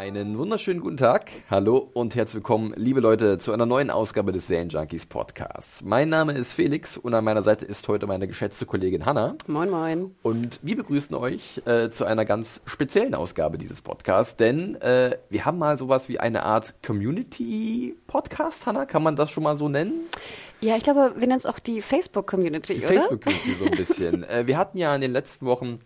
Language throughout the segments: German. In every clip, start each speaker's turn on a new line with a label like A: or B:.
A: Einen wunderschönen guten Tag. Hallo und herzlich willkommen, liebe Leute, zu einer neuen Ausgabe des Serien Junkies Podcasts. Mein Name ist Felix und an meiner Seite ist heute meine geschätzte Kollegin Hanna.
B: Moin, moin.
A: Und wir begrüßen euch äh, zu einer ganz speziellen Ausgabe dieses Podcasts, denn äh, wir haben mal sowas wie eine Art Community-Podcast, Hanna, kann man das schon mal so nennen?
B: Ja, ich glaube, wir nennen es auch die Facebook-Community,
A: Die
B: oder?
A: Facebook-Community so ein bisschen. äh, wir hatten ja in den letzten Wochen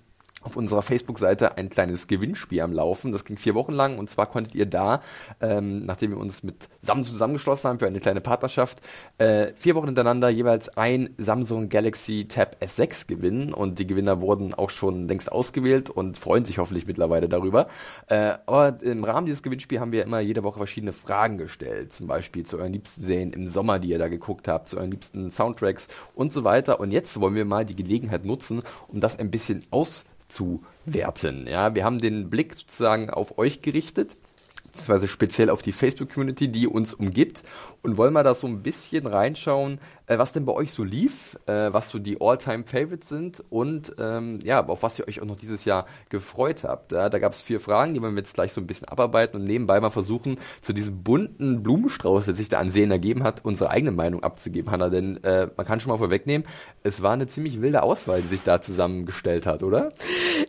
A: auf unserer Facebook-Seite ein kleines Gewinnspiel am Laufen. Das ging vier Wochen lang und zwar konntet ihr da, ähm, nachdem wir uns mit Samsung zusammengeschlossen haben für eine kleine Partnerschaft, äh, vier Wochen hintereinander jeweils ein Samsung Galaxy Tab S6 gewinnen und die Gewinner wurden auch schon längst ausgewählt und freuen sich hoffentlich mittlerweile darüber. Äh, aber im Rahmen dieses Gewinnspiels haben wir immer jede Woche verschiedene Fragen gestellt, zum Beispiel zu euren liebsten Serien im Sommer, die ihr da geguckt habt, zu euren liebsten Soundtracks und so weiter. Und jetzt wollen wir mal die Gelegenheit nutzen, um das ein bisschen aus zu werten. Ja, wir haben den Blick sozusagen auf euch gerichtet, beziehungsweise speziell auf die Facebook-Community, die uns umgibt und wollen mal da so ein bisschen reinschauen, äh, was denn bei euch so lief, äh, was so die All-Time-Favorites sind und ähm, ja, auf was ihr euch auch noch dieses Jahr gefreut habt. Da gab es vier Fragen, die wir jetzt gleich so ein bisschen abarbeiten und nebenbei mal versuchen, zu diesem bunten Blumenstrauß, der sich da an Sehen ergeben hat, unsere eigene Meinung abzugeben, Hanna. Denn äh, man kann schon mal vorwegnehmen, es war eine ziemlich wilde Auswahl, die sich da zusammengestellt hat, oder?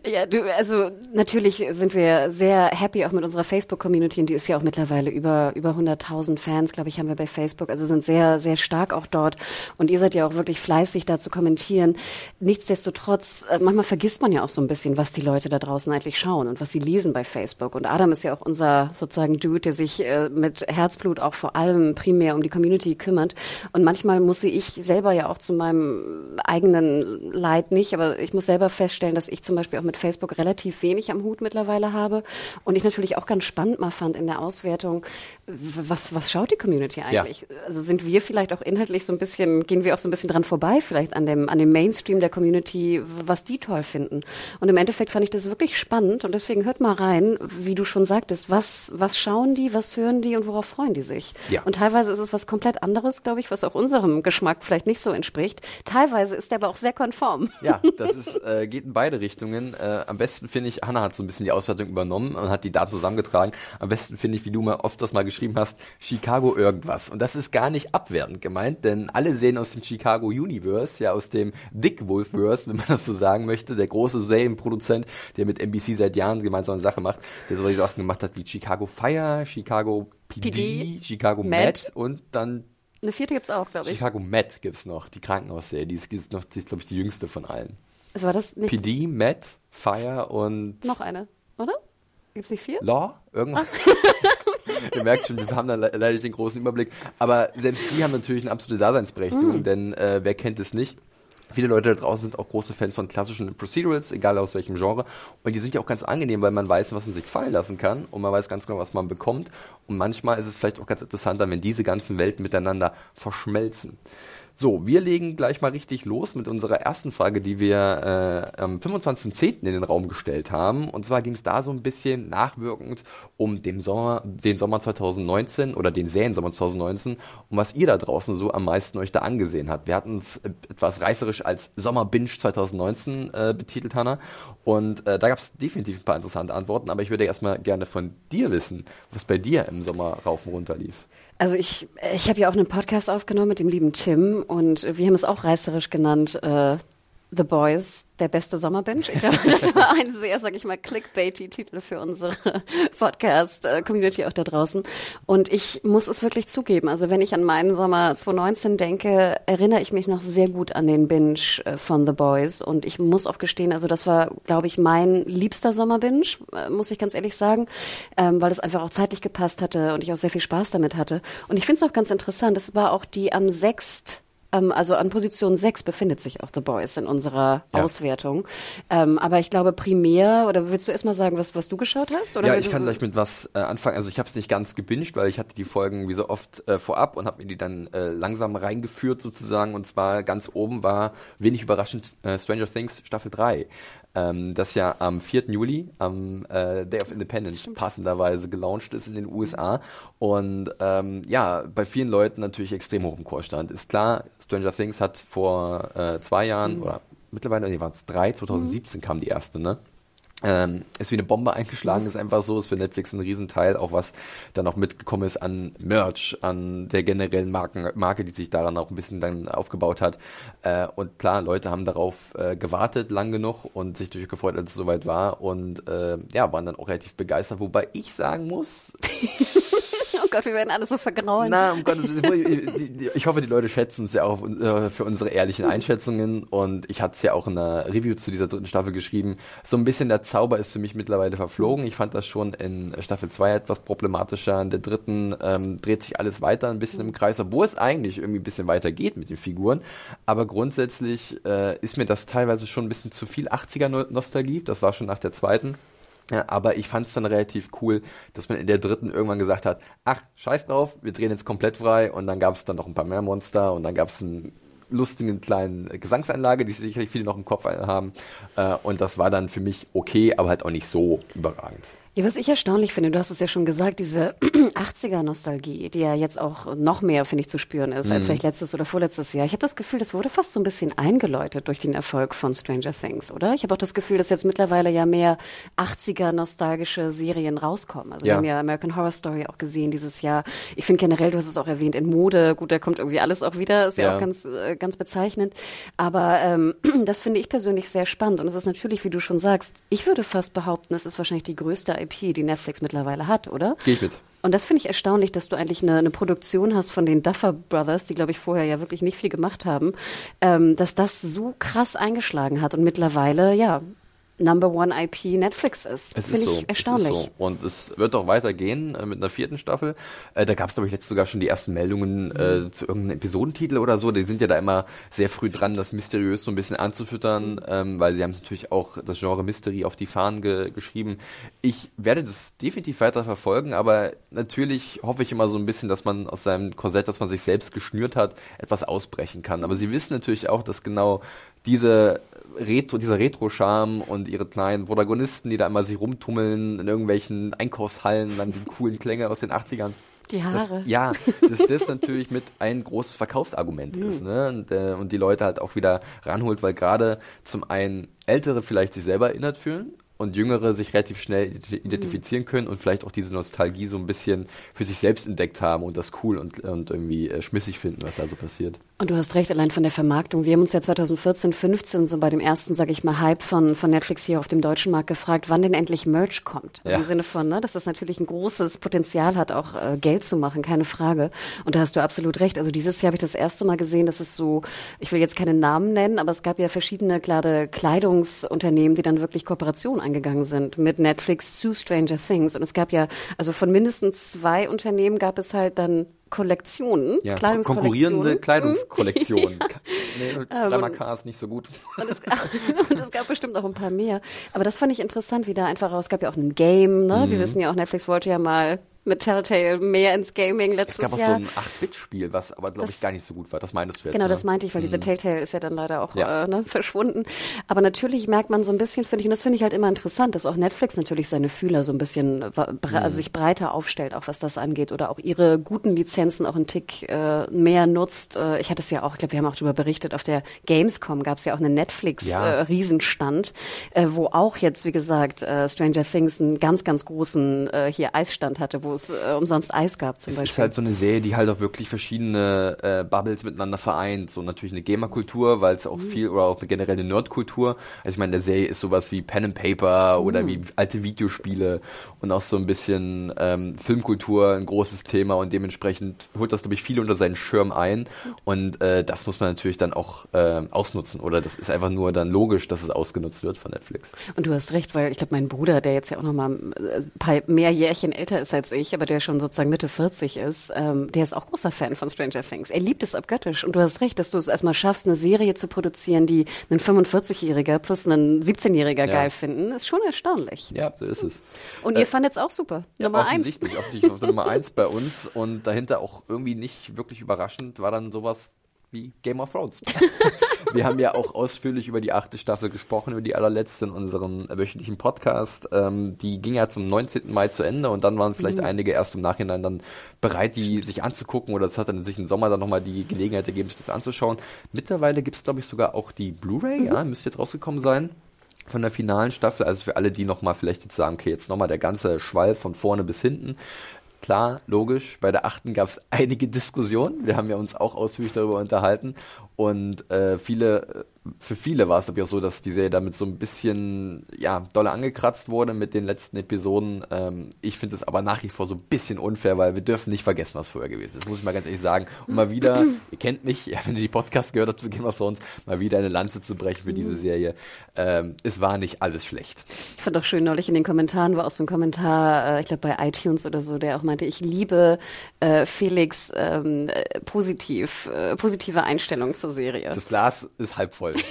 B: Ja, du, also natürlich sind wir sehr happy auch mit unserer Facebook-Community und die ist ja auch mittlerweile über über 100.000 Fans, glaube ich, haben wir bei Facebook. Also sind sehr sehr stark auch dort und ihr seid ja auch wirklich fleißig da zu kommentieren. Nichtsdestotrotz, äh, manchmal vergisst man ja auch so ein bisschen, was die Leute da draußen eigentlich schauen und was sie lesen bei Facebook. Und Adam ist ja auch unser sozusagen Dude, der sich äh, mit Herzblut auch vor allem primär um die Community kümmert. Und manchmal muss ich selber ja auch zu meinem eigenen Leid nicht, aber ich muss selber feststellen, dass ich zum Beispiel auch mit Facebook relativ wenig am Hut mittlerweile habe. Und ich natürlich auch ganz spannend mal fand in der Auswertung, was, was schaut die Community eigentlich? Ja. Also sind wir vielleicht auch inhaltlich so ein bisschen, gehen wir auch so ein bisschen dran vorbei, vielleicht an dem, an dem Mainstream der Community, was die toll finden. Und im Endeffekt fand ich das wirklich spannend und deswegen hört mal rein, wie du schon sagtest, was, was schauen die, was hören die und worauf freuen die sich?
A: Ja.
B: Und teilweise ist es was komplett anderes, glaube ich, was auch unserem Geschmack vielleicht nicht so entspricht. Teilweise ist der aber auch sehr konform.
A: Ja, das ist, äh, geht in beide Richtungen. Äh, am besten finde ich, Hanna hat so ein bisschen die Auswertung übernommen und hat die Daten zusammengetragen. Am besten finde ich, wie du mal oft das mal geschrieben hast, Chicago irgendwas. Und das ist gar nicht abwertend gemeint, denn alle sehen aus dem Chicago Universe, ja aus dem Dick Wolfverse, wenn man das so sagen möchte, der große Serienproduzent, der mit NBC seit Jahren gemeinsam eine Sache macht, der solche Sachen gemacht hat wie Chicago Fire, Chicago PD,
B: PD
A: Chicago
B: Med.
A: Und dann
B: Eine vierte gibt's auch, glaube ich.
A: Chicago Med gibt's noch, die Krankenhausserie, die ist, die ist noch, glaube ich, die jüngste von allen.
B: War das nicht
A: PD, Med, Fire und
B: noch eine, oder? Gibt's nicht vier?
A: Law? Irgendwas? Ihr merkt schon, wir haben da le leider nicht den großen Überblick. Aber selbst die haben natürlich eine absolute Daseinsberechtigung, denn äh, wer kennt es nicht? Viele Leute da draußen sind auch große Fans von klassischen Procedurals, egal aus welchem Genre. Und die sind ja auch ganz angenehm, weil man weiß, was man sich fallen lassen kann und man weiß ganz genau, was man bekommt. Und manchmal ist es vielleicht auch ganz interessanter, wenn diese ganzen Welten miteinander verschmelzen. So, wir legen gleich mal richtig los mit unserer ersten Frage, die wir äh, am 25.10. in den Raum gestellt haben. Und zwar ging es da so ein bisschen nachwirkend um den Sommer, den Sommer 2019 oder den Seriensommer 2019, um was ihr da draußen so am meisten euch da angesehen habt. Wir hatten es etwas reißerisch als Sommer-Binge 2019 äh, betitelt, Hanna. Und äh, da gab es definitiv ein paar interessante Antworten, aber ich würde erstmal gerne von dir wissen, was bei dir im Sommer rauf und runter lief.
B: Also ich, ich habe ja auch einen Podcast aufgenommen mit dem lieben Tim und wir haben es auch reißerisch genannt, äh, The Boys, der beste Sommerbench. Ich glaube, das war ein sehr, sag ich mal, clickbaity Titel für unsere Podcast-Community auch da draußen. Und ich muss es wirklich zugeben. Also wenn ich an meinen Sommer 2019 denke, erinnere ich mich noch sehr gut an den Binge äh, von The Boys. Und ich muss auch gestehen, also das war, glaube ich, mein liebster Sommerbinge, äh, muss ich ganz ehrlich sagen, ähm, weil es einfach auch zeitlich gepasst hatte und ich auch sehr viel Spaß damit hatte. Und ich finde es auch ganz interessant. Es war auch die am 6 Ähm, also an Position 6 befindet sich auch The Boys in unserer ja. Auswertung. Ähm, aber ich glaube primär, oder willst du erst mal sagen, was, was du geschaut hast?
A: Ja, ich kann gleich mit was äh, anfangen. Also ich habe es nicht ganz gebinged, weil ich hatte die Folgen wie so oft äh, vorab und habe mir die dann äh, langsam reingeführt sozusagen. Und zwar ganz oben war wenig überraschend äh, Stranger Things Staffel 3 ähm, das ja am 4. Juli, am äh, Day of Independence, passenderweise gelauncht ist in den USA. Und ähm, ja, bei vielen Leuten natürlich extrem hoch im Kurs stand. Ist klar, Stranger Things hat vor äh, zwei Jahren mhm. oder mittlerweile, nee, waren es drei, 2017 mhm. kam die erste, ne? Ähm, ist wie eine Bombe eingeschlagen, ist einfach so, ist für Netflix ein Riesenteil, auch was da noch mitgekommen ist an Merch, an der generellen Marken, Marke, die sich daran auch ein bisschen dann aufgebaut hat. Äh, und klar, Leute haben darauf äh, gewartet, lang genug und sich durchgefreut, als es soweit war. Und äh, ja, waren dann auch relativ begeistert, wobei ich sagen muss,
B: Gott, wir werden alle so vergraulen.
A: Na, um Gottes Willen. Ich hoffe, die Leute schätzen uns ja auch äh, für unsere ehrlichen Einschätzungen. Und ich hatte es ja auch in einer Review zu dieser dritten Staffel geschrieben. So ein bisschen der Zauber ist für mich mittlerweile verflogen. Ich fand das schon in Staffel 2 etwas problematischer. In der dritten ähm, dreht sich alles weiter ein bisschen im Kreis, obwohl es eigentlich irgendwie ein bisschen weiter geht mit den Figuren. Aber grundsätzlich äh, ist mir das teilweise schon ein bisschen zu viel 80er-Nostalgie. Das war schon nach der zweiten. Ja, aber ich fand es dann relativ cool, dass man in der dritten irgendwann gesagt hat, ach, scheiß drauf, wir drehen jetzt komplett frei und dann gab es dann noch ein paar mehr Monster und dann gab es einen lustigen kleinen Gesangseinlage, die sicherlich viele noch im Kopf haben. Äh, und das war dann für mich okay, aber halt auch nicht so überragend.
B: Ja, was ich erstaunlich finde, du hast es ja schon gesagt, diese 80er-Nostalgie, die ja jetzt auch noch mehr, finde ich, zu spüren ist, als mhm. vielleicht letztes oder vorletztes Jahr. Ich habe das Gefühl, das wurde fast so ein bisschen eingeläutet durch den Erfolg von Stranger Things, oder? Ich habe auch das Gefühl, dass jetzt mittlerweile ja mehr 80er-nostalgische Serien rauskommen. Also ja. wir haben ja American Horror Story auch gesehen dieses Jahr. Ich finde generell, du hast es auch erwähnt, in Mode, gut, da kommt irgendwie alles auch wieder, ist ja, ja auch ganz, äh, ganz bezeichnend. Aber ähm, das finde ich persönlich sehr spannend. Und es ist natürlich, wie du schon sagst, ich würde fast behaupten, es ist wahrscheinlich die größte IP, die Netflix mittlerweile hat, oder?
A: Gehe ich mit.
B: Und das finde ich erstaunlich, dass du eigentlich eine, eine Produktion hast von den Duffer Brothers, die, glaube ich, vorher ja wirklich nicht viel gemacht haben, ähm, dass das so krass eingeschlagen hat und mittlerweile, ja, Number One IP Netflix ist.
A: Es Finde ich so. erstaunlich. Es so. Und es wird auch weitergehen äh, mit einer vierten Staffel. Äh, da gab es, glaube ich, jetzt sogar schon die ersten Meldungen äh, mhm. zu irgendeinem Episodentitel oder so. Die sind ja da immer sehr früh dran, das mysteriös so ein bisschen anzufüttern, mhm. ähm, weil sie haben natürlich auch das Genre Mystery auf die Fahnen ge geschrieben. Ich werde das definitiv weiter verfolgen, aber natürlich hoffe ich immer so ein bisschen, dass man aus seinem Korsett, das man sich selbst geschnürt hat, etwas ausbrechen kann. Aber sie wissen natürlich auch, dass genau diese Retro, dieser Retro-Charme und ihre kleinen Protagonisten, die da immer sich rumtummeln in irgendwelchen Einkaufshallen, dann die coolen Klänge aus den 80ern.
B: Die Haare.
A: Das, ja, dass das natürlich mit ein großes Verkaufsargument ist, mhm. ne? Und, äh, und die Leute halt auch wieder ranholt, weil gerade zum einen Ältere vielleicht sich selber erinnert fühlen und Jüngere sich relativ schnell identifizieren mhm. können und vielleicht auch diese Nostalgie so ein bisschen für sich selbst entdeckt haben und das cool und, und irgendwie äh, schmissig finden, was da so passiert.
B: Und du hast recht, allein von der Vermarktung. Wir haben uns ja 2014, 15 so bei dem ersten, sag ich mal, Hype von, von Netflix hier auf dem deutschen Markt gefragt, wann denn endlich Merch kommt. Also ja. Im Sinne von, ne, dass das natürlich ein großes Potenzial hat, auch äh, Geld zu machen, keine Frage. Und da hast du absolut recht. Also dieses Jahr habe ich das erste Mal gesehen, dass es so, ich will jetzt keine Namen nennen, aber es gab ja verschiedene klare Kleidungsunternehmen, die dann wirklich Kooperationen eingegangen sind mit Netflix zu Stranger Things. Und es gab ja, also von mindestens zwei Unternehmen gab es halt dann Kollektionen,
A: ja, konkurrierende Kleidungskollektionen. ja. Nee, Klammer K ist nicht so gut.
B: Und es, und es, gab bestimmt auch ein paar mehr. Aber das fand ich interessant, wie da einfach raus. Es gab ja auch ein Game, ne? Mhm. Wir wissen ja auch, Netflix wollte ja mal mit Telltale mehr ins Gaming letztes Jahr. Es gab
A: Jahr. auch so ein 8-Bit-Spiel, was aber, glaube ich, gar nicht so gut war. Das meintest du jetzt.
B: Genau, ne? das meinte ich, weil mhm. diese Telltale ist ja dann leider auch ja. Äh, ne, verschwunden. Aber natürlich merkt man so ein bisschen, finde ich, und das finde ich halt immer interessant, dass auch Netflix natürlich seine Fühler so ein bisschen, äh, mhm. also sich breiter aufstellt, auch was das angeht, oder auch ihre guten Lizenzen auch einen Tick äh, mehr nutzt. Äh, ich hatte es ja auch, ich glaube, wir haben auch darüber berichtet, auf der Gamescom gab es ja auch einen Netflix-Riesenstand, ja. äh, wo auch jetzt, wie gesagt, äh, Stranger Things einen ganz, ganz großen äh, hier Eisstand hatte, wo es äh, umsonst Eis gab zum
A: es
B: Beispiel.
A: ist halt so eine Serie, die halt auch wirklich verschiedene äh, Bubbles miteinander vereint. So natürlich eine Gamerkultur, weil es auch mhm. viel, oder auch eine generelle Nerdkultur. Also ich meine, der Serie ist sowas wie Pen and Paper mhm. oder wie alte Videospiele und auch so ein bisschen ähm, Filmkultur ein großes Thema und dementsprechend holt das, glaube ich, viel unter seinen Schirm ein. Und äh, das muss man natürlich dann auch äh, ausnutzen. Oder das ist einfach nur dann logisch, dass es ausgenutzt wird von Netflix.
B: Und du hast recht, weil ich glaube, mein Bruder, der jetzt ja auch noch mal ein paar mehr Jährchen älter ist als ich, mich, aber der schon sozusagen Mitte 40 ist, ähm, der ist auch großer Fan von Stranger Things. Er liebt es abgöttisch. Und du hast recht, dass du es erstmal schaffst, eine Serie zu produzieren, die ein 45-Jähriger plus ein 17-Jähriger
A: Ja.
B: geil finden, ist schon erstaunlich.
A: Ja, so ist es.
B: Und
A: Äh,
B: ihr fandet es auch super. Nummer eins.
A: offensichtlich, offensichtlich auf Nummer eins bei uns und dahinter auch irgendwie nicht wirklich überraschend war dann sowas wie Game of Thrones. Wir haben ja auch ausführlich über die achte Staffel gesprochen, über die allerletzte in unserem wöchentlichen Podcast. Ähm, die ging ja zum 19. Mai zu Ende und dann waren vielleicht einige erst im Nachhinein dann bereit, die sich anzugucken oder es hat dann sich im Sommer dann nochmal die Gelegenheit ergeben, sich das anzuschauen. Mittlerweile gibt es, glaube ich, sogar auch die Blu-ray, ja, müsste jetzt rausgekommen sein von der finalen Staffel, also für alle, die nochmal vielleicht jetzt sagen, okay, jetzt nochmal der ganze Schwall von vorne bis hinten. Klar, logisch, bei der achten gab es einige Diskussionen. Wir haben ja uns auch ausführlich darüber unterhalten. Und äh, viele, für viele war es glaube ich auch so, dass die Serie damit so ein bisschen, ja, dolle angekratzt wurde mit den letzten Episoden. Ähm, ich finde es aber nach wie vor so ein bisschen unfair, weil wir dürfen nicht vergessen, was vorher gewesen ist. Das muss ich mal ganz ehrlich sagen. Und mal wieder, ihr kennt mich, ja, wenn ihr die Podcast gehört habt zu Game of Thrones, mal wieder eine Lanze zu brechen für diese Serie. Ähm, es war nicht alles schlecht.
B: Ich fand auch schön, neulich in den Kommentaren war auch so ein Kommentar, äh, ich glaube bei iTunes oder so, der auch meinte, ich liebe äh, Felix ähm, äh, positiv, äh, positive Einstellung zur Serie.
A: Das Glas ist halb voll.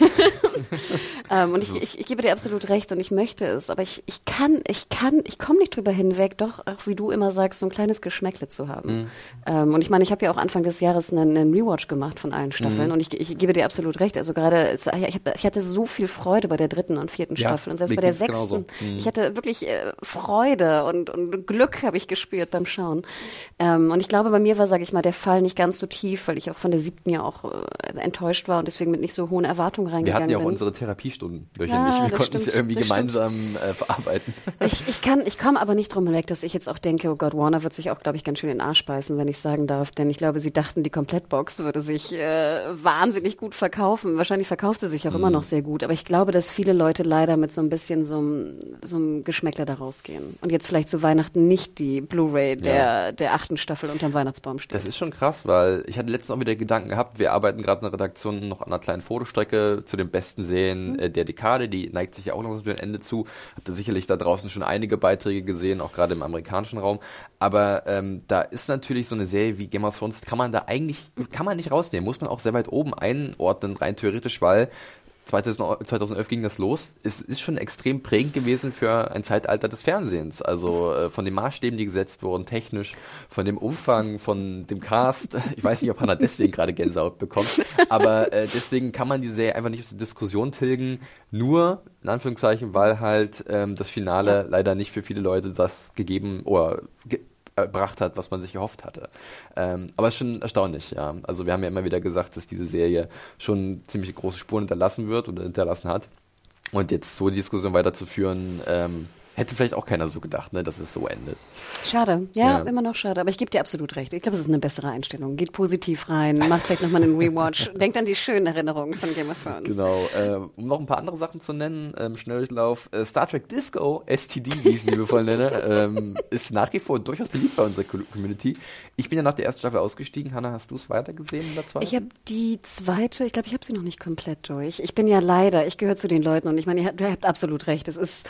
B: Ähm, und ich, ich, ich gebe dir absolut recht und ich möchte es, aber ich, ich kann, ich kann, ich komme nicht drüber hinweg, doch, auch wie du immer sagst, so ein kleines Geschmäckle zu haben. Ähm, und ich meine, ich habe ja auch Anfang des Jahres einen, einen Rewatch gemacht von allen Staffeln und ich, ich gebe dir absolut recht. Also gerade, ich, hab, ich hatte so viel Freude bei der dritten und vierten
A: Ja,
B: Staffel und selbst bei der sechsten.
A: genauso.
B: Ich hatte wirklich äh, Freude und, und Glück habe ich gespürt beim Schauen. Ähm, und ich glaube, bei mir war, sage ich mal, der Fall nicht ganz so tief, weil ich auch von der siebten ja auch äh, enttäuscht war und deswegen mit nicht so hohen Erwartungen
A: Wir
B: reingegangen
A: hatten ja auch
B: bin.
A: unsere Therapiestunden wöchentlich.
B: Ja,
A: Wir konnten es ja irgendwie gemeinsam äh, verarbeiten.
B: Ich, ich kann, ich komme aber nicht drum hinweg, dass ich jetzt auch denke, oh Gott, Warner wird sich auch, glaube ich, ganz schön in den Arsch beißen, wenn ich sagen darf. Denn ich glaube, sie dachten, die Komplettbox würde sich äh, wahnsinnig gut verkaufen. Wahrscheinlich verkauft sie sich auch
A: Mhm.
B: immer noch sehr gut. Aber ich glaube, dass viele Leute leider mit so ein bisschen so einem, so einem Geschmäckler da rausgehen. Und jetzt vielleicht zu Weihnachten nicht die Blu-ray der,
A: Ja.
B: der achten Staffel unterm Weihnachtsbaum steht.
A: Das ist schon krass, weil ich hatte letztens auch wieder Gedanken gehabt, wir arbeiten gerade in der Redaktion noch an einer kleinen Fotostrecke zu den besten
B: Mhm.
A: Serien äh, der Dekade, die neigt sich ja auch noch so ein Ende zu. Habt ihr sicherlich da draußen schon einige Beiträge gesehen, auch gerade im amerikanischen Raum. Aber ähm, da ist natürlich so eine Serie wie Game of Thrones, kann man da eigentlich, kann man nicht rausnehmen, muss man auch sehr weit oben einordnen, rein theoretisch, weil 2000 2011 ging das los. Es ist schon extrem prägend gewesen für ein Zeitalter des Fernsehens. Also äh, von den Maßstäben, die gesetzt wurden, technisch, von dem Umfang, von dem Cast. Ich weiß nicht, ob Hannah deswegen gerade Gänsehaut bekommt, aber äh, deswegen kann man die Serie einfach nicht aus der Diskussion tilgen. Nur, in Anführungszeichen, weil halt ähm, das Finale leider nicht für viele Leute das gegeben oder ge erbracht hat, was man sich gehofft hatte. Ähm, aber es ist schon erstaunlich, ja. Also wir haben ja immer wieder gesagt, dass diese Serie schon ziemlich große Spuren hinterlassen wird oder hinterlassen hat. Und jetzt so die Diskussion weiterzuführen, ähm, hätte vielleicht auch keiner so gedacht, ne, dass es so endet.
B: Schade, ja,
A: Ja.
B: immer noch schade. Aber ich gebe dir absolut recht. Ich glaube, es ist eine bessere Einstellung. Geht positiv rein, macht vielleicht nochmal einen Rewatch. Denkt an die schönen Erinnerungen von Game of Thrones.
A: Genau. Ähm, um noch ein paar andere Sachen zu nennen, ähm, Schnelldurchlauf, äh, Star Trek Disco, STD, wie ich es liebevoll nenne, ähm, ist nach wie vor durchaus beliebt bei unserer Co- Community. Ich bin ja nach der ersten Staffel ausgestiegen. Hanna, hast du es weitergesehen in der zweiten?
B: Ich habe die zweite, ich glaube, ich habe sie noch nicht komplett durch. Ich bin ja leider, ich gehöre zu den Leuten und ich meine, ihr habt, ihr habt absolut recht. Es ist,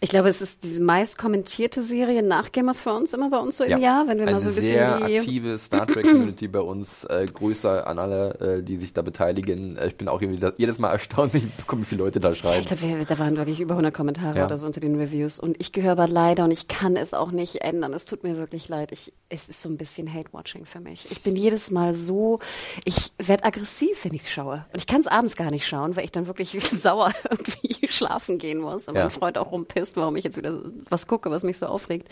B: ich glaube, es ist diese meist kommentierte Serie nach Game of Thrones immer bei uns so im Jahr, wenn wir
A: eine
B: mal so ein bisschen
A: sehr
B: die.
A: aktive Star Trek Community bei uns. Äh, Grüße an alle, äh, die sich da beteiligen. Äh, ich bin auch irgendwie da, jedes Mal erstaunt, wenn ich bekomme, wie viele Leute da
B: Ja,
A: schreiben.
B: ich glaube, da waren wirklich über 100 Kommentare
A: Ja.
B: oder so unter den Reviews. Und ich gehöre aber leider und ich kann es auch nicht ändern. Es tut mir wirklich leid. Ich, es ist so ein bisschen Hate-Watching für mich. Ich bin jedes Mal so, ich werde aggressiv, wenn ich schaue. Und ich kann es abends gar nicht schauen, weil ich dann wirklich sauer irgendwie schlafen gehen muss. Und
A: Ja.
B: mein Freund auch rumpisst, warum ich jetzt wieder was gucke, was mich so aufregt.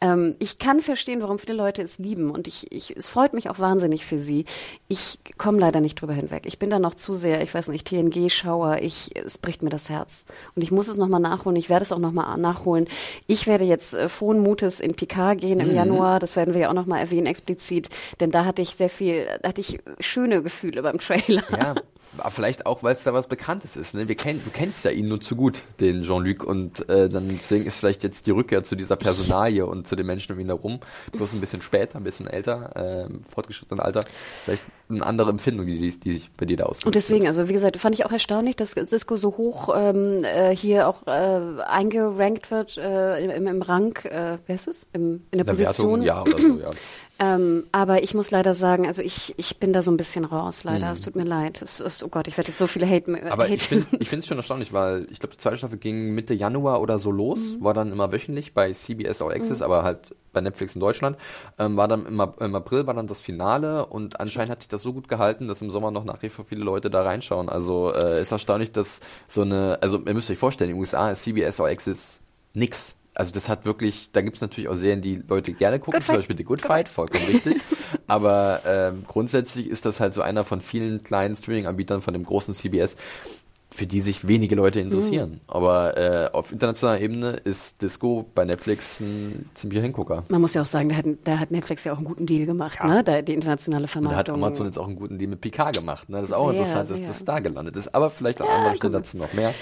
B: Ähm, ich kann verstehen, warum viele Leute es lieben. Und ich, ich, es freut mich auch wahnsinnig für sie. Ich komme leider nicht drüber hinweg. Ich bin da noch zu sehr, ich weiß nicht, TNG-Schauer. Ich, es bricht mir das Herz. Und ich muss es nochmal nachholen. Ich werde es auch nochmal nachholen. Ich werde jetzt äh, frohen Mutes in Picard gehen im Januar. Das werden wir ja auch nochmal erwähnen explizit. Denn da hatte ich sehr viel, da hatte ich schöne Gefühle beim Trailer.
A: Ja, vielleicht auch, weil es da was Bekanntes ist. Ne? Wir kenn, du kennst ja ihn nur zu gut, den Jean-Luc, und äh, dann deswegen ist vielleicht jetzt die Rückkehr zu dieser Personalie und zu den Menschen um ihn herum, bloß ein bisschen später, ein bisschen älter, äh, fortgeschrittenen Alter, vielleicht eine andere Empfindung, die, die, die sich bei dir da ausdrückt.
B: Und deswegen, also wie gesagt, fand ich auch erstaunlich, dass Cisco so hoch ähm, äh, hier auch äh, eingerankt wird äh, im, im Rang, äh, wie heißt es? Im, in der, der Position.
A: Wertung, ja, oder so, ja.
B: Ähm, aber ich muss leider sagen, also ich, ich bin da so ein bisschen raus, leider. Mhm. Es tut mir leid. Es ist, oh Gott, ich werde jetzt so viele Hate.
A: Aber
B: Hate.
A: ich finde es schon erstaunlich, weil ich glaube, die zweite Staffel ging Mitte Januar oder so los, mhm. war dann immer wöchentlich bei CBS All Access, mhm. aber halt bei Netflix in Deutschland. Ähm, war dann im, im, April war dann das Finale und anscheinend hat sich das so gut gehalten, dass im Sommer noch nach wie vor viele Leute da reinschauen. Also äh, ist erstaunlich, dass so eine, also ihr müsst euch vorstellen, in den USA ist CBS All Access nix also das hat wirklich, da gibt es natürlich auch Serien, die Leute gerne gucken, Good zum Beispiel The Good, Good Fight, vollkommen richtig. Aber ähm, grundsätzlich ist das halt so einer von vielen kleinen Streaming-Anbietern von dem großen CBS, für die sich wenige Leute interessieren. Mhm. Aber äh, auf internationaler Ebene ist Disco bei Netflix ein ziemlicher Hingucker.
B: Man muss ja auch sagen, da hat, da hat Netflix ja auch einen guten Deal gemacht, ja. ne? Da, die internationale Vermarktung.
A: Und da hat Amazon jetzt auch einen guten Deal mit Picard gemacht. Ne? Das ist auch sehr, interessant, dass sehr. das da gelandet ist. Aber vielleicht an ja, anderen Stellen dazu noch mehr.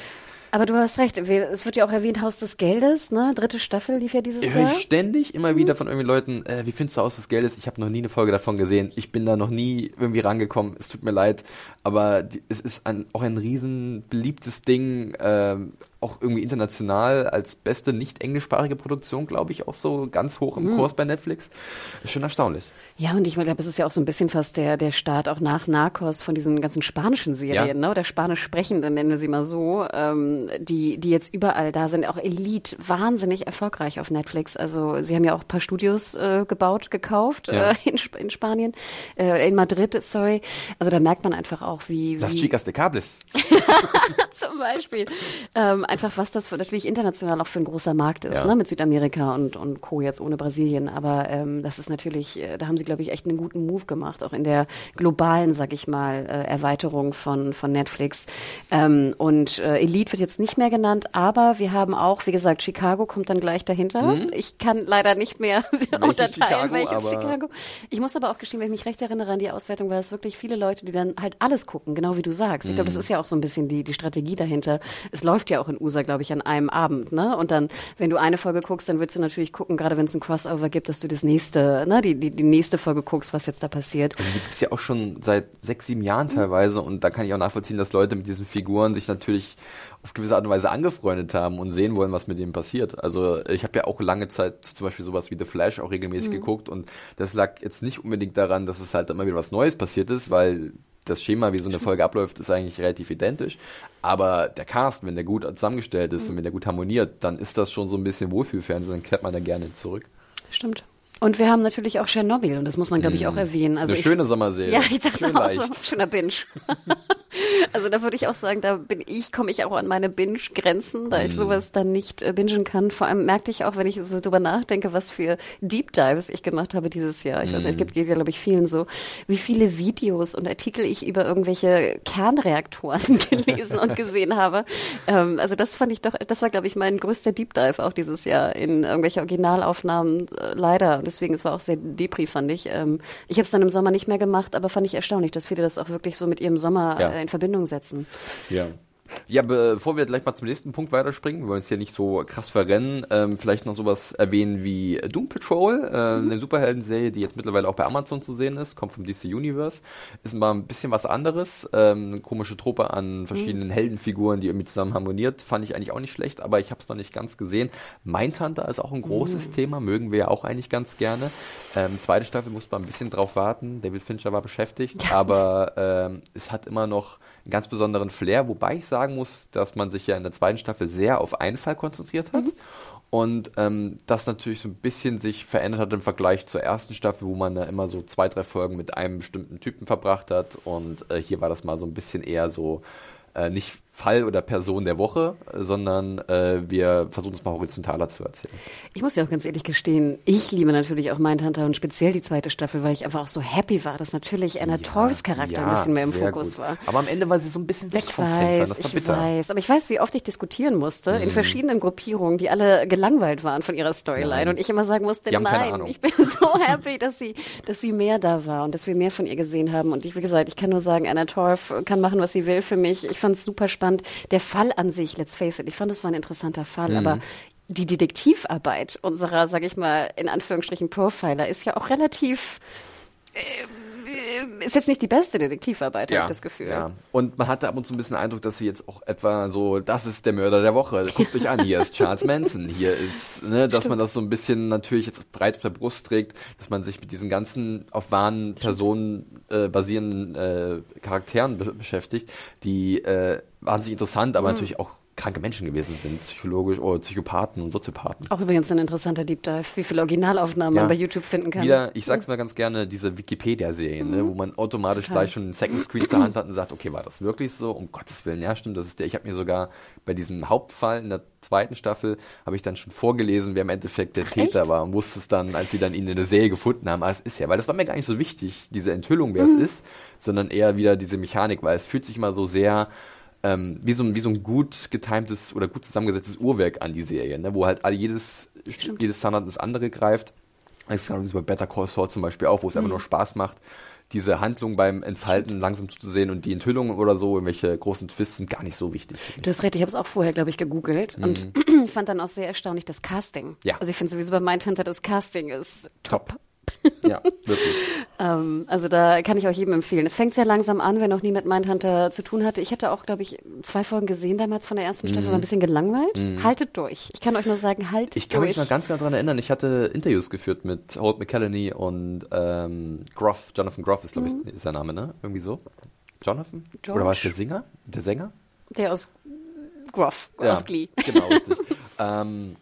B: Aber du hast recht, es wird ja auch erwähnt, Haus des Geldes, ne? Dritte Staffel lief ja dieses ich Jahr.
A: ständig immer mhm. wieder von irgendwie Leuten, äh, wie findest du Haus des Geldes? Ich habe noch nie eine Folge davon gesehen. Ich bin da noch nie irgendwie rangekommen. Es tut mir leid. Aber die, es ist ein, auch ein riesen beliebtes Ding. Ähm, auch irgendwie international als beste nicht englischsprachige Produktion, glaube ich, auch so ganz hoch im mhm. Kurs bei Netflix. Ist schon erstaunlich.
B: Ja, und ich glaube, es ist ja auch so ein bisschen fast der, der Start auch nach Narcos von diesen ganzen spanischen Serien, ja. ne? oder spanisch sprechenden, nennen wir sie mal so, ähm, die, die jetzt überall da sind, auch Elite, wahnsinnig erfolgreich auf Netflix. Also sie haben ja auch ein paar Studios äh, gebaut, gekauft ja. äh, in, in Spanien, äh, in Madrid, sorry. Also da merkt man einfach auch, wie... wie
A: Las Chicas de Cables.
B: Zum Beispiel. Ähm, einfach, was das für, natürlich international auch für ein großer Markt ist, ja. ne, mit Südamerika und, und Co. jetzt ohne Brasilien. Aber ähm, das ist natürlich, äh, da haben sie, glaube ich, echt einen guten Move gemacht, auch in der globalen, sag ich mal, äh, Erweiterung von, von Netflix. Ähm, und äh, Elite wird jetzt nicht mehr genannt, aber wir haben auch, wie gesagt, Chicago kommt dann gleich dahinter. Mhm. Ich kann leider nicht mehr unterteilen, welches Chicago. Ich muss aber auch gestehen, wenn ich mich recht erinnere an die Auswertung, war es wirklich viele Leute, die dann halt alles gucken, genau wie du sagst. Ich glaube, das mhm. ist ja auch so ein bisschen die, die Strategie dahinter. Es läuft ja auch in in USA, glaube ich, an einem Abend. Ne? Und dann, wenn du eine Folge guckst, dann willst du natürlich gucken, gerade wenn es ein Crossover gibt, dass du das nächste, ne, die, die, die nächste Folge guckst, was jetzt da passiert.
A: Also die gibt es ja auch schon seit sechs, sieben Jahren teilweise und da kann ich auch nachvollziehen, dass Leute mit diesen Figuren sich natürlich auf gewisse Art und Weise angefreundet haben und sehen wollen, was mit denen passiert. Also ich habe ja auch lange Zeit zum Beispiel sowas wie The Flash auch regelmäßig mhm. geguckt und das lag jetzt nicht unbedingt daran, dass es halt immer wieder was Neues passiert ist, weil das Schema, wie so eine Folge abläuft, ist eigentlich relativ identisch. Aber der Cast, wenn der gut zusammengestellt ist mhm. und wenn der gut harmoniert, dann ist das schon so ein bisschen Wohlfühlfernsehen, dann kehrt man da gerne zurück.
B: Stimmt. Und wir haben natürlich auch Tschernobyl und das muss man, glaube ich, auch erwähnen.
A: Also Eine schöne ich, Sommerserie.
B: Ja, ich dachte Schön auch leicht. so, schöner Binge. also da würde ich auch sagen, da bin ich, komme ich auch an meine Binge-Grenzen, da ich mhm. sowas dann nicht äh, bingen kann. Vor allem merkte ich auch, wenn ich so drüber nachdenke, was für Deep Dives ich gemacht habe dieses Jahr. Ich weiß nicht, es gibt, geht ja, glaube ich, vielen so, wie viele Videos und Artikel ich über irgendwelche Kernreaktoren gelesen und gesehen habe. Ähm, also das fand ich doch, das war, glaube ich, mein größter Deep Dive auch dieses Jahr in irgendwelche Originalaufnahmen, äh, leider. Deswegen, es war auch sehr depri, fand ich. Ähm, ich habe es dann im Sommer nicht mehr gemacht, aber fand ich erstaunlich, dass viele das auch wirklich so mit ihrem Sommer ja. äh, in Verbindung setzen.
A: Ja. Ja, bevor wir gleich mal zum nächsten Punkt weiterspringen, wir wollen uns hier nicht so krass verrennen, ähm, vielleicht noch sowas erwähnen wie Doom Patrol, äh, mhm. eine Superhelden-Serie, die jetzt mittlerweile auch bei Amazon zu sehen ist, kommt vom DC Universe, ist mal ein bisschen was anderes, ähm, eine komische Truppe an verschiedenen mhm. Heldenfiguren, die irgendwie zusammen harmoniert, fand ich eigentlich auch nicht schlecht, aber ich habe es noch nicht ganz gesehen. Mindhunter ist auch ein großes mhm. Thema, mögen wir ja auch eigentlich ganz gerne. Ähm, zweite Staffel muss man ein bisschen drauf warten, David Fincher war beschäftigt, ja. aber ähm, es hat immer noch einen ganz besonderen Flair, wobei ich sagen muss, dass man sich ja in der zweiten Staffel sehr auf einen Fall konzentriert hat. Mhm. Und ähm, das natürlich so ein bisschen sich verändert hat im Vergleich zur ersten Staffel, wo man da immer so zwei, drei Folgen mit einem bestimmten Typen verbracht hat. Und äh, hier war das mal so ein bisschen eher so, äh, nicht Fall oder Person der Woche, sondern äh, wir versuchen es mal horizontaler zu erzählen.
B: Ich muss ja auch ganz ehrlich gestehen, ich liebe natürlich auch Mindhunter und speziell die zweite Staffel, weil ich einfach auch so happy war, dass natürlich Anna ja, Torfs Charakter ja, ein bisschen mehr im Fokus gut. war.
A: Aber am Ende war sie so ein bisschen weg
B: ich
A: vom
B: weiß,
A: Fenster. Das war
B: ich
A: bitter.
B: weiß, aber ich weiß, wie oft ich diskutieren musste mhm. in verschiedenen Gruppierungen, die alle gelangweilt waren von ihrer Storyline nein. und ich immer sagen musste, nein, ich bin so happy, dass sie, dass sie mehr da war und dass wir mehr von ihr gesehen haben. Und ich, wie gesagt, ich kann nur sagen, Anna Torf kann machen, was sie will für mich. Ich fand es super spannend. Der Fall Fall an sich, let's face it, ich fand es war ein interessanter Fall, mhm. aber die Detektivarbeit unserer, sag ich mal, in Anführungsstrichen Profiler ist ja auch relativ äh, ist jetzt nicht die beste Detektivarbeit, ja, habe ich das Gefühl.
A: Ja. Und man hatte ab und zu ein bisschen Eindruck, dass sie jetzt auch etwa so, das ist der Mörder der Woche. Guckt euch an, hier ist Charles Manson, hier ist, ne, dass Stimmt. man das so ein bisschen natürlich jetzt breit auf der Brust trägt, dass man sich mit diesen ganzen auf wahren Personen äh, basierenden äh, Charakteren be beschäftigt, die äh, wahnsinnig interessant, aber mhm. natürlich auch kranke Menschen gewesen sind, psychologisch oder Psychopathen und Soziopathen.
B: Auch übrigens ein interessanter Deep Dive, wie viele Originalaufnahmen ja. man bei YouTube finden kann.
A: Wieder, ich sag's mal ganz gerne, diese Wikipedia-Serien, ne, mhm. ne, wo man automatisch Total. gleich schon einen Second Screen zur Hand hat und sagt, okay, war das wirklich so? Um Gottes Willen, ja, stimmt, das ist der. Ich habe mir sogar bei diesem Hauptfall in der zweiten Staffel habe ich dann schon vorgelesen, wer im Endeffekt der Ach, Täter echt? war und wusste es dann, als sie dann ihn in der Serie gefunden haben. Aber es ist ja, weil das war mir gar nicht so wichtig, diese Enthüllung, wer mhm. es ist, sondern eher wieder diese Mechanik, weil es fühlt sich mal so sehr ähm, wie, so ein, wie so ein gut getimtes oder gut zusammengesetztes Uhrwerk an die Serie, ne? wo halt all jedes, jedes Standard ins andere greift. Das ist genau wie bei Better Call Saul zum Beispiel auch, wo es mhm. einfach nur Spaß macht, diese Handlung beim Entfalten langsam zu sehen und die Enthüllungen oder so, irgendwelche großen Twists sind gar nicht so wichtig.
B: Du hast recht, ich habe es auch vorher, glaube ich, gegoogelt mhm. und fand dann auch sehr erstaunlich das Casting. Ja. Also ich finde sowieso bei Mindhunter das Casting ist top. top.
A: Ja, wirklich.
B: ähm, also da kann ich auch jedem empfehlen. Es fängt sehr langsam an, wer noch nie mit Mindhunter zu tun hatte. Ich hatte auch, glaube ich, zwei Folgen gesehen damals von der ersten Staffel, mm. war ein bisschen gelangweilt. Mm. Haltet durch. Ich kann euch nur sagen, haltet durch.
A: Ich kann
B: durch.
A: mich noch ganz genau daran erinnern, ich hatte Interviews geführt mit Holt McCallany und ähm, Groff, Jonathan Groff ist, glaube ich, mm. ist sein Name, ne? Irgendwie so. Jonathan? George. Oder war es der Singer? Der Sänger?
B: Der aus Groff, ja, aus Glee.
A: Genau, richtig. ähm,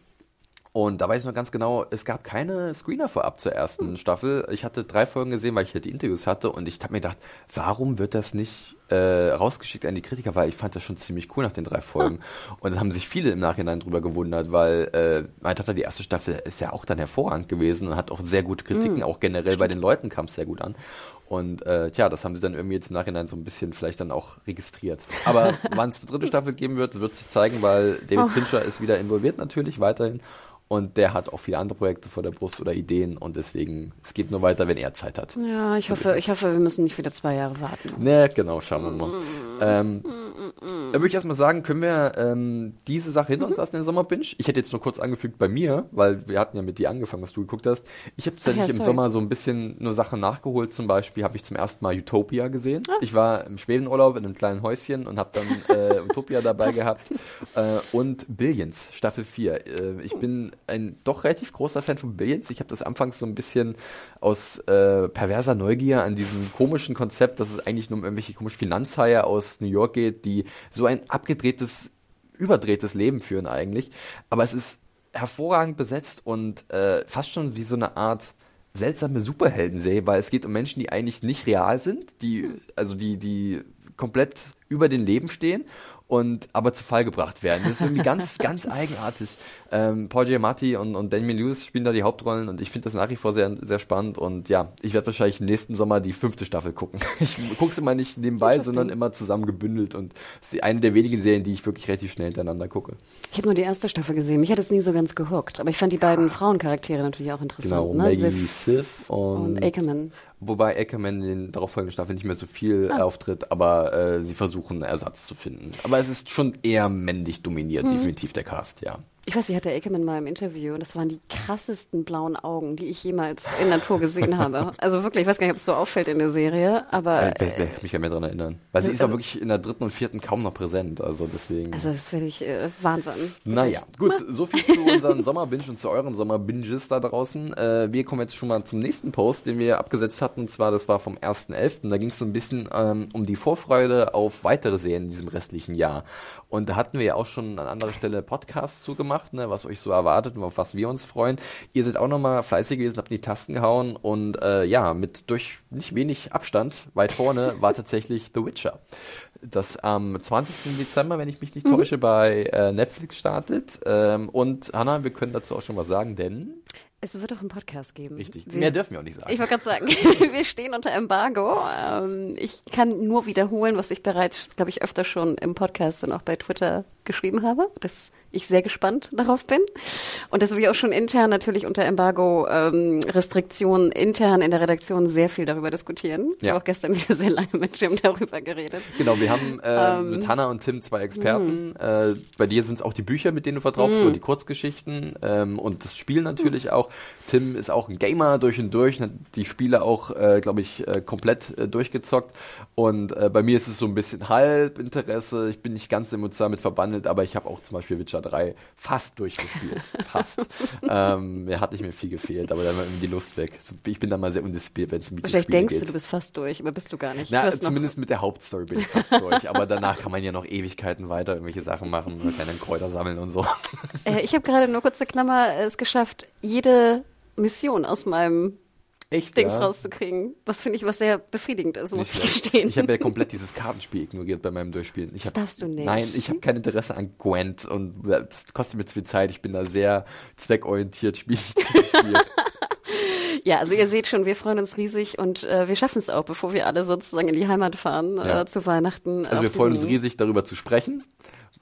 A: und da weiß ich noch ganz genau, es gab keine Screener vorab zur ersten hm. Staffel. Ich hatte drei Folgen gesehen, weil ich halt die Interviews hatte und ich habe mir gedacht, warum wird das nicht äh, rausgeschickt an die Kritiker, weil ich fand das schon ziemlich cool nach den drei Folgen. Hm. Und dann haben sich viele im Nachhinein drüber gewundert, weil äh, mein Tata, die erste Staffel ist ja auch dann hervorragend gewesen und hat auch sehr gute Kritiken, hm. auch generell Stimmt. bei den Leuten kam es sehr gut an. Und äh, tja, das haben sie dann irgendwie jetzt im Nachhinein so ein bisschen vielleicht dann auch registriert. Aber wann es eine dritte Staffel geben wird, wird sich zeigen, weil David oh. Fincher ist wieder involviert natürlich weiterhin. Und der hat auch viele andere Projekte vor der Brust oder Ideen und deswegen, es geht nur weiter, wenn er Zeit hat.
B: Ja, ich hoffe, ich hoffe, wir müssen nicht wieder zwei Jahre warten.
A: Ne, genau, schauen wir mal. ähm, da würde ich erstmal sagen, können wir ähm, diese Sache hinter uns lassen, den Sommerbinge? Ich hätte jetzt nur kurz angefügt bei mir, weil wir hatten ja mit dir angefangen, was du geguckt hast. Ich habe tatsächlich ja, im Sommer so ein bisschen nur Sachen nachgeholt. Zum Beispiel habe ich zum ersten Mal Utopia gesehen. Ah. Ich war im Schwedenurlaub in einem kleinen Häuschen und habe dann äh, Utopia dabei gehabt. Äh, und Billions, Staffel 4. Äh, ich bin ein doch relativ großer Fan von Billions. Ich habe das anfangs so ein bisschen aus äh, perverser Neugier an diesem komischen Konzept, dass es eigentlich nur um irgendwelche komischen Finanzhaie aus New York geht, die so ein abgedrehtes, überdrehtes Leben führen eigentlich. Aber es ist hervorragend besetzt und äh, fast schon wie so eine Art seltsame Superhelden-Serie, weil es geht um Menschen, die eigentlich nicht real sind, die, also die, die komplett über den Leben stehen und aber zu Fall gebracht werden. Das ist irgendwie ganz, ganz eigenartig. Ähm, Paul Giamatti und, und Daniel Lewis spielen da die Hauptrollen und ich finde das nach wie vor sehr, sehr spannend und ja, ich werde wahrscheinlich nächsten Sommer die fünfte Staffel gucken. Ich gucke es immer nicht nebenbei, sondern immer zusammen gebündelt und es ist eine der wenigen Serien, die ich wirklich relativ schnell hintereinander gucke.
B: Ich habe nur die erste Staffel gesehen. Mich hat es nie so ganz gehuckt, aber ich fand die beiden Frauencharaktere natürlich auch interessant.
A: Genau,
B: ne?
A: Maggie Sif und,
B: und Ackerman.
A: Wobei Ackerman in den darauffolgenden Staffeln nicht mehr so viel ah. auftritt, aber äh, sie versuchen Ersatz zu finden. Aber es ist schon eher männlich dominiert, hm. definitiv der Cast, ja.
B: Ich weiß, ich hatte Ackerman mal im Interview und das waren die krassesten blauen Augen, die ich jemals in Natur gesehen habe. Also wirklich, ich weiß gar nicht, ob es so auffällt in der Serie, aber.
A: Ich, ich mich ja mehr daran erinnern. Weil sie ist auch wirklich in der dritten und vierten kaum noch präsent, also deswegen.
B: Also das finde ich äh, Wahnsinn.
A: Naja, gut, so viel zu unseren Sommerbinge und zu euren Sommerbinges da draußen. Äh, wir kommen jetzt schon mal zum nächsten Post, den wir abgesetzt hatten, und zwar, das war vom 1.11. Da ging es so ein bisschen ähm, um die Vorfreude auf weitere Serien in diesem restlichen Jahr. Und da hatten wir ja auch schon an anderer Stelle Podcasts zugemacht gemacht, ne, was euch so erwartet und auf was wir uns freuen. Ihr seid auch nochmal fleißig gewesen, habt in die Tasten gehauen und äh, ja, mit durch nicht wenig Abstand weit vorne war tatsächlich The Witcher das am 20. Dezember, wenn ich mich nicht täusche, mhm. bei äh, Netflix startet. Ähm, und Hanna, wir können dazu auch schon was sagen, denn
B: es wird auch einen Podcast geben.
A: Richtig. Wir, Mehr dürfen wir auch nicht sagen.
B: Ich wollte gerade sagen, wir stehen unter Embargo. Ähm, ich kann nur wiederholen, was ich bereits, glaube ich, öfter schon im Podcast und auch bei Twitter geschrieben habe. Das ich sehr gespannt darauf bin. Und dass wir auch schon intern natürlich unter Embargo-Restriktionen ähm, intern in der Redaktion sehr viel darüber diskutieren. Ja. Ich habe auch gestern wieder sehr lange mit Jim darüber geredet.
A: Genau, wir haben äh, ähm, mit Hannah und Tim zwei Experten. Mm. Äh, bei dir sind es auch die Bücher, mit denen du mm. so die Kurzgeschichten ähm, und das Spiel natürlich auch. Tim ist auch ein Gamer durch und durch, hat die Spiele auch, äh, glaube ich, äh, komplett äh, durchgezockt. Und äh, bei mir ist es so ein bisschen Halbinteresse. Ich bin nicht ganz emotional mit verbandelt, aber ich habe auch zum Beispiel Witcher 3 fast durchgespielt. fast. ähm, mir hat nicht mehr viel gefehlt, aber dann war irgendwie die Lust weg. Ich bin da mal sehr undiszipliniert, wenn es um
B: Wahrscheinlich denkst geht. du, du bist fast durch, aber bist du gar nicht.
A: Na, zumindest mit der Hauptstory bin ich fast durch. Aber danach kann man ja noch Ewigkeiten weiter irgendwelche Sachen machen, kleine Kräuter sammeln und so.
B: Äh, ich habe gerade nur kurze Klammer es geschafft, jede Mission aus meinem Echt, Dings ja? rauszukriegen. Was finde ich was sehr befriedigend ist, muss ich gestehen.
A: Ich habe ja komplett dieses Kartenspiel ignoriert bei meinem Durchspielen. Ich hab,
B: das darfst du nicht.
A: Nein, ich habe kein Interesse an Gwent und das kostet mir zu viel Zeit. Ich bin da sehr zweckorientiert, spiele ich das Spiel.
B: Ja, also ihr seht schon, wir freuen uns riesig und äh, wir schaffen es auch, bevor wir alle sozusagen in die Heimat fahren äh, ja. äh, zu Weihnachten.
A: Also wir freuen uns riesig, darüber zu sprechen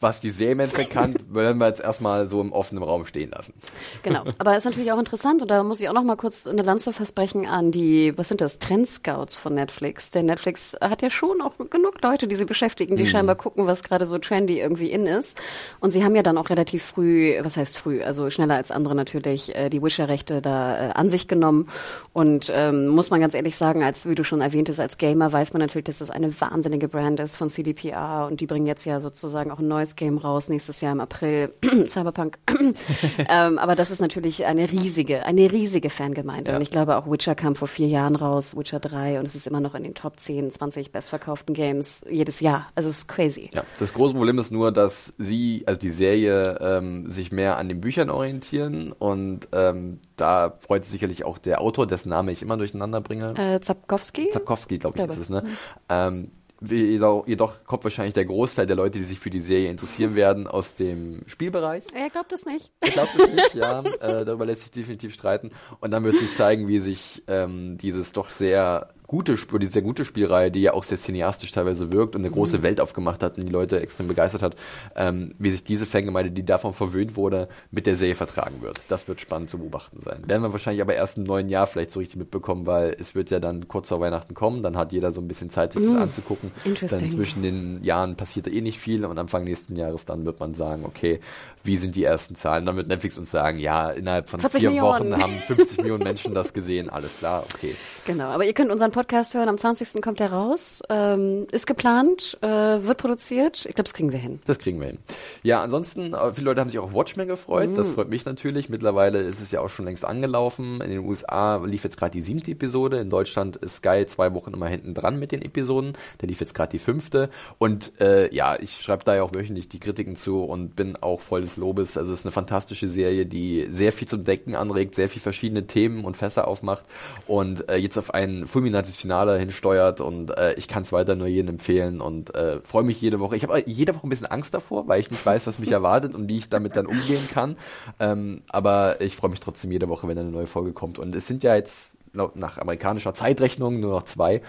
A: was die Serie im Endeffekt kann, wollen wir jetzt erstmal so im offenen Raum stehen lassen.
B: Genau, aber ist natürlich auch interessant und da muss ich auch noch mal kurz eine Lanze versprechen an die, was sind das, Trendscouts von Netflix. Denn Netflix hat ja schon auch genug Leute, die sie beschäftigen, die mhm. scheinbar gucken, was gerade so trendy irgendwie in ist. Und sie haben ja dann auch relativ früh, was heißt früh, also schneller als andere natürlich, äh, die Witcher-Rechte da äh, an sich genommen. Und ähm, muss man ganz ehrlich sagen, als wie du schon erwähntest, als Gamer weiß man natürlich, dass das eine wahnsinnige Brand ist von CDPR und die bringen jetzt ja sozusagen auch ein neues Game raus nächstes Jahr im April, Cyberpunk. ähm, aber das ist natürlich eine riesige, eine riesige Fangemeinde. Ja. Und ich glaube auch Witcher kam vor vier Jahren raus, Witcher 3 und es ist immer noch in den Top 10, 20 bestverkauften Games jedes Jahr. Also es ist crazy.
A: Ja, das große Problem ist nur, dass sie, also die Serie, ähm, sich mehr an den Büchern orientieren und ähm, da freut sich sicherlich auch der Autor, dessen Name ich immer durcheinander bringe.
B: Äh, Zapkowski?
A: Zapkowski, glaube ich, glaube. ist es, ne? Mhm. Jedoch, jedoch kommt wahrscheinlich der Großteil der Leute, die sich für die Serie interessieren werden, aus dem Spielbereich.
B: Er glaubt es nicht.
A: Er glaubt es nicht, ja. Äh, darüber lässt sich definitiv streiten. Und dann wird sich zeigen, wie sich ähm, dieses doch sehr gute, die sehr gute Spielreihe, die ja auch sehr cineastisch teilweise wirkt und eine große mhm. Welt aufgemacht hat und die Leute extrem begeistert hat, ähm, wie sich diese Fangemeinde, die davon verwöhnt wurde, mit der Serie vertragen wird. Das wird spannend zu beobachten sein. Werden wir wahrscheinlich aber erst im neuen Jahr vielleicht so richtig mitbekommen, weil es wird ja dann kurz vor Weihnachten kommen, dann hat jeder so ein bisschen Zeit, sich das mhm. anzugucken. Dann zwischen den Jahren passiert eh nicht viel und Anfang nächsten Jahres dann wird man sagen, okay, wie sind die ersten Zahlen? Dann wird Netflix uns sagen, ja, innerhalb von vier Millionen. Wochen haben 50 Millionen Menschen das gesehen, alles klar, okay.
B: Genau, aber ihr könnt unseren Podcast hören, am 20. kommt er raus, ähm, ist geplant, äh, wird produziert, ich glaube, das kriegen wir hin.
A: Das kriegen wir hin. Ja, ansonsten, äh, viele Leute haben sich auch auf Watchmen gefreut, mhm. das freut mich natürlich, mittlerweile ist es ja auch schon längst angelaufen, in den USA lief jetzt gerade die siebte Episode, in Deutschland ist Sky zwei Wochen immer hinten dran mit den Episoden, der lief jetzt gerade die fünfte und äh, ja, ich schreibe da ja auch wöchentlich die Kritiken zu und bin auch voll des Lobes. Also es ist eine fantastische Serie, die sehr viel zum Denken anregt, sehr viel verschiedene Themen und Fässer aufmacht und äh, jetzt auf ein fulminantes Finale hinsteuert und äh, ich kann es weiter nur jedem empfehlen und äh, freue mich jede Woche. Ich habe jede Woche ein bisschen Angst davor, weil ich nicht weiß, was mich erwartet und wie ich damit dann umgehen kann. Ähm, aber ich freue mich trotzdem jede Woche, wenn eine neue Folge kommt. Und es sind ja jetzt nach amerikanischer Zeitrechnung nur noch zwei.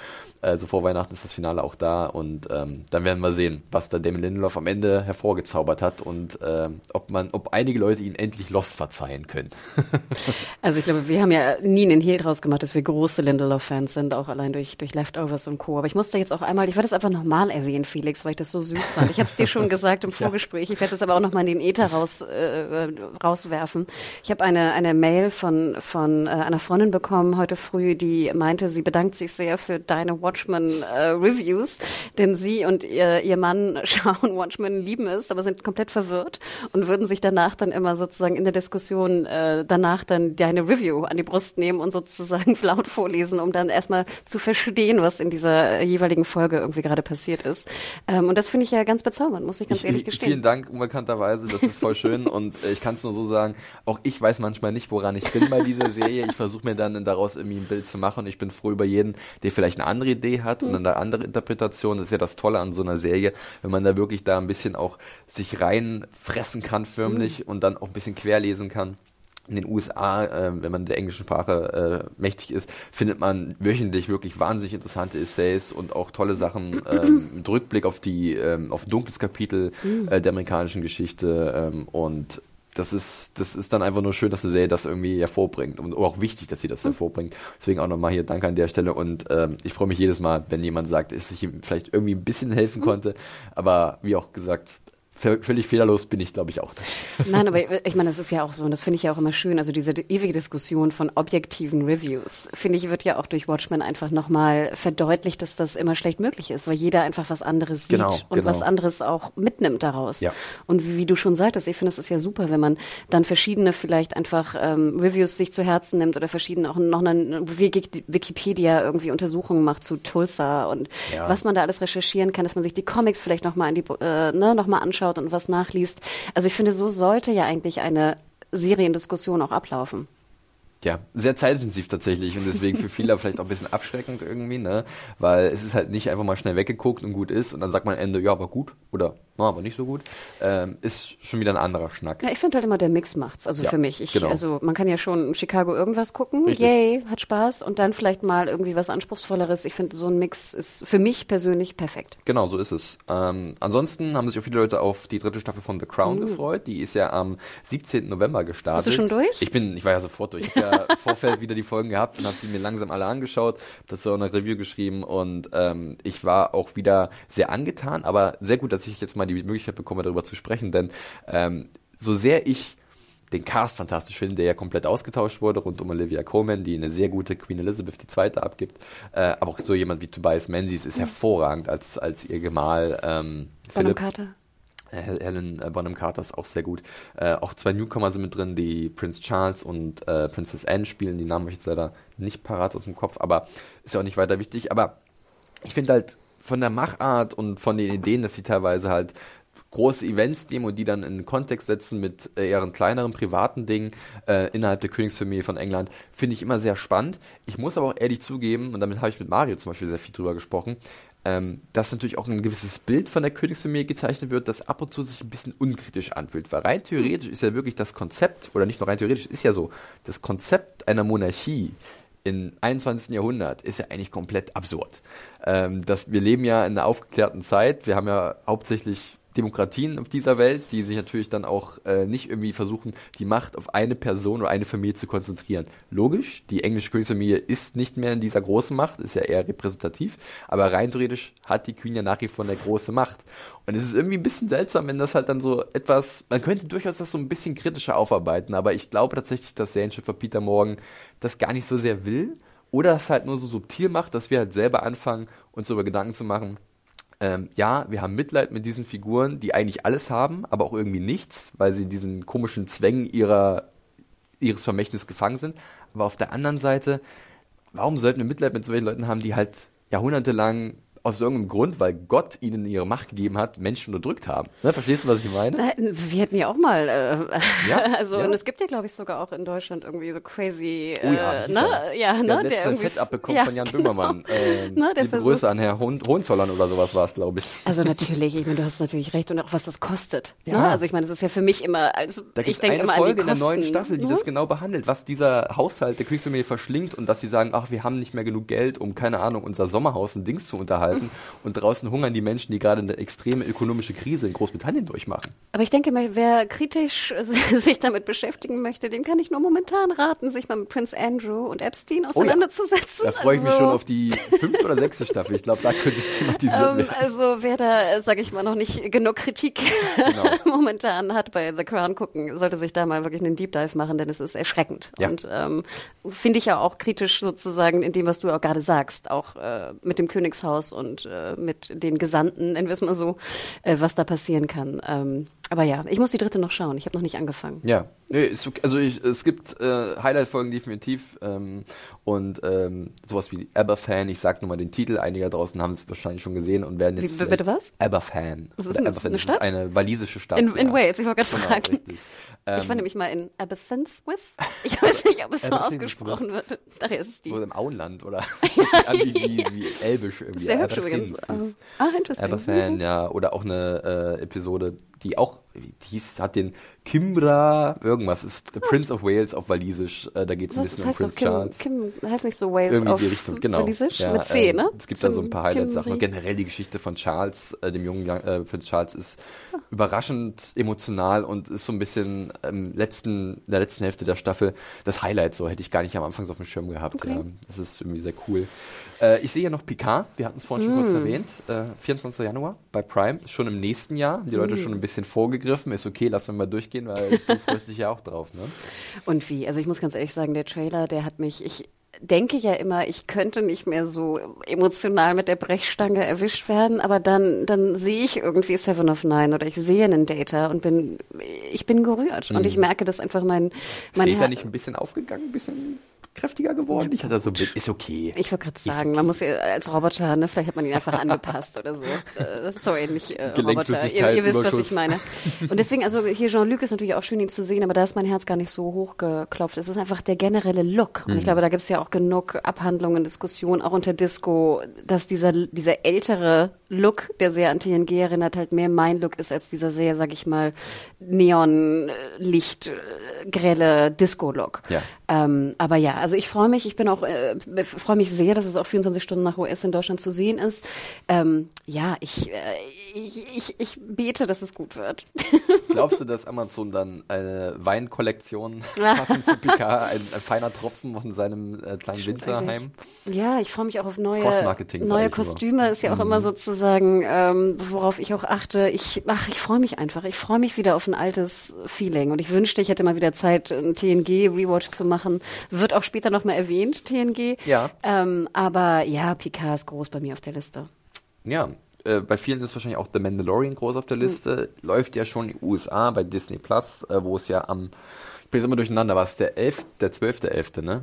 A: Also vor Weihnachten ist das Finale auch da und ähm, dann werden wir sehen, was da Damon Lindelof am Ende hervorgezaubert hat und ähm, ob man, ob einige Leute ihn endlich Lost verzeihen können.
B: also ich glaube, wir haben ja nie einen Hehl draus gemacht, dass wir große Lindelof-Fans sind, auch allein durch, durch Leftovers und Co. Aber ich musste jetzt auch einmal, ich werde das einfach nochmal erwähnen, Felix, weil ich das so süß fand. Ich habe es dir schon gesagt im Vorgespräch, ich werde das aber auch nochmal in den Äther raus, äh, rauswerfen. Ich habe eine, eine Mail von, von äh, einer Freundin bekommen heute früh, die meinte, sie bedankt sich sehr für deine Watchmen-Reviews, äh, denn sie und ihr, ihr Mann schauen Watchmen, lieben es, aber sind komplett verwirrt und würden sich danach dann immer sozusagen in der Diskussion äh, danach dann deine Review an die Brust nehmen und sozusagen laut vorlesen, um dann erstmal zu verstehen, was in dieser jeweiligen Folge irgendwie gerade passiert ist. Ähm, und das finde ich ja ganz bezaubernd, muss ich ganz
A: ich,
B: ehrlich gestehen.
A: Vielen Dank, unbekannterweise, das ist voll schön und äh, ich kann es nur so sagen, auch ich weiß manchmal nicht, woran ich bin bei dieser Serie. Ich versuche mir dann daraus irgendwie ein Bild zu machen. Ich bin froh über jeden, der vielleicht eine andere Idee hat mhm. und eine andere Interpretation. Das ist ja das Tolle an so einer Serie, wenn man da wirklich da ein bisschen auch sich reinfressen kann förmlich mhm. und dann auch ein bisschen querlesen kann in den USA, äh, wenn man der englischen Sprache äh, mächtig ist, findet man wöchentlich wirklich wahnsinnig interessante Essays und auch tolle Sachen ähm, mit Rückblick auf die ähm, auf ein dunkles Kapitel mhm. äh, der amerikanischen Geschichte ähm, und das ist, das ist dann einfach nur schön, dass die Serie das irgendwie hervorbringt und auch wichtig, dass sie das mhm. hervorbringt. Deswegen auch nochmal hier Danke an der Stelle und ähm, ich freue mich jedes Mal, wenn jemand sagt, dass ich ihm vielleicht irgendwie ein bisschen helfen mhm. konnte. Aber wie auch gesagt, völlig fehlerlos bin ich, glaube ich, auch.
B: Nein, aber ich meine, das ist ja auch so, und das finde ich ja auch immer schön. Also diese ewige Diskussion von objektiven Reviews, finde ich, wird ja auch durch Watchmen einfach nochmal verdeutlicht, dass das immer schlecht möglich ist, weil jeder einfach was anderes sieht genau, und genau. was anderes auch mitnimmt daraus. Ja. Und wie du schon sagtest, ich finde, es ist ja super, wenn man dann verschiedene vielleicht einfach ähm, Reviews sich zu Herzen nimmt oder verschiedene auch noch eine Wikipedia irgendwie Untersuchungen macht zu Tulsa und ja. was man da alles recherchieren kann, dass man sich die Comics vielleicht nochmal äh, ne, noch anschaut anschaut und was nachliest. Also ich finde, so sollte ja eigentlich eine Seriendiskussion auch ablaufen.
A: Ja, sehr zeitintensiv tatsächlich und deswegen für viele vielleicht auch ein bisschen abschreckend irgendwie, ne? Weil es ist halt nicht einfach mal schnell weggeguckt und gut ist und dann sagt man am Ende, ja, war gut oder war aber nicht so gut, ähm, ist schon wieder ein anderer Schnack.
B: Ja, ich finde halt immer, der Mix macht's, also ja, für mich. Ich, genau. Also man kann ja schon Chicago irgendwas gucken, Richtig. yay, hat Spaß und dann vielleicht mal irgendwie was Anspruchsvolleres. Ich finde, so ein Mix ist für mich persönlich perfekt.
A: Genau, so ist es. Ähm, ansonsten haben sich auch viele Leute auf die dritte Staffel von The Crown mhm. gefreut. Die ist ja am 17. November gestartet.
B: Bist du schon durch?
A: Ich bin, ich war ja sofort durch. Ich ja Vorfeld wieder die Folgen gehabt und habe sie mir langsam alle angeschaut, dazu auch eine Review geschrieben und ähm, ich war auch wieder sehr angetan, aber sehr gut, dass ich jetzt mal die Möglichkeit bekomme, darüber zu sprechen, denn ähm, so sehr ich den Cast fantastisch finde, der ja komplett ausgetauscht wurde, rund um Olivia Coleman, die eine sehr gute Queen Elizabeth II. abgibt. Äh, aber auch so jemand wie Tobias Menzies ist hervorragend als, als ihr Gemahl. Ähm,
B: Philipp. Carter.
A: Helen äh, Bonham Carter ist auch sehr gut. Äh, auch zwei Newcomer sind mit drin, die Prince Charles und äh, Princess Anne spielen. Die Namen habe ich jetzt leider nicht parat aus dem Kopf, aber ist ja auch nicht weiter wichtig. Aber ich finde halt von der Machart und von den Ideen, dass sie teilweise halt große Events nehmen und die dann in Kontext setzen mit äh, ihren kleineren privaten Dingen äh, innerhalb der Königsfamilie von England, finde ich immer sehr spannend. Ich muss aber auch ehrlich zugeben, und damit habe ich mit Mario zum Beispiel sehr viel drüber gesprochen, ähm, dass natürlich auch ein gewisses Bild von der Königsfamilie gezeichnet wird, das ab und zu sich ein bisschen unkritisch anfühlt. Weil rein theoretisch ist ja wirklich das Konzept, oder nicht nur rein theoretisch, ist ja so, das Konzept einer Monarchie im 21. Jahrhundert ist ja eigentlich komplett absurd. Ähm, das, wir leben ja in einer aufgeklärten Zeit, wir haben ja hauptsächlich Demokratien auf dieser Welt, die sich natürlich dann auch äh, nicht irgendwie versuchen, die Macht auf eine Person oder eine Familie zu konzentrieren. Logisch, die englische Königsfamilie ist nicht mehr in dieser großen Macht, ist ja eher repräsentativ, aber rein theoretisch hat die Queen ja nach wie vor eine große Macht. Und es ist irgendwie ein bisschen seltsam, wenn das halt dann so etwas, man könnte durchaus das so ein bisschen kritischer aufarbeiten, aber ich glaube tatsächlich, dass Serienschiffer Peter Morgan das gar nicht so sehr will oder es halt nur so subtil macht, dass wir halt selber anfangen, uns darüber Gedanken zu machen, ähm, ja, wir haben Mitleid mit diesen Figuren, die eigentlich alles haben, aber auch irgendwie nichts, weil sie in diesen komischen Zwängen ihrer, ihres Vermächtnisses gefangen sind. Aber auf der anderen Seite, warum sollten wir Mitleid mit solchen Leuten haben, die halt jahrhundertelang aus irgendeinem Grund, weil Gott ihnen ihre Macht gegeben hat, Menschen unterdrückt haben. Ne, verstehst du, was ich meine? Na,
B: wir hätten ja auch mal, äh, ja, also ja. und es gibt ja, glaube ich, sogar auch in Deutschland irgendwie so crazy,
A: oh ja, äh, ne, ja, ne, der, der irgendwie Fett abbekommen ja, von Jan Böhmermann. Ähm, ne, der Grüße an Herr Hohn Hohenzollern oder sowas war es, glaube ich.
B: Also natürlich, ich meine, du hast natürlich recht und auch was das kostet. Ne? Ja. Ne? Also ich meine, das ist ja für mich immer, also
A: da ich denke immer Folge an die Kosten. in der neuen Staffel, die ne? das genau behandelt, was dieser Haushalt der Kriegsfamilie verschlingt und dass sie sagen, ach, wir haben nicht mehr genug Geld, um keine Ahnung unser Sommerhaus und Dings zu unterhalten aushalten. Und draußen hungern die Menschen, die gerade eine extreme ökonomische Krise in Großbritannien durchmachen.
B: Aber ich denke mal, wer kritisch sich damit beschäftigen möchte, dem kann ich nur momentan raten, sich mal mit Prince Andrew und Epstein auseinanderzusetzen.
A: Da freue ich mich
B: Also-
A: schon auf die fünfte oder sechste Staffel. Ich glaube, da könnte es thematisiert
B: Ähm,
A: werden.
B: also wer da, sage ich mal, noch nicht genug Kritik
A: Genau.
B: momentan hat bei The Crown gucken, sollte sich da mal wirklich einen Deep Dive machen, denn es ist erschreckend.
A: Ja.
B: Und ähm, finde ich ja auch kritisch sozusagen in dem, was du auch gerade sagst, auch äh, mit dem Königshaus und äh, mit den Gesandten, nennen wir es mal so, äh, was da passieren kann. Ähm, aber ja, ich muss die dritte noch schauen. Ich habe noch nicht angefangen.
A: Ja, nee, also ich, es gibt äh, Highlight-Folgen definitiv ähm, und ähm, sowas wie Aberfan, ich sag nur mal den Titel, einige draußen haben es wahrscheinlich schon gesehen und werden jetzt
B: Wie- bitte was?
A: Aberfan.
B: Was ist
A: Oder
B: denn das?
A: Aberfan,
B: Eine
A: das
B: Stadt?
A: ist eine walisische Stadt.
B: In, in
A: ja.
B: Wales, ich wollte gerade
A: Genau,
B: fragen.
A: Ähm,
B: ich war nämlich mal in Aberystwyth. Ich weiß nicht, ob es so ausgesprochen wird. Daher ist es die.
A: Wo im Auenland oder das an wie, wie, wie Elbisch irgendwie.
B: Sehr hübsch übrigens. Ähm, Ah, interesting.
A: Aberfan, ja. Oder auch eine äh, Episode, die auch, die hieß, hat den Kimbra, irgendwas, ist The Prince of Wales auf Walisisch. Äh, da geht es ein bisschen
B: das
A: um
B: heißt
A: Prince
B: doch
A: Charles.
B: Kim, Kim, heißt nicht so Wales
A: Irgendwie
B: auf
A: die Richtung, genau.
B: Walisisch?
A: Ja,
B: Mit C,
A: ähm,
B: ne?
A: Es gibt da so ein
B: Zum
A: paar Highlight-Sachen. Generell die Geschichte von Charles, äh, dem jungen äh, Prinz Charles, ist überraschend emotional und ist so ein bisschen im letzten, in der letzten Hälfte der Staffel das Highlight. So hätte ich gar nicht am Anfang so auf dem Schirm gehabt.
B: Okay.
A: Ja. Das ist irgendwie sehr cool. Äh, ich sehe hier noch Picard, wir hatten es vorhin schon kurz
B: Mm.
A: erwähnt. Äh, 24. Januar bei Prime, schon im nächsten Jahr. Die
B: Mm.
A: Leute schon ein bisschen vorgegriffen. Ist okay, lassen wir mal durchgehen, weil du freust dich ja auch drauf. Ne?
B: Und wie? Also ich muss ganz ehrlich sagen, der Trailer, der hat mich, ich denke ja immer, ich könnte nicht mehr so emotional mit der Brechstange erwischt werden, aber dann, dann sehe ich irgendwie Seven of Nine oder ich sehe einen Data und bin, ich bin gerührt. Und ich merke, dass einfach mein,
A: Ist
B: mein
A: Data
B: Her-
A: nicht ein bisschen aufgegangen, ein bisschen kräftiger geworden? Ich hatte so, ein bisschen- ist okay.
B: Ich wollte gerade sagen,
A: okay.
B: man muss ja als Roboter, ne, vielleicht hat man ihn einfach angepasst oder so. Äh, sorry, nicht äh, Roboter. Ihr, ihr wisst, was ich meine. Und deswegen, also hier Jean-Luc ist natürlich auch schön, ihn zu sehen, aber da ist mein Herz gar nicht so hochgeklopft. Es ist einfach der generelle Look. Und
A: Mhm.
B: ich glaube, da gibt es ja auch genug Abhandlungen, Diskussionen, auch unter Disco, dass dieser, dieser ältere Look, der sehr an TNG erinnert, halt mehr mein Look ist als dieser sehr, sag ich mal, Neonlicht, äh, grelle Disco-Look.
A: Ja.
B: Ähm, aber ja, also ich freue mich, ich bin auch, äh, freue mich sehr, dass es auch 24 Stunden nach US in Deutschland zu sehen ist. Ähm, ja, ich, äh, ich, ich, ich bete, dass es gut wird.
A: Glaubst du, dass Amazon dann eine Weinkollektion passend zu Picard, ein, ein feiner Tropfen von seinem äh, kleinen Winzerheim?
B: Ja, ich freue mich auch auf neue, neue. Kostüme. Ist ja auch immer sozusagen, ähm, worauf ich auch achte. Ich, ach, ich freue mich einfach. Ich freue mich wieder auf ein altes Feeling. Und ich wünschte, ich hätte mal wieder Zeit, einen TNG-Rewatch zu machen. Wird auch später nochmal erwähnt, TNG.
A: Ja.
B: Ähm, aber ja, Picard ist groß bei mir auf der Liste.
A: Ja, äh, bei vielen ist wahrscheinlich auch The Mandalorian groß auf der Liste. Läuft ja schon in den USA bei Disney Plus, äh, wo es ja am, ich bin jetzt immer durcheinander, war es der 11., der 12.11., ne?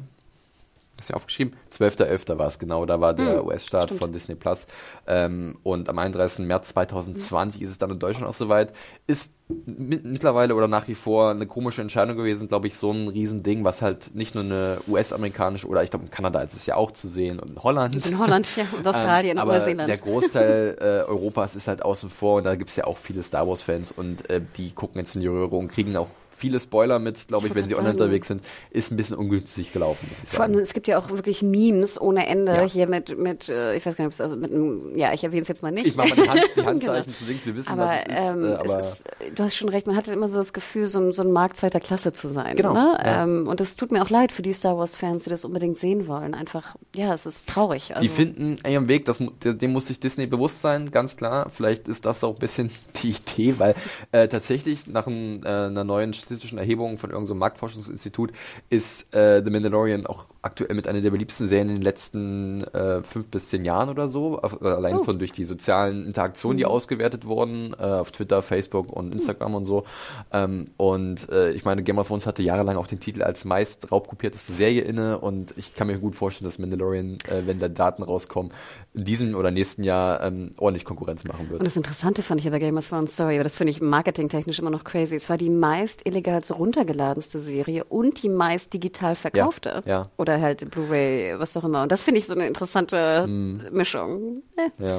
A: Ist ja aufgeschrieben? 12.11. war es genau, da war der US-Start
B: stimmt.
A: von Disney Plus. Ähm, und am 31. März 2020 ist es dann in Deutschland auch soweit. Ist mit, mittlerweile oder nach wie vor eine komische Entscheidung gewesen, glaube ich, so ein Riesending, was halt nicht nur eine US-amerikanische oder ich glaube in Kanada ist es ja auch zu sehen und in Holland.
B: In Holland ja, und Australien
A: Ähm,
B: und
A: aber
B: Neuseeland.
A: der Großteil äh, Europas ist halt außen vor und da gibt es ja auch viele Star Wars-Fans und äh, die gucken jetzt in die Röhre und kriegen auch viele Spoiler mit, glaube ich,
B: Ich
A: wenn sie online
B: sagen.
A: unterwegs sind. Ist ein bisschen ungünstig gelaufen, muss ich
B: Vor allem,
A: sagen.
B: es gibt ja auch wirklich Memes ohne Ende
A: Ja.
B: hier mit, mit, äh, ich weiß gar nicht, ob es also mit einem, ja, ich erwähne es jetzt mal nicht.
A: Ich mache mal die, Hand, die
B: Genau.
A: Handzeichen zu links, wir wissen,
B: Aber,
A: was es ist.
B: ähm,
A: äh, aber
B: es ist, du hast schon recht, man hatte immer so das Gefühl, so ein, so ein Markt zweiter Klasse zu sein.
A: Genau,
B: Ne?
A: ja.
B: Ähm, und es tut mir auch leid für die Star Wars-Fans, die das unbedingt sehen wollen. Einfach, ja, es ist traurig. Also,
A: die finden ihren Weg, das, dem muss sich Disney bewusst sein, ganz klar. Vielleicht ist das auch ein bisschen die Idee, weil äh, tatsächlich nach ein, äh, einer neuen statistischen Erhebung von irgendeinem Marktforschungsinstitut ist äh, The Mandalorian auch aktuell mit einer der beliebtesten Serien in den letzten äh, fünf bis zehn Jahren oder so. Auf, äh, allein
B: Oh.
A: von durch die sozialen Interaktionen, die ausgewertet wurden, äh, auf Twitter, Facebook und Instagram und so. Ähm, und äh, ich meine, Game of Thrones hatte jahrelang auch den Titel als meist raubkopierteste Serie inne und ich kann mir gut vorstellen, dass Mandalorian, äh, wenn da Daten rauskommen, in diesem oder nächsten Jahr ähm, ordentlich Konkurrenz machen
B: Und
A: wird.
B: das Interessante fand ich ja bei Game of Thrones, sorry, aber das finde ich marketingtechnisch immer noch crazy. Es war die meist illegal runtergeladenste Serie und die meist digital verkaufte.
A: ja.
B: Oder oder halt Blu-ray, was auch immer. Und das finde ich so eine interessante mm. Mischung.
A: Eh. Ja.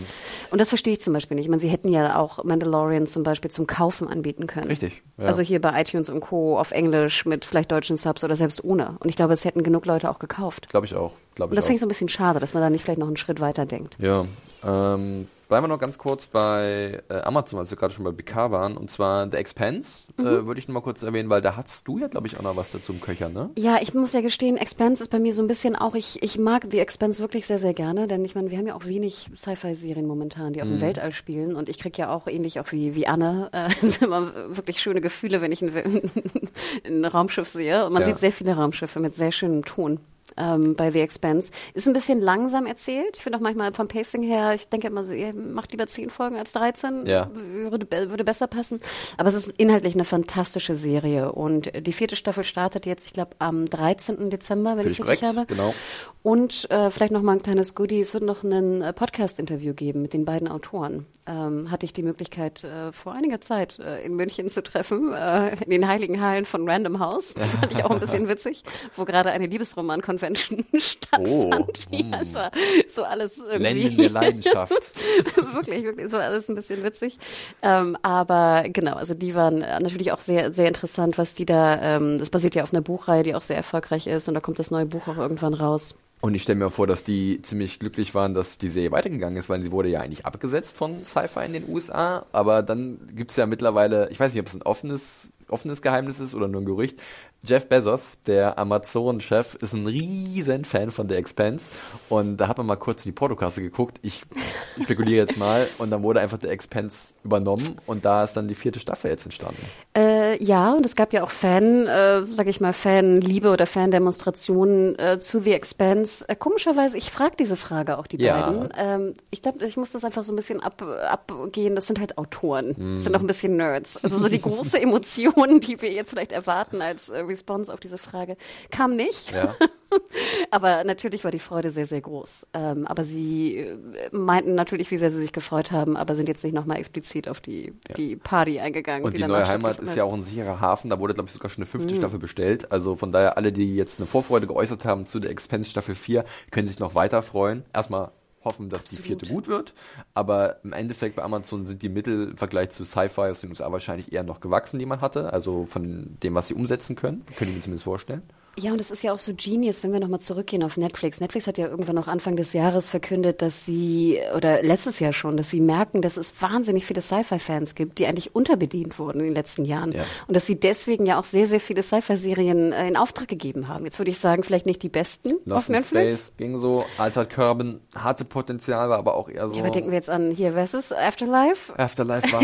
B: Und das verstehe ich zum Beispiel nicht. Ich meine, sie hätten ja auch Mandalorian zum Beispiel zum Kaufen anbieten können.
A: Richtig.
B: Ja. Also hier bei iTunes und Co. auf Englisch mit vielleicht deutschen Subs oder selbst ohne. Und ich glaube, es hätten genug Leute auch gekauft.
A: Glaube ich auch. Glaub
B: und das
A: finde
B: ich so ein bisschen schade, dass man da nicht vielleicht noch einen Schritt weiter denkt.
A: Ja. Ähm, Bleiben wir noch ganz kurz bei äh, Amazon, als wir gerade schon bei BK waren, und zwar The Expense, äh, mhm. äh, würde ich noch mal kurz erwähnen, weil da hast du ja, glaube ich, auch noch was dazu im Köcher, ne?
B: Ja, ich muss ja gestehen, Expense ist bei mir so ein bisschen auch, ich, ich mag The Expense wirklich sehr, sehr gerne, denn ich meine, wir haben ja auch wenig Sci-Fi-Serien momentan, die auch mhm. im Weltall spielen und ich kriege ja auch ähnlich auch wie, wie Anne äh, immer wirklich schöne Gefühle, wenn ich ein, ein Raumschiff sehe. Und man ja. sieht sehr viele Raumschiffe mit sehr schönem Ton ähm, bei The Expense. Ist ein bisschen langsam erzählt. Ich finde auch manchmal vom Pacing her, ich denke immer so, ihr macht lieber zehn Folgen als 13.
A: Ja.
B: Würde, würde besser passen. Aber es ist inhaltlich eine fantastische Serie. Und die vierte Staffel startet jetzt, ich glaube, am 13. Dezember, wenn ich es richtig habe.
A: Genau.
B: Und äh, vielleicht noch mal ein kleines Goodie. Es wird noch ein äh, Podcast-Interview geben mit den beiden Autoren. Ähm, hatte ich die Möglichkeit, äh, vor einiger Zeit äh, in München zu treffen, äh, in den heiligen Hallen von Random House. Das fand ich auch ein bisschen witzig, wo gerade eine Liebesroman-Convention stattfand. Oh, ja, es war so alles irgendwie.
A: Ländchen der Leidenschaft.
B: wirklich, wirklich, es war alles ein bisschen witzig. Ähm, aber genau, also die waren natürlich auch sehr, sehr interessant, was die da, ähm, das basiert ja auf einer Buchreihe, die auch sehr erfolgreich ist und da kommt das neue Buch auch irgendwann raus.
A: Und ich stelle mir vor, dass die ziemlich glücklich waren, dass die Serie weitergegangen ist, weil sie wurde ja eigentlich abgesetzt von Sci-Fi in den USA. Aber dann gibt es ja mittlerweile, ich weiß nicht, ob es ein offenes, offenes Geheimnis ist oder nur ein Gerücht, Jeff Bezos, der Amazon-Chef, ist ein riesen Fan von The Expanse und da hat man mal kurz in die Portokasse geguckt. Ich spekuliere jetzt mal und dann wurde einfach The Expanse übernommen und da ist dann die vierte Staffel jetzt entstanden.
B: Äh, ja, und es gab ja auch Fan, äh, sag ich mal, Fanliebe oder Fandemonstrationen äh, zu The Expanse. Äh, komischerweise, ich frage diese Frage auch die ja. beiden. Ähm, ich glaube, ich muss das einfach so ein bisschen ab, abgehen. Das sind halt Autoren, mm. das sind auch ein bisschen Nerds. Also so die große Emotion, die wir jetzt vielleicht erwarten als äh, Response auf diese Frage kam nicht.
A: Ja.
B: aber natürlich war die Freude sehr, sehr groß. Ähm, aber sie äh, meinten natürlich, wie sehr sie sich gefreut haben, aber sind jetzt nicht nochmal explizit auf die, ja. die Party eingegangen.
A: Und die, die neue Heimat ist ja auch ein sicherer Hafen. Da wurde, glaube ich, sogar schon eine fünfte mhm. Staffel bestellt. Also von daher, alle, die jetzt eine Vorfreude geäußert haben zu der Expense Staffel 4, können sich noch weiter freuen. Erstmal hoffen, dass Absolut. die vierte gut wird. Aber im Endeffekt bei Amazon sind die Mittel im Vergleich zu Sci-Fi aus den USA wahrscheinlich eher noch gewachsen, die man hatte. Also von dem, was sie umsetzen können. Können ich mir zumindest vorstellen.
B: Ja, und es ist ja auch so genius, wenn wir nochmal zurückgehen auf Netflix. Netflix hat ja irgendwann noch Anfang des Jahres verkündet, dass sie, oder letztes Jahr schon, dass sie merken, dass es wahnsinnig viele Sci-Fi-Fans gibt, die eigentlich unterbedient wurden in den letzten Jahren. Ja. Und dass sie deswegen ja auch sehr, sehr viele Sci-Fi-Serien äh, in Auftrag gegeben haben. Jetzt würde ich sagen, vielleicht nicht die besten
A: Lost
B: auf Netflix.
A: Space ging so, Altered Carbon hatte Potenzial, war aber auch eher so.
B: Ja, aber denken wir jetzt an hier, was ist Afterlife?
A: Afterlife war.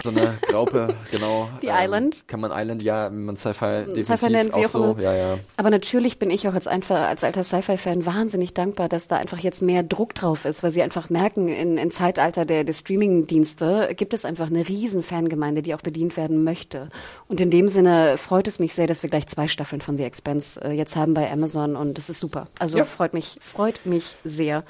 A: So eine Graupe, genau.
B: Die ähm, Island.
A: Kann man Island, ja, man Sci-Fi definitiv
B: Sci-Fi nennt,
A: auch,
B: auch
A: so. Ja, ja.
B: Aber natürlich bin ich auch als, einfach, als alter Sci-Fi-Fan wahnsinnig dankbar, dass da einfach jetzt mehr Druck drauf ist, weil sie einfach merken, in, in Zeitalter der, der Streaming-Dienste gibt es einfach eine riesen Fangemeinde, die auch bedient werden möchte. Und in dem Sinne freut es mich sehr, dass wir gleich zwei Staffeln von The Expense äh, jetzt haben bei Amazon und das ist super. Also ja. freut mich, freut mich sehr.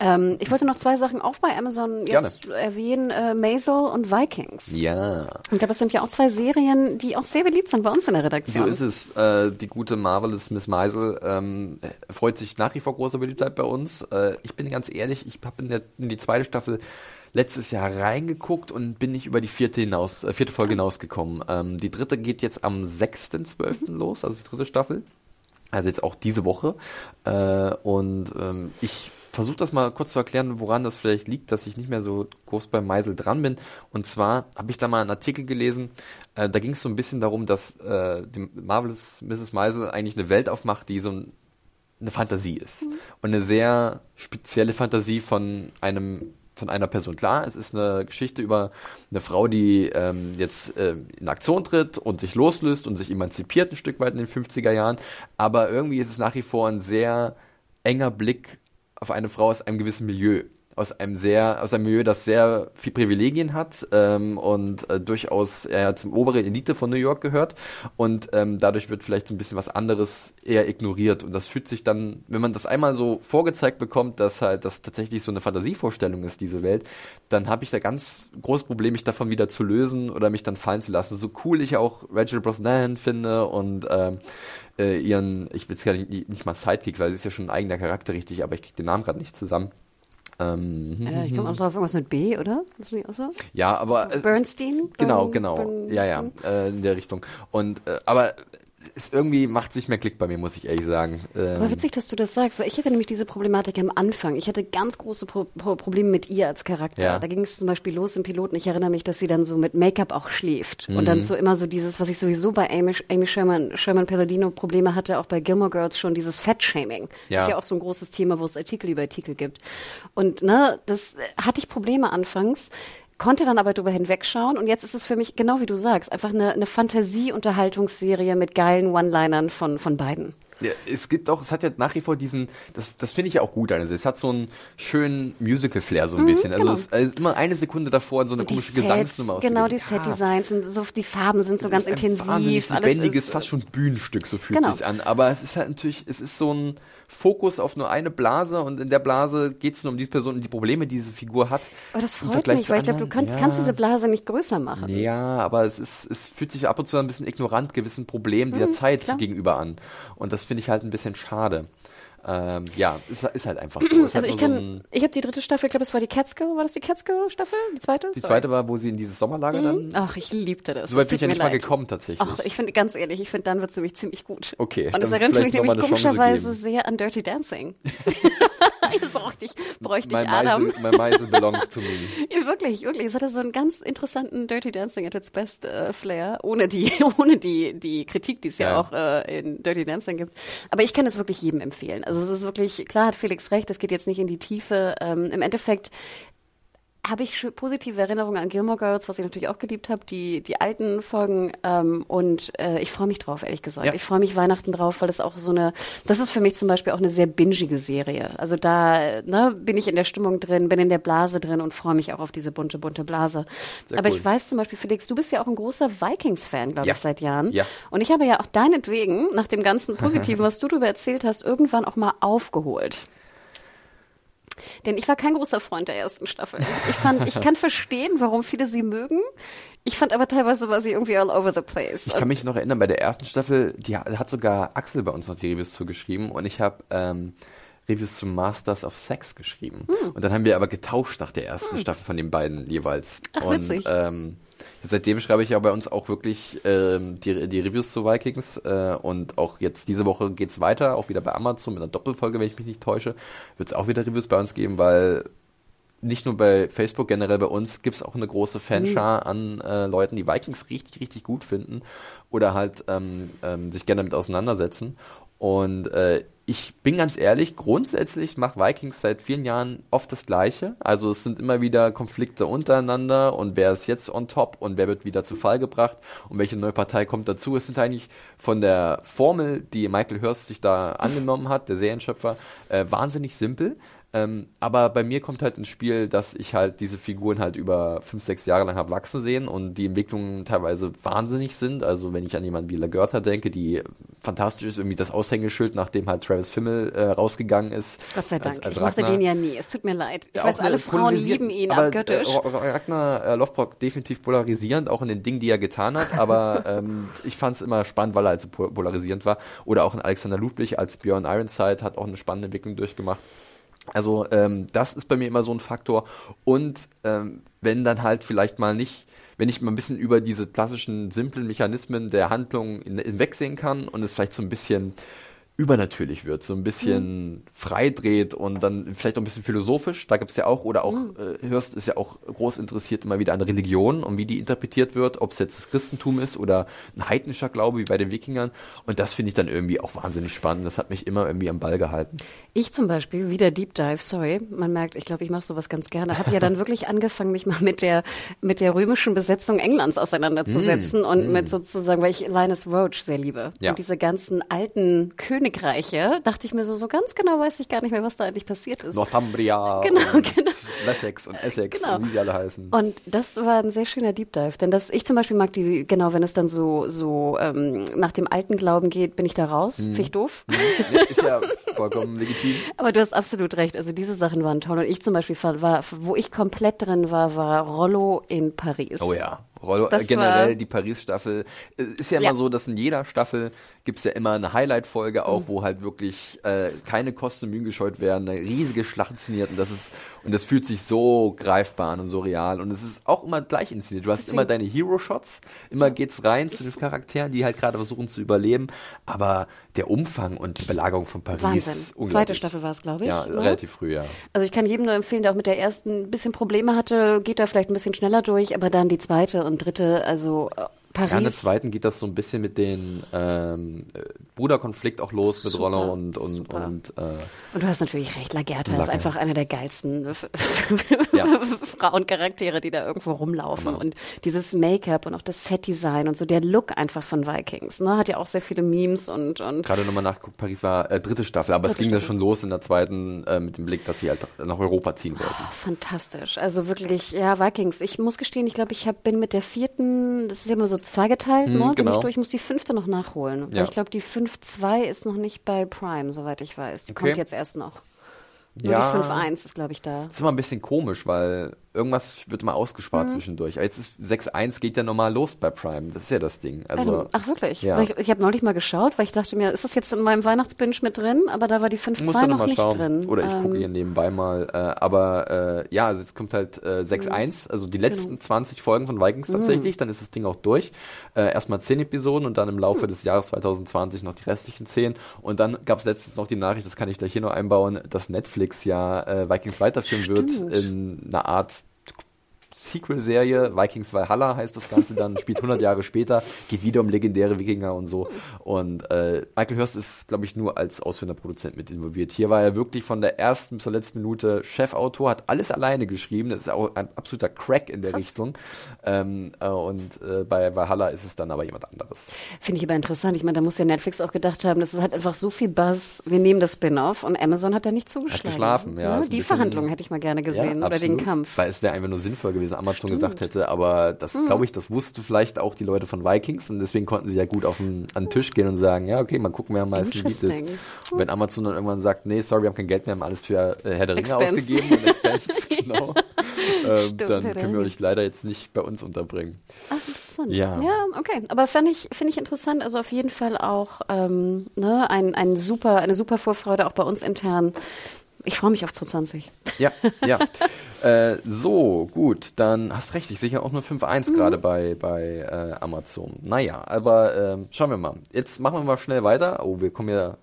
B: Ähm, ich wollte noch zwei Sachen auch bei Amazon jetzt Gerne. erwähnen, äh, Maisel und Vikings.
A: Ja.
B: Ich glaube, das sind ja auch zwei Serien, die auch sehr beliebt sind bei uns in der Redaktion.
A: So ist es. Äh, die gute Marvelous Miss Maisel ähm, freut sich nach wie vor großer Beliebtheit bei uns. Äh, ich bin ganz ehrlich, ich habe in, in die zweite Staffel letztes Jahr reingeguckt und bin nicht über die vierte hinaus, äh, vierte Folge hinausgekommen. Ähm, die dritte geht jetzt am 6.12. Mhm. los, also die dritte Staffel. Also jetzt auch diese Woche. Äh, und ähm, ich versuche das mal kurz zu erklären, woran das vielleicht liegt, dass ich nicht mehr so groß beim Meisel dran bin. Und zwar habe ich da mal einen Artikel gelesen, äh, da ging es so ein bisschen darum, dass äh, die Marvelous Mrs. Meisel eigentlich eine Welt aufmacht, die so ein, eine Fantasie ist. Mhm. Und eine sehr spezielle Fantasie von einem von einer Person. Klar, es ist eine Geschichte über eine Frau, die ähm, jetzt äh, in Aktion tritt und sich loslöst und sich emanzipiert ein Stück weit in den 50er Jahren. Aber irgendwie ist es nach wie vor ein sehr enger Blick auf eine Frau aus einem gewissen Milieu aus einem sehr, aus einem Milieu, das sehr viel Privilegien hat ähm, und äh, durchaus eher zum oberen Elite von New York gehört und ähm, dadurch wird vielleicht ein bisschen was anderes eher ignoriert und das fühlt sich dann, wenn man das einmal so vorgezeigt bekommt, dass halt das tatsächlich so eine Fantasievorstellung ist, diese Welt, dann habe ich da ganz großes Problem, mich davon wieder zu lösen oder mich dann fallen zu lassen. So cool ich auch Rachel Brosnahan finde und ähm, äh, ihren, ich will es gar nicht, nicht mal Sidekick, weil sie ist ja schon ein eigener Charakter richtig, aber ich kriege den Namen gerade nicht zusammen.
B: Ähm, äh, ich komme auch drauf, irgendwas mit B, oder?
A: Das ist nicht auch so? Ja, aber.
B: Äh, Bernstein?
A: Genau, genau. Bern, ja, ja, äh, in der Richtung. Und, äh, aber ist irgendwie macht es nicht mehr Klick bei mir, muss ich ehrlich sagen.
B: Ähm Aber witzig, dass du das sagst, weil ich hatte nämlich diese Problematik am Anfang. Ich hatte ganz große Pro Pro Probleme mit ihr als Charakter. Ja. Da ging es zum Beispiel los im Piloten. Ich erinnere mich, dass sie dann so mit Make-up auch schläft. Mhm. Und dann mhm. so immer so dieses, was ich sowieso bei Amy, Amy Sherman, Sherman Palladino Probleme hatte, auch bei Gilmore Girls schon, dieses Fettshaming. Ja. Das ist ja auch so ein großes Thema, wo es Artikel über Artikel gibt. Und ne, das hatte ich Probleme anfangs konnte dann aber drüber hinwegschauen und jetzt ist es für mich, genau wie du sagst, einfach eine, eine Fantasie-Unterhaltungsserie mit geilen One-Linern von, von beiden.
A: Ja, es gibt auch, es hat ja nach wie vor diesen, das, das finde ich ja auch gut, also es hat so einen schönen Musical-Flair so ein mhm, bisschen. Also genau. es ist immer eine Sekunde davor in so eine komische Sets, Gesangsnummer
B: Genau, die Set-Designs, sind so, die Farben sind so ganz intensiv.
A: Wahnsinnig lebendiges, fast schon Bühnenstück, so fühlt genau. sich an. Aber es ist halt natürlich, es ist so ein, Fokus auf nur eine Blase und in der Blase geht es nur um diese Person und die Probleme, die diese Figur hat.
B: Aber das freut mich, weil ich glaube, du kannst, ja. kannst, diese Blase nicht größer machen.
A: Ja, aber es ist, es fühlt sich ab und zu ein bisschen ignorant gewissen Problemen mhm, dieser Zeit klar. gegenüber an. Und das finde ich halt ein bisschen schade. Ähm, ja, ist, ist, halt einfach so.
B: also ich kann, so ich habe die dritte Staffel, ich glaube, es war die Catskill, war das die Catskill-Staffel? Die zweite?
A: Die zweite war, wo sie in dieses Sommerlager mhm. dann.
B: Ach, ich liebte das.
A: Soweit bin ich ja nicht leid. mal gekommen tatsächlich.
B: Ach, ich finde, ganz ehrlich, ich finde, dann wird es nämlich ziemlich gut.
A: Okay.
B: Und das erinnert mich nämlich komischerweise sehr an Dirty Dancing. das bräuchte ich, bräuchte ich Adam.
A: Meisel, my Meisel belongs to me.
B: ja, wirklich, wirklich. Es hatte so einen ganz interessanten Dirty Dancing at its best äh, Flair, ohne die, ohne die, die Kritik, die es ja, ja auch äh, in Dirty Dancing gibt. Aber ich kann es wirklich jedem empfehlen. Also es ist wirklich, klar hat Felix recht, es geht jetzt nicht in die Tiefe. Ähm, Im Endeffekt habe ich positive Erinnerungen an Gilmore Girls, was ich natürlich auch geliebt habe, die, die alten Folgen. Ähm, und äh, ich freue mich drauf, ehrlich gesagt. Ja. Ich freue mich Weihnachten drauf, weil das auch so eine, das ist für mich zum Beispiel auch eine sehr bingige Serie. Also da ne, bin ich in der Stimmung drin, bin in der Blase drin und freue mich auch auf diese bunte, bunte Blase. Sehr Aber cool. ich weiß zum Beispiel, Felix, du bist ja auch ein großer Vikings-Fan, glaube ja. ich, seit Jahren. Ja. Und ich habe ja auch deinetwegen, nach dem ganzen Positiven, was du darüber erzählt hast, irgendwann auch mal aufgeholt. Denn ich war kein großer Freund der ersten Staffel. Ich fand, ich kann verstehen, warum viele sie mögen. Ich fand aber teilweise war sie irgendwie all over the place.
A: Ich kann mich noch erinnern, bei der ersten Staffel, die hat sogar Axel bei uns noch die Reviews zugeschrieben und ich habe ähm, Reviews zum Masters of Sex geschrieben. Hm. Und dann haben wir aber getauscht nach der ersten hm. Staffel von den beiden jeweils.
B: Ach,
A: und
B: witzig.
A: Ähm, seitdem schreibe ich ja bei uns auch wirklich ähm, die, die Reviews zu Vikings äh, und auch jetzt diese Woche geht es weiter, auch wieder bei Amazon mit einer Doppelfolge, wenn ich mich nicht täusche, wird es auch wieder Reviews bei uns geben, weil nicht nur bei Facebook, generell bei uns gibt es auch eine große Fanschar mhm. an äh, Leuten, die Vikings richtig, richtig gut finden oder halt ähm, ähm, sich gerne damit auseinandersetzen. Und äh, ich bin ganz ehrlich, grundsätzlich macht Vikings seit vielen Jahren oft das Gleiche. Also es sind immer wieder Konflikte untereinander und wer ist jetzt on top und wer wird wieder zu Fall gebracht und welche neue Partei kommt dazu. Es sind eigentlich von der Formel, die Michael Hurst sich da angenommen hat, der Serienschöpfer, äh, wahnsinnig simpel. Ähm, aber bei mir kommt halt ins Spiel, dass ich halt diese Figuren halt über fünf, sechs Jahre lang habe wachsen sehen und die Entwicklungen teilweise wahnsinnig sind. Also wenn ich an jemanden wie Lagertha denke, die fantastisch ist, irgendwie das Aushängeschild, nachdem halt Travis Fimmel äh, rausgegangen ist.
B: Gott sei Dank. Als, als ich mochte den ja nie. Es tut mir leid. Ich ja, weiß, alle Frauen lieben ihn
A: aber, abgöttisch. Äh, Ragnar äh, Lothbrok definitiv polarisierend, auch in den Dingen, die er getan hat. Aber ähm, ich fand es immer spannend, weil er halt so polarisierend war. Oder auch in Alexander Ludwig als Björn Ironside hat auch eine spannende Entwicklung durchgemacht. Also ähm, das ist bei mir immer so ein Faktor. Und ähm, wenn dann halt vielleicht mal nicht, wenn ich mal ein bisschen über diese klassischen simplen Mechanismen der Handlung hinwegsehen kann und es vielleicht so ein bisschen übernatürlich wird, so ein bisschen
B: Mhm.
A: frei dreht und dann vielleicht auch ein bisschen philosophisch. Da gibt's ja auch, oder auch,
B: Mhm.
A: äh, Hörst ist ja auch groß interessiert immer wieder an Religion und wie die interpretiert wird, ob es jetzt das Christentum ist oder ein heidnischer Glaube wie bei den Wikingern. Und das finde ich dann irgendwie auch wahnsinnig spannend. Das hat mich immer irgendwie am Ball gehalten.
B: Ich zum Beispiel, wieder Deep Dive, sorry, man merkt, ich glaube, ich mache sowas ganz gerne, habe ja dann wirklich angefangen, mich mal mit der, mit der römischen Besetzung Englands auseinanderzusetzen und mit sozusagen, weil ich Linus Roach sehr liebe.
A: Ja.
B: Und diese ganzen alten Königreiche, dachte ich mir so, so ganz genau weiß ich gar nicht mehr, was da eigentlich passiert ist.
A: Northumbria
B: Genau,
A: und
B: genau.
A: Wessex und Essex
B: Genau.
A: und wie sie alle heißen.
B: Und das war ein sehr schöner Deep Dive, denn das, ich zum Beispiel mag die, genau, wenn es dann so, so ähm, nach dem alten Glauben geht, bin ich da raus, finde ich doof.
A: Ja, ist ja vollkommen legitim.
B: Aber du hast absolut recht. Also diese Sachen waren toll. Und ich zum Beispiel war, wo ich komplett drin war, war Rollo in Paris.
A: Oh ja. Rollo,
B: Das
A: äh, generell
B: war-
A: die Paris-Staffel. äh, Ist ja immer
B: Ja.
A: so, dass in jeder Staffel gibt's ja immer eine Highlight-Folge auch,
B: Mhm.
A: wo halt wirklich äh, keine Kosten und Mühen gescheut werden, eine riesige Schlacht inszeniert und das ist und das fühlt sich so greifbar an und so real und es ist auch immer gleich inszeniert. Du hast immer deine Hero-Shots, immer geht's rein zu den Charakteren, die halt gerade versuchen zu überleben, aber der Umfang und die Belagerung von Paris,
B: Wahnsinn. Zweite Staffel war es, glaube ich.
A: Ja,
B: ne?
A: relativ früh, ja.
B: Also ich kann jedem nur empfehlen, der auch mit der ersten ein bisschen Probleme hatte, geht da vielleicht ein bisschen schneller durch, aber dann die zweite und dritte, also äh, Paris.
A: Ja, in der zweiten geht das so ein bisschen mit den ähm, äh, Bruderkonflikt auch los mit
B: Super,
A: Rollo und und
B: super.
A: und äh,
B: Und du hast natürlich recht, Lagertha ist einfach einer der geilsten
A: Ja.
B: Frauencharaktere, die da irgendwo rumlaufen. Und dieses Make-up und auch das Set-Design und so der Look einfach von Vikings, ne, hat ja auch sehr viele Memes und, und
A: gerade nochmal nachgeguckt, Paris war äh, dritte Staffel, aber es
B: Dritte
A: ging ja schon los in der zweiten äh, mit dem Blick, dass sie halt nach Europa ziehen wollten.
B: Fantastisch. Also wirklich, ja, Vikings. Ich muss gestehen, ich glaube, ich hab, bin mit der vierten, das ist ja immer so zweigeteilt, ne? Bin
A: genau.
B: ich durch, ich muss die fünfte noch nachholen.
A: Ja.
B: ich glaube, die 5.2 ist noch nicht bei Prime, soweit ich weiß. Die
A: Okay.
B: kommt jetzt erst noch. Nur
A: Ja.
B: die 5.1 ist, glaube ich, da.
A: Das ist immer ein bisschen komisch, weil irgendwas wird
B: Mhm.
A: ausgespart zwischendurch. Aber jetzt ist 6.1 geht ja normal los bei Prime. Das ist ja das Ding. Also
B: dem- Ach wirklich?
A: Ja.
B: Ich, ich habe neulich mal geschaut, weil ich dachte mir, ist das jetzt in meinem Weihnachtsbinge mit drin? Aber da war die 5.2
A: Musst du
B: noch
A: nochmal
B: nicht
A: schauen.
B: drin.
A: Oder ich
B: Ähm,
A: gucke hier nebenbei mal. Äh, aber äh, ja, also jetzt kommt halt äh, 6.1, also die letzten
B: Genau.
A: 20 Folgen von Vikings
B: Mhm.
A: tatsächlich. Dann ist das Ding auch durch. Äh, erstmal 10 Episoden und dann im
B: Mhm.
A: Laufe des Jahres 2020 noch die restlichen 10. Und dann gab es letztens noch die Nachricht, das kann ich gleich hier noch einbauen, dass Netflix ja äh, Vikings weiterführen wird
B: Stimmt.
A: in einer Art Sequel-Serie, Vikings Valhalla heißt das Ganze dann, spielt 100 Jahre später, geht wieder um legendäre Wikinger und so. Und äh, Michael Hurst ist, glaube ich, nur als ausführender Produzent mit involviert. Hier war er wirklich von der ersten bis zur letzten Minute Chefautor, hat alles alleine geschrieben. Das ist auch ein absoluter Crack in der Richtung. Ähm, äh, und äh, bei Valhalla ist es dann aber jemand anderes.
B: Finde ich aber interessant. Ich meine, da muss ja Netflix auch gedacht haben, das ist halt einfach so viel Buzz. Wir nehmen das Spin-off und Amazon hat da nicht zugeschlagen.
A: geschlafen, ja.
B: Ne?
A: Ist ein
B: Die Verhandlungen hätte ich mal gerne gesehen oder den. Kampf.
A: Weil es wäre einfach nur sinnvoll gewesen, Amazon gesagt hätte, aber das glaube ich, das wussten vielleicht auch die Leute von Vikings und deswegen konnten sie ja gut auf den, an den Tisch gehen und sagen, ja, okay, mal gucken, wer am meisten bietet. Und wenn Amazon dann irgendwann sagt, nee, sorry, wir haben kein Geld mehr, wir haben alles für äh, Herr der Ringe ausgegeben und Expense, genau, ähm,
B: Stimmt,
A: dann können wir euch leider jetzt nicht bei uns unterbringen.
B: Ach, interessant.
A: Ja.
B: ja, okay. Aber fand ich, finde ich interessant. Also auf jeden Fall auch ähm, ne, ein, ein super, eine super Vorfreude auch bei uns intern. Ich freue mich auf 2020.
A: Ja, ja. äh, so, gut, dann hast recht, ich sehe ja auch nur 5.1
B: Mhm.
A: gerade bei, bei äh, Amazon. Naja, aber ähm, schauen wir mal. Jetzt machen wir mal schnell weiter. Oh, wir kommen ja.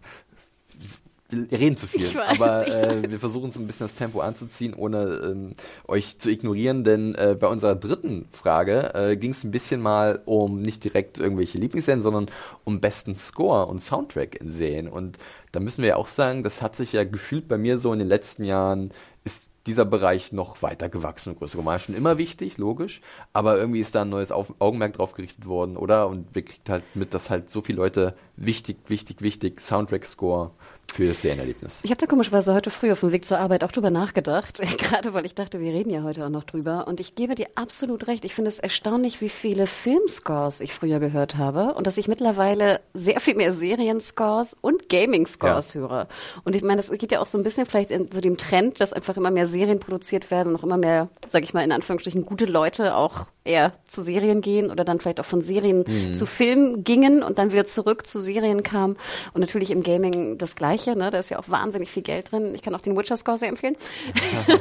A: Wir reden zu viel,
B: weiß,
A: aber äh, wir versuchen so ein bisschen das Tempo anzuziehen, ohne ähm, euch zu ignorieren, denn äh, bei unserer dritten Frage äh, ging es ein bisschen mal um nicht direkt irgendwelche Lieblingsserien, sondern um besten Score und Soundtrack in Serien. Und da müssen wir ja auch sagen, das hat sich ja gefühlt bei mir so in den letzten Jahren ist dieser Bereich noch weiter gewachsen und größer. War schon immer wichtig, logisch, aber irgendwie ist da ein neues Auf Augenmerk drauf gerichtet worden, oder? Und wir kriegt halt mit, dass halt so viele Leute wichtig, wichtig, wichtig Soundtrack-Score für das Serienerlebnis.
B: Ich habe da komischerweise heute früh auf dem Weg zur Arbeit auch drüber nachgedacht, gerade weil ich dachte, wir reden ja heute auch noch drüber. Und ich gebe dir absolut recht. Ich finde es erstaunlich, wie viele Filmscores ich früher gehört habe und dass ich mittlerweile sehr viel mehr Serienscores und Gaming-Scores
A: Ja.
B: höre. Und ich meine, das geht ja auch so ein bisschen vielleicht in so dem Trend, dass einfach immer mehr Serien produziert werden und auch immer mehr, sage ich mal in Anführungsstrichen, gute Leute auch eher zu Serien gehen oder dann vielleicht auch von Serien zu Filmen gingen und dann wieder zurück zu Serien kamen. Und natürlich im Gaming das Gleiche, ne? Da ist ja auch wahnsinnig viel Geld drin. Ich kann auch den Witcher-Score sehr empfehlen.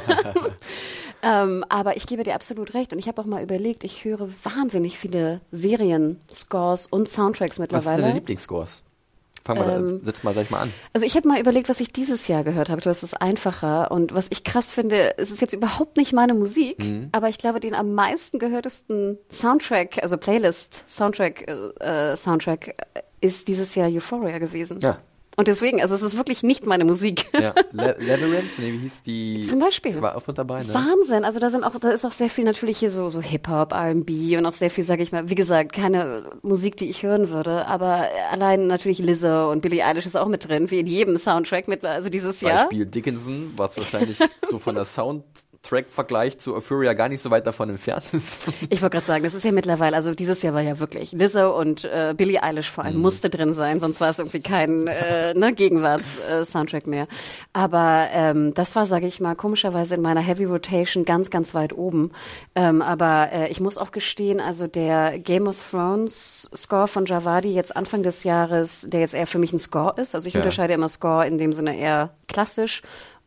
B: ähm, aber ich gebe dir absolut recht. Und ich habe auch mal überlegt, ich höre wahnsinnig viele Serien-Scores und Soundtracks
A: Was sind deine
B: mittlerweile.
A: Lieblingsscores? Fang mal,
B: Ähm,
A: setz mal gleich mal an.
B: Also ich habe mal überlegt, was ich dieses Jahr gehört habe. Das ist einfacher. Und was ich krass finde, es ist jetzt überhaupt nicht meine Musik,
A: Mhm.
B: aber ich glaube, den am meisten gehörtesten Soundtrack, also Playlist, Soundtrack, äh, Soundtrack äh, ist dieses Jahr Euphoria gewesen.
A: Ja.
B: Und deswegen, also es ist wirklich nicht meine Musik.
A: Ja, Le Labyrinth, nee, wie hieß die?
B: Zum Beispiel.
A: War auch mit dabei, ne?
B: Wahnsinn. Also da sind auch, da ist auch sehr viel natürlich hier so, so Hip-Hop, R&B und auch sehr viel, sage ich mal, wie gesagt, keine Musik, die ich hören würde, aber allein natürlich Lizzo und Billie Eilish ist auch mit drin, wie in jedem Soundtrack mit, also dieses Jahr.
A: Beispiel Dickinson, was wahrscheinlich so von der Soundtrack-Vergleich zu Euphoria gar nicht so weit davon entfernt ist.
B: Ich wollte gerade sagen, das ist ja mittlerweile, also dieses Jahr war ja wirklich Lizzo und äh, Billie Eilish vor allem musste drin sein, sonst war es irgendwie kein äh, ne, Gegenwarts-Soundtrack mehr. Aber ähm, das war, sage ich mal, komischerweise in meiner Heavy Rotation ganz, ganz weit oben. Ähm, aber äh, ich muss auch gestehen, also der Game of Thrones Score von Javadi jetzt Anfang des Jahres, der jetzt eher für mich ein Score ist. Also ich
A: Ja.
B: unterscheide immer Score in dem Sinne eher klassisch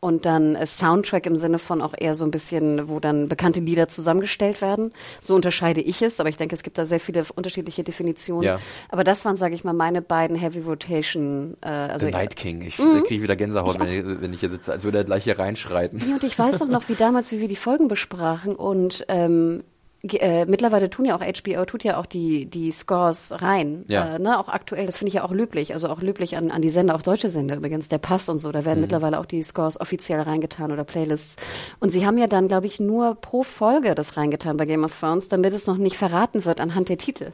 B: und dann äh, Soundtrack im Sinne von auch eher so ein bisschen, wo dann bekannte Lieder zusammengestellt werden. So unterscheide ich es, aber ich denke, es gibt da sehr viele unterschiedliche Definitionen.
A: Ja.
B: Aber das waren, sage ich mal, meine beiden Heavy Rotation. Äh, also
A: The Night King. Ich da kriege ich wieder Gänsehaut, wenn ich, wenn ich hier sitze, als würde er gleich hier reinschreiten.
B: Ja, und ich weiß auch noch, wie damals, wie wir die Folgen besprachen und ähm, äh, mittlerweile tun ja auch HBO, tut ja auch die, die Scores rein.
A: Ja.
B: Äh, ne, auch aktuell, das finde ich ja auch löblich. Also auch löblich an, an die Sender, auch deutsche Sender übrigens, der Pass und so. Da werden mittlerweile auch die Scores offiziell reingetan oder Playlists. Und sie haben ja dann, glaube ich, nur pro Folge das reingetan bei Game of Thrones, damit es noch nicht verraten wird anhand der Titel.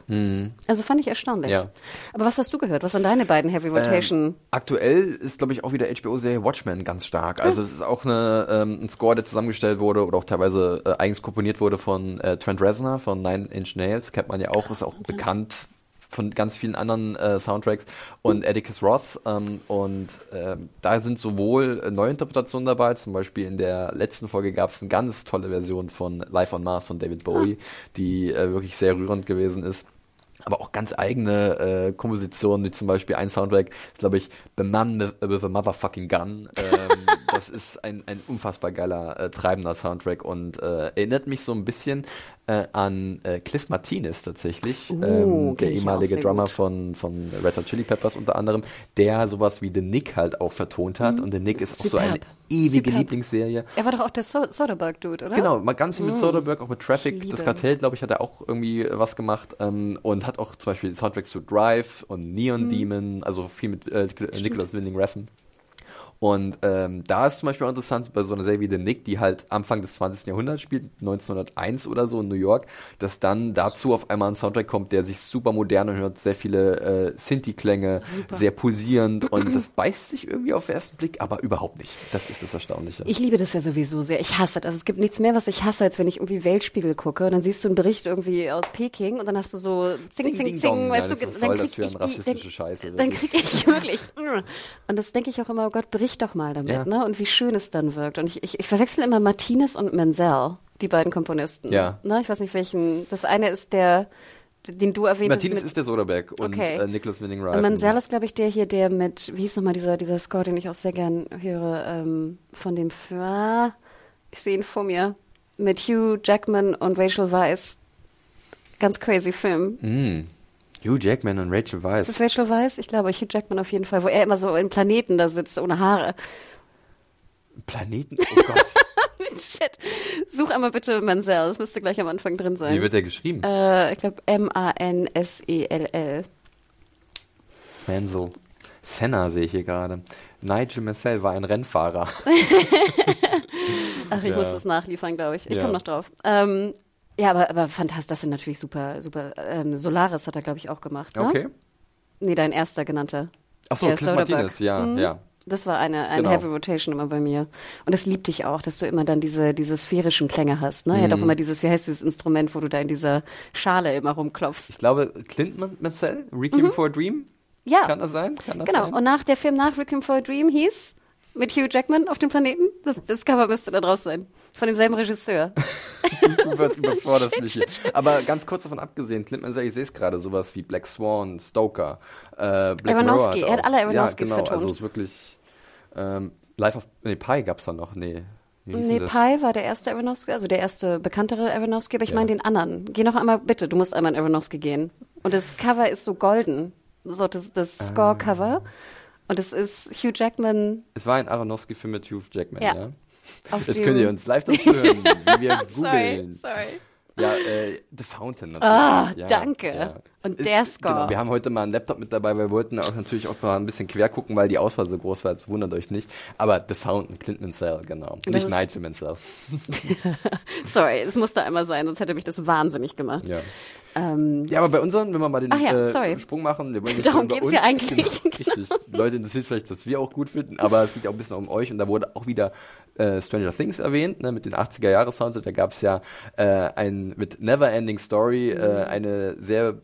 B: Also fand ich erstaunlich.
A: Ja.
B: Aber was hast du gehört? Was sind deine beiden Heavy Rotation?
A: Aktuell ist, glaube ich, auch wieder HBO-Serie Watchmen ganz stark. Also es ist auch eine, ähm, ein Score, der zusammengestellt wurde oder auch teilweise äh, eigens komponiert wurde von äh, Trent Reznor von Nine Inch Nails. Kennt man ja auch, ist auch bekannt von ganz vielen anderen äh, Soundtracks. Und Atticus Ross ähm, und ähm, da sind sowohl äh, Neuinterpretationen dabei, zum Beispiel in der letzten Folge gab es eine ganz tolle Version von Life on Mars von David Bowie, die äh, wirklich sehr rührend gewesen ist. Aber auch ganz eigene äh, Kompositionen, wie zum Beispiel ein Soundtrack, ist glaube ich The Man with, with a Motherfucking Gun. Ähm, das ist ein, ein unfassbar geiler, äh, treibender Soundtrack und äh, erinnert mich so ein bisschen äh, an äh, Cliff Martinez tatsächlich,
B: Uh,
A: ähm, der ehemalige Drummer
B: gut.
A: von, von Red Hot Chili Peppers unter anderem, der sowas wie The Nick halt auch vertont hat und The Nick ist auch so eine
B: Mhm. Superb.
A: ewige
B: Superb.
A: Lieblingsserie.
B: Er war doch auch der so Soderbergh-Dude, oder?
A: Genau, mal ganz viel mit Soderbergh, auch mit Traffic. Das. Kartell, glaube ich, hat er auch irgendwie äh, was gemacht ähm, und hat auch zum Beispiel Soundtracks zu Drive und Neon Demon, also viel mit äh, Nicholas Winding Refn. Und ähm, da ist zum Beispiel auch interessant bei so einer Serie wie The Nick, die halt Anfang des 20. Jahrhunderts spielt, 1901 oder so in New York, dass dann dazu auf einmal ein Soundtrack kommt, der sich super modern anhört, sehr viele äh, Sinti-Klänge, sehr pulsierend und das beißt sich irgendwie auf den ersten Blick, aber überhaupt nicht. Das ist das Erstaunliche.
B: Ich liebe das ja sowieso sehr. Ich hasse das. Also es gibt nichts mehr, was ich hasse, als wenn ich irgendwie Weltspiegel gucke. Und dann siehst du einen Bericht irgendwie aus Peking und dann hast du so Zing,
A: Ding,
B: Zing,
A: ding,
B: Zing, weißt du, dann krieg ich
A: eine
B: die,
A: rassistische
B: dann, Dann krieg ich wirklich. Und das denke ich auch immer, oh Gott, bericht doch mal damit,
A: Ja.
B: ne? Und wie schön es dann wirkt. Und ich, ich, ich verwechsel immer Martinez und Menzel, die beiden Komponisten.
A: Ja.
B: Ne? Ich weiß nicht welchen. Das eine ist der, den du erwähnt hast.
A: Martinez ist der Soderbergh und
B: Okay.
A: äh, Nicholas Winding
B: Und
A: Refn.
B: Manziel ist, glaube ich, der hier, der mit, wie hieß nochmal dieser, dieser Score, den ich auch sehr gern höre, ähm, von dem ah, ich sehe ihn vor mir, mit Hugh Jackman und Rachel Weisz. Ganz crazy Film.
A: Mm. Hugh Jackman und Rachel Weisz.
B: Ist das Rachel Weisz? Ich glaube, Hugh Jackman auf jeden Fall, wo er immer so in Planeten da sitzt, ohne Haare.
A: Planeten? Oh Gott.
B: Shit. Such einmal bitte Manziel, das müsste gleich am Anfang drin sein.
A: Wie wird der geschrieben?
B: äh, ich glaube, M-A-N-S-E-L-L.
A: Mansell. Senna sehe ich hier gerade. Nigel Mansell war ein Rennfahrer.
B: Ach, ich
A: Ja.
B: muss das nachliefern, glaube ich. Ich
A: Ja.
B: komme noch drauf. Ähm, ja, aber, aber fantastisch, das sind natürlich super, super. Ähm, Solaris hat er, glaube ich, auch gemacht. Ne?
A: Okay.
B: Nee, dein erster genannter.
A: Achso,
B: Der
A: Cliff. Martinez, ja,
B: Mhm.
A: ja.
B: Das war eine, eine
A: Genau.
B: Heavy Rotation immer bei mir. Und das liebte ich auch, dass du immer dann diese, diese sphärischen Klänge hast. Ne? Er
A: Mhm.
B: hat auch immer dieses, wie heißt dieses Instrument, wo du da in dieser Schale immer rumklopfst.
A: Ich glaube, Clinton Mansell, Requiem for a Dream?
B: Mhm. Ja,
A: Kann das sein? Kann das
B: genau.
A: sein?
B: Und nach der Film nach Requiem for a Dream hieß mit Hugh Jackman auf dem Planeten. Das, das Cover müsste da drauf sein. Von demselben Regisseur.
A: du über- überforderst mich hier. Aber ganz kurz davon abgesehen, Clint Mansell, ich sehe es gerade, sowas wie Black Swan, Stoker, äh, Black Mirror
B: er hat alle Aronofskys
A: ja, genau,
B: vertont.
A: Also es ist wirklich ähm, Life of nee, Pi gab's da noch, nee.
B: Nee? Pi war der erste Aronofsky, also der erste bekanntere Aronofsky, aber ich
A: Ja.
B: meine den anderen. Geh noch einmal, bitte, du musst einmal in Aronofsky gehen. Und das Cover ist so golden. so das, das Score-Cover. Und es ist Hugh Jackman.
A: Es war ein Aronofsky-Film mit Hugh Jackman, ja.
B: Ja.
A: Jetzt könnt ihr uns live dazu hören, wie wir
B: Sorry,
A: googeln.
B: sorry.
A: Ja, äh, The Fountain natürlich.
B: Ah,
A: ja,
B: danke. Und der Score.
A: Genau, wir haben heute mal einen Laptop mit dabei, weil wir wollten auch natürlich auch mal ein bisschen quer gucken, weil die Auswahl so groß war, jetzt wundert euch nicht. Aber The Fountain, Clinton Mansell, genau.
B: das
A: Nicht Nigel Mansell.
B: Sorry, es musste einmal sein, sonst hätte mich das wahnsinnig gemacht.
A: Ja.
B: Ähm,
A: Ja, aber bei unseren, wenn wir mal den
B: ja,
A: äh. Sprung machen, wir wollen
B: Darum
A: über
B: geht's ja eigentlich.
A: Genau, richtig. Leute interessiert vielleicht, dass wir auch gut finden, aber es geht ja auch ein bisschen um euch und da wurde auch wieder äh, Stranger Things erwähnt, ne, mit den 80er Jahre Soundtrack. Da gab es ja äh, ein mit Never Ending Story
B: Mhm.
A: äh, eine sehr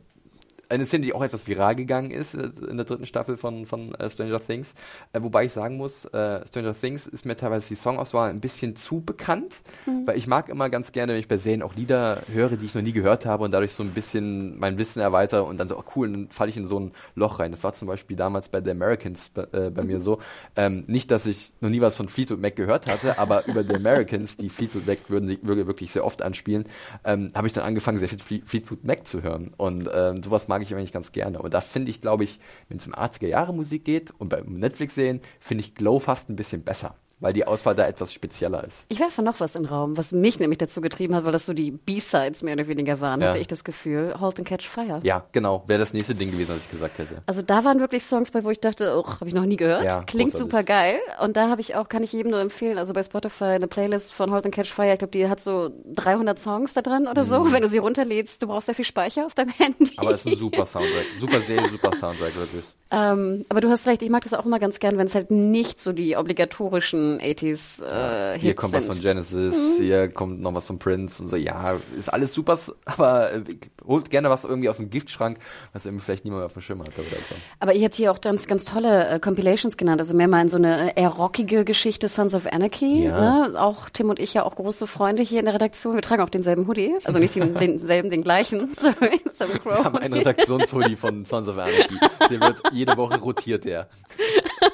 A: eine Szene, die auch etwas viral gegangen ist äh, in der dritten Staffel von, von äh, Stranger Things. Äh, wobei ich sagen muss, äh, Stranger Things ist mir teilweise die Songauswahl ein bisschen zu bekannt, weil ich mag immer ganz gerne, wenn ich bei Serien auch Lieder höre, die ich noch nie gehört habe und dadurch so ein bisschen mein Wissen erweitere und dann so, oh cool, dann falle ich in so ein Loch rein. Das war zum Beispiel damals bei The Americans bei, äh, bei mir so. Ähm, nicht, dass ich noch nie was von Fleetwood Mac gehört hatte, aber über The Americans, die Fleetwood Mac würden sich würde wirklich sehr oft anspielen, ähm, habe ich dann angefangen, sehr viel Fle- Fleetwood Mac zu hören. Und ähm, sowas mag ich eigentlich ganz gerne. Und da finde ich, glaube ich, wenn es um 80er Jahre Musik geht und bei Netflix sehen, finde ich Glow fast ein bisschen besser, weil die Auswahl da etwas spezieller ist.
B: Ich werfe noch was in den Raum, was mich nämlich dazu getrieben hat, weil das so die B-Sides mehr oder weniger waren,
A: Ja.
B: hatte ich das Gefühl. Halt and Catch Fire.
A: Ja, genau, wäre das nächste Ding gewesen, was ich gesagt hätte.
B: Also da waren wirklich Songs bei, wo ich dachte, oh, habe ich noch nie gehört.
A: Ja,
B: Klingt super geil. Und da habe ich auch, kann ich jedem nur empfehlen, also bei Spotify eine Playlist von Halt and Catch Fire. Ich glaube, die hat so 300 Songs da drin oder so. Wenn du sie runterlädst, du brauchst sehr viel Speicher auf deinem Handy.
A: Mhm. Aber es ist ein super Soundtrack. Super Serie, super Soundtrack, wirklich.
B: Ähm, aber du hast recht, ich mag das auch immer ganz gern, wenn es halt nicht so die obligatorischen 80s äh, Hits
A: Hier kommt was
B: sind.
A: von Genesis, hier kommt noch was von Prince und so. Ja, ist alles super, aber äh, holt gerne was irgendwie aus dem Giftschrank, was irgendwie vielleicht niemand mehr auf dem Schirm hat. Oder so.
B: Aber ihr habt hier auch ganz, ganz tolle äh, Compilations genannt, also mehr mal in so eine äh, eher rockige Geschichte, Sons of Anarchy.
A: Ja.
B: Ne? Auch Tim und ich ja auch große Freunde hier in der Redaktion. Wir tragen auch denselben Hoodie, also nicht den, denselben, den gleichen. Sorry,
A: Wir haben einen Redaktionshoodie von Sons of Anarchy. Der wird jede Woche rotiert, der.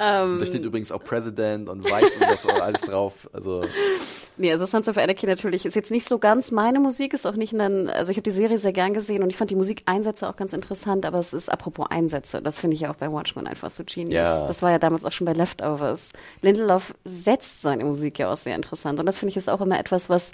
B: Ähm.
A: da steht übrigens auch President und Vice und das auch alles drauf. Also
B: Nee, also Sons of Anarchy natürlich ist jetzt nicht so ganz meine Musik, ist auch nicht in den, also ich habe die Serie sehr gern gesehen und ich fand die Musikeinsätze auch ganz interessant, aber es ist apropos Einsätze, das finde ich ja auch bei Watchmen einfach so genius.
A: Ja.
B: Das war ja damals auch schon bei Leftovers. Lindelof setzt seine Musik ja auch sehr interessant und das finde ich ist auch immer etwas, was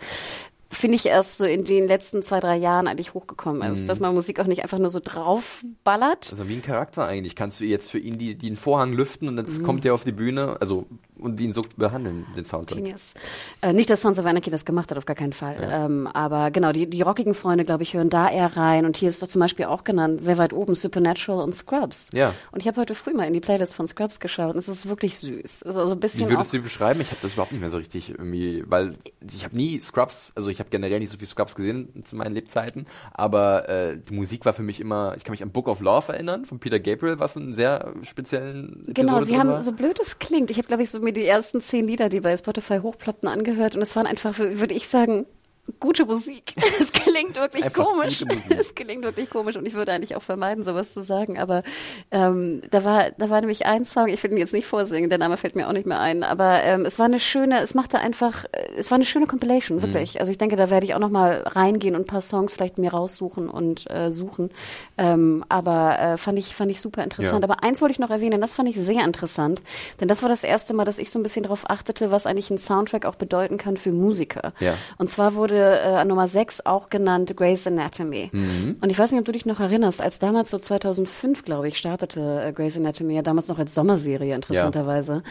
B: finde ich erst so in den letzten zwei, drei Jahren eigentlich hochgekommen ist, dass man Musik auch nicht einfach nur so draufballert.
A: Also wie ein Charakter eigentlich. Kannst du jetzt für ihn die, den Vorhang lüften und
B: Mhm.
A: jetzt kommt er auf die Bühne, also und ihn so behandeln, den Soundtrack.
B: Genius. Äh, nicht, dass Sons of Anarchy das gemacht hat, auf gar keinen Fall. Ähm, aber genau, die, die rockigen Freunde, glaube ich, hören da eher rein. Und hier ist doch zum Beispiel auch genannt, sehr weit oben, Supernatural und Scrubs.
A: Ja.
B: Und ich habe heute früh mal in die Playlist von Scrubs geschaut und es ist wirklich süß. Also so ein
A: Wie
B: bisschen auch,
A: würdest du die beschreiben? Ich habe das überhaupt nicht mehr so richtig irgendwie, weil ich habe nie Scrubs, also ich habe generell nicht so viel Scrubs gesehen zu meinen Lebzeiten, aber äh, die Musik war für mich immer, ich kann mich an Book of Love erinnern von Peter Gabriel, was einen sehr speziellen Episode
B: Genau, sie haben,
A: war.
B: so blöd es klingt, ich habe, glaube ich, so mir die ersten zehn Lieder, die bei Spotify hochploppten, angehört und es waren einfach, würde ich sagen, gute Musik. Es klingt wirklich
A: Einfach
B: komisch. Es klingt wirklich komisch und ich würde eigentlich auch vermeiden, sowas zu sagen. Aber ähm, da war, da war nämlich ein Song, ich will ihn jetzt nicht vorsingen, der Name fällt mir auch nicht mehr ein, aber ähm, es war eine schöne, es machte einfach, äh, es war eine schöne Compilation,
A: Mhm.
B: wirklich. Also ich denke, da werde ich auch noch mal reingehen und ein paar Songs vielleicht mir raussuchen und äh, suchen. Ähm, aber äh, fand ich, fand ich super interessant.
A: Ja.
B: Aber eins wollte ich noch erwähnen, das fand ich sehr interessant, denn das war das erste Mal, dass ich so ein bisschen darauf achtete, was eigentlich ein Soundtrack auch bedeuten kann für Musiker.
A: Ja.
B: Und zwar wurde äh, an Nummer 6 auch genannt Grey's Anatomy. Und ich weiß nicht, ob du dich noch erinnerst, als damals so 2005, glaube ich, startete äh, Grey's Anatomy, ja damals noch als Sommerserie interessanterweise,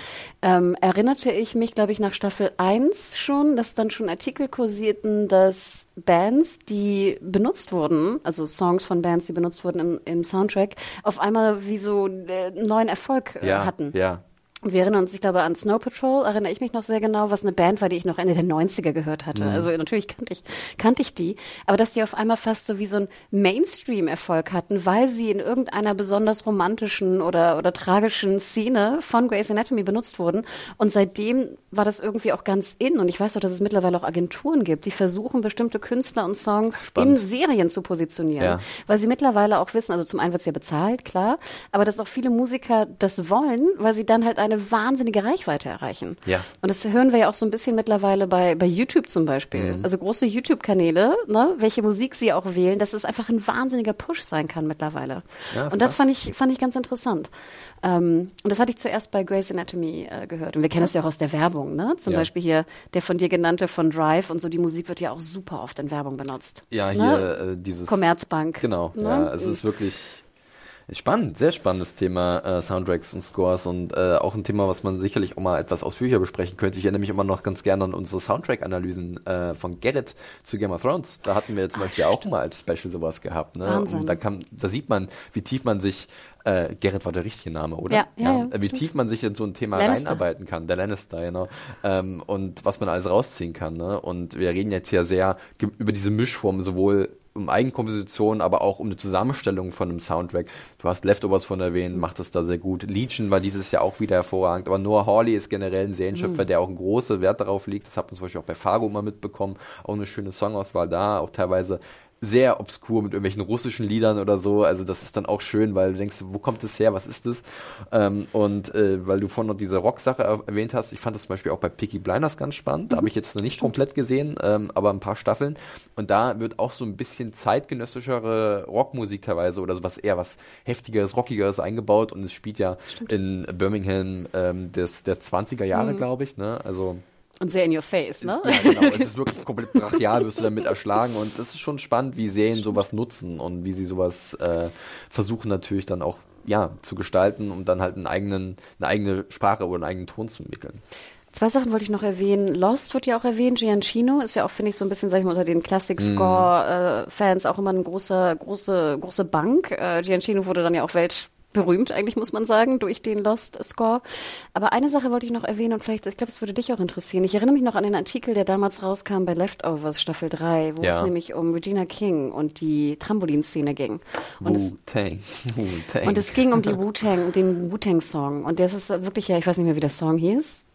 B: ähm, erinnerte ich mich, glaube ich, nach Staffel 1 schon, dass dann schon Artikel kursierten, dass Bands, die benutzt wurden, also Songs von Bands, die benutzt wurden im, im Soundtrack, auf einmal wie so äh, neuen Erfolg äh,
A: ja,
B: hatten.
A: ja.
B: Wir erinnern uns, ich glaube, an Snow Patrol, erinnere ich mich noch sehr genau, was eine Band war, die ich noch Ende der 90er gehört hatte.
A: Mhm.
B: Also natürlich kannte ich, kannte ich die, aber dass die auf einmal fast so wie so ein Mainstream-Erfolg hatten, weil sie in irgendeiner besonders romantischen oder, oder tragischen Szene von Grey's Anatomy benutzt wurden. Und seitdem war das irgendwie auch ganz in. Und ich weiß auch, dass es mittlerweile auch Agenturen gibt, die versuchen, bestimmte Künstler und Songs
A: Spannend.
B: in Serien zu positionieren.
A: Ja.
B: Weil sie mittlerweile auch wissen, also zum einen wird es ja bezahlt, klar, aber dass auch viele Musiker das wollen, weil sie dann halt einen eine wahnsinnige Reichweite erreichen.
A: Ja.
B: Und das hören wir ja auch so ein bisschen mittlerweile bei, bei YouTube zum Beispiel.
A: Mhm.
B: Also große YouTube-Kanäle, ne, welche Musik sie auch wählen, dass es einfach ein wahnsinniger Push sein kann mittlerweile.
A: Ja, ist
B: und das fand ich, fand ich ganz interessant. Ähm, und das hatte ich zuerst bei Grey's Anatomy äh, gehört. Und wir kennen das ja auch aus der Werbung, ne? Zum
A: Ja.
B: Beispiel hier der von dir genannte von Drive und so, die Musik wird ja auch super oft in Werbung benutzt.
A: Ja,
B: ne?
A: hier äh, dieses.
B: Commerzbank.
A: Genau,
B: Ne?
A: ja, es ist wirklich spannend, sehr spannendes Thema äh, Soundtracks und Scores und äh, auch ein Thema, was man sicherlich auch mal etwas ausführlicher besprechen könnte. Ich erinnere mich immer noch ganz gerne an unsere Soundtrack-Analysen äh, von Gerrit zu Game of Thrones. Da hatten wir zum Beispiel auch mal als Special sowas gehabt. Ne?
B: Wahnsinn.
A: Und da, kann, da sieht man, wie tief man sich äh, Gerrit war der richtige Name, oder?
B: Ja, ja, ja,
A: wie tief man sich in so ein Thema
B: Lannister.
A: reinarbeiten kann. Der Lannister, genau. Ähm, und was man alles rausziehen kann. Ne? Und wir reden jetzt ja sehr über diese Mischform, sowohl um Eigenkomposition, aber auch um eine Zusammenstellung von einem Soundtrack. Du hast Leftovers von erwähnt, macht das da sehr gut. Legion war dieses Jahr auch wieder hervorragend, aber Noah Hawley ist generell ein Serienschöpfer, der auch einen großen Wert darauf legt. Das hat man zum Beispiel auch bei Fargo mal mitbekommen. Auch eine schöne Songauswahl da, auch teilweise sehr obskur mit irgendwelchen russischen Liedern oder so. Also das ist dann auch schön, weil du denkst, wo kommt das her, was ist das? Ähm, und äh, weil du vorhin noch diese Rock-Sache er- erwähnt hast, ich fand das zum Beispiel auch bei Peaky Blinders ganz spannend. Da habe ich jetzt noch nicht komplett gesehen, ähm, aber ein paar Staffeln. Und da wird auch so ein bisschen zeitgenössischere Rockmusik teilweise oder sowas eher was heftigeres, rockigeres eingebaut. Und es spielt ja in Birmingham ähm, des, der 20er Jahre, glaube ich. Ne? Also
B: Und sehr in your face, ne?
A: ja, genau. Es ist wirklich komplett brachial, wirst du damit erschlagen. Und das ist schon spannend, wie Serien sowas nutzen und wie sie sowas äh, versuchen natürlich dann auch ja, zu gestalten, um dann halt einen eigenen, eine eigene Sprache oder einen eigenen Ton zu entwickeln.
B: Zwei Sachen wollte ich noch erwähnen. Lost wird ja auch erwähnt. Giancino ist ja auch, finde ich, so ein bisschen, sag ich mal, unter den Classic Score äh, Fans auch immer eine große, große, große Bank. Äh, Giancino wurde dann ja auch weltberühmt, eigentlich muss man sagen, durch den Lost Score. Aber eine Sache wollte ich noch erwähnen und vielleicht, ich glaube, es würde dich auch interessieren. Ich erinnere mich noch an den Artikel, der damals rauskam bei Leftovers Staffel 3, wo
A: Ja.
B: es nämlich um Regina King und die Trampolinszene ging. Und es, und es ging um die Wu-Tang, den Wu-Tang-Song. Und das ist wirklich ja, ich weiß nicht mehr, wie der Song hieß.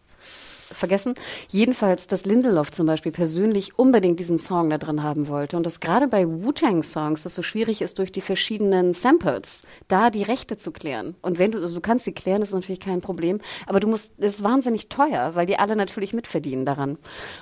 B: Vergessen. Jedenfalls, dass Lindelof zum Beispiel persönlich unbedingt diesen Song da drin haben wollte. Und dass gerade bei Wu-Tang-Songs es so schwierig ist, durch die verschiedenen Samples da die Rechte zu klären. Und wenn du, also du kannst sie klären, ist natürlich kein Problem. Aber du musst, das ist wahnsinnig teuer, weil die alle natürlich mitverdienen daran.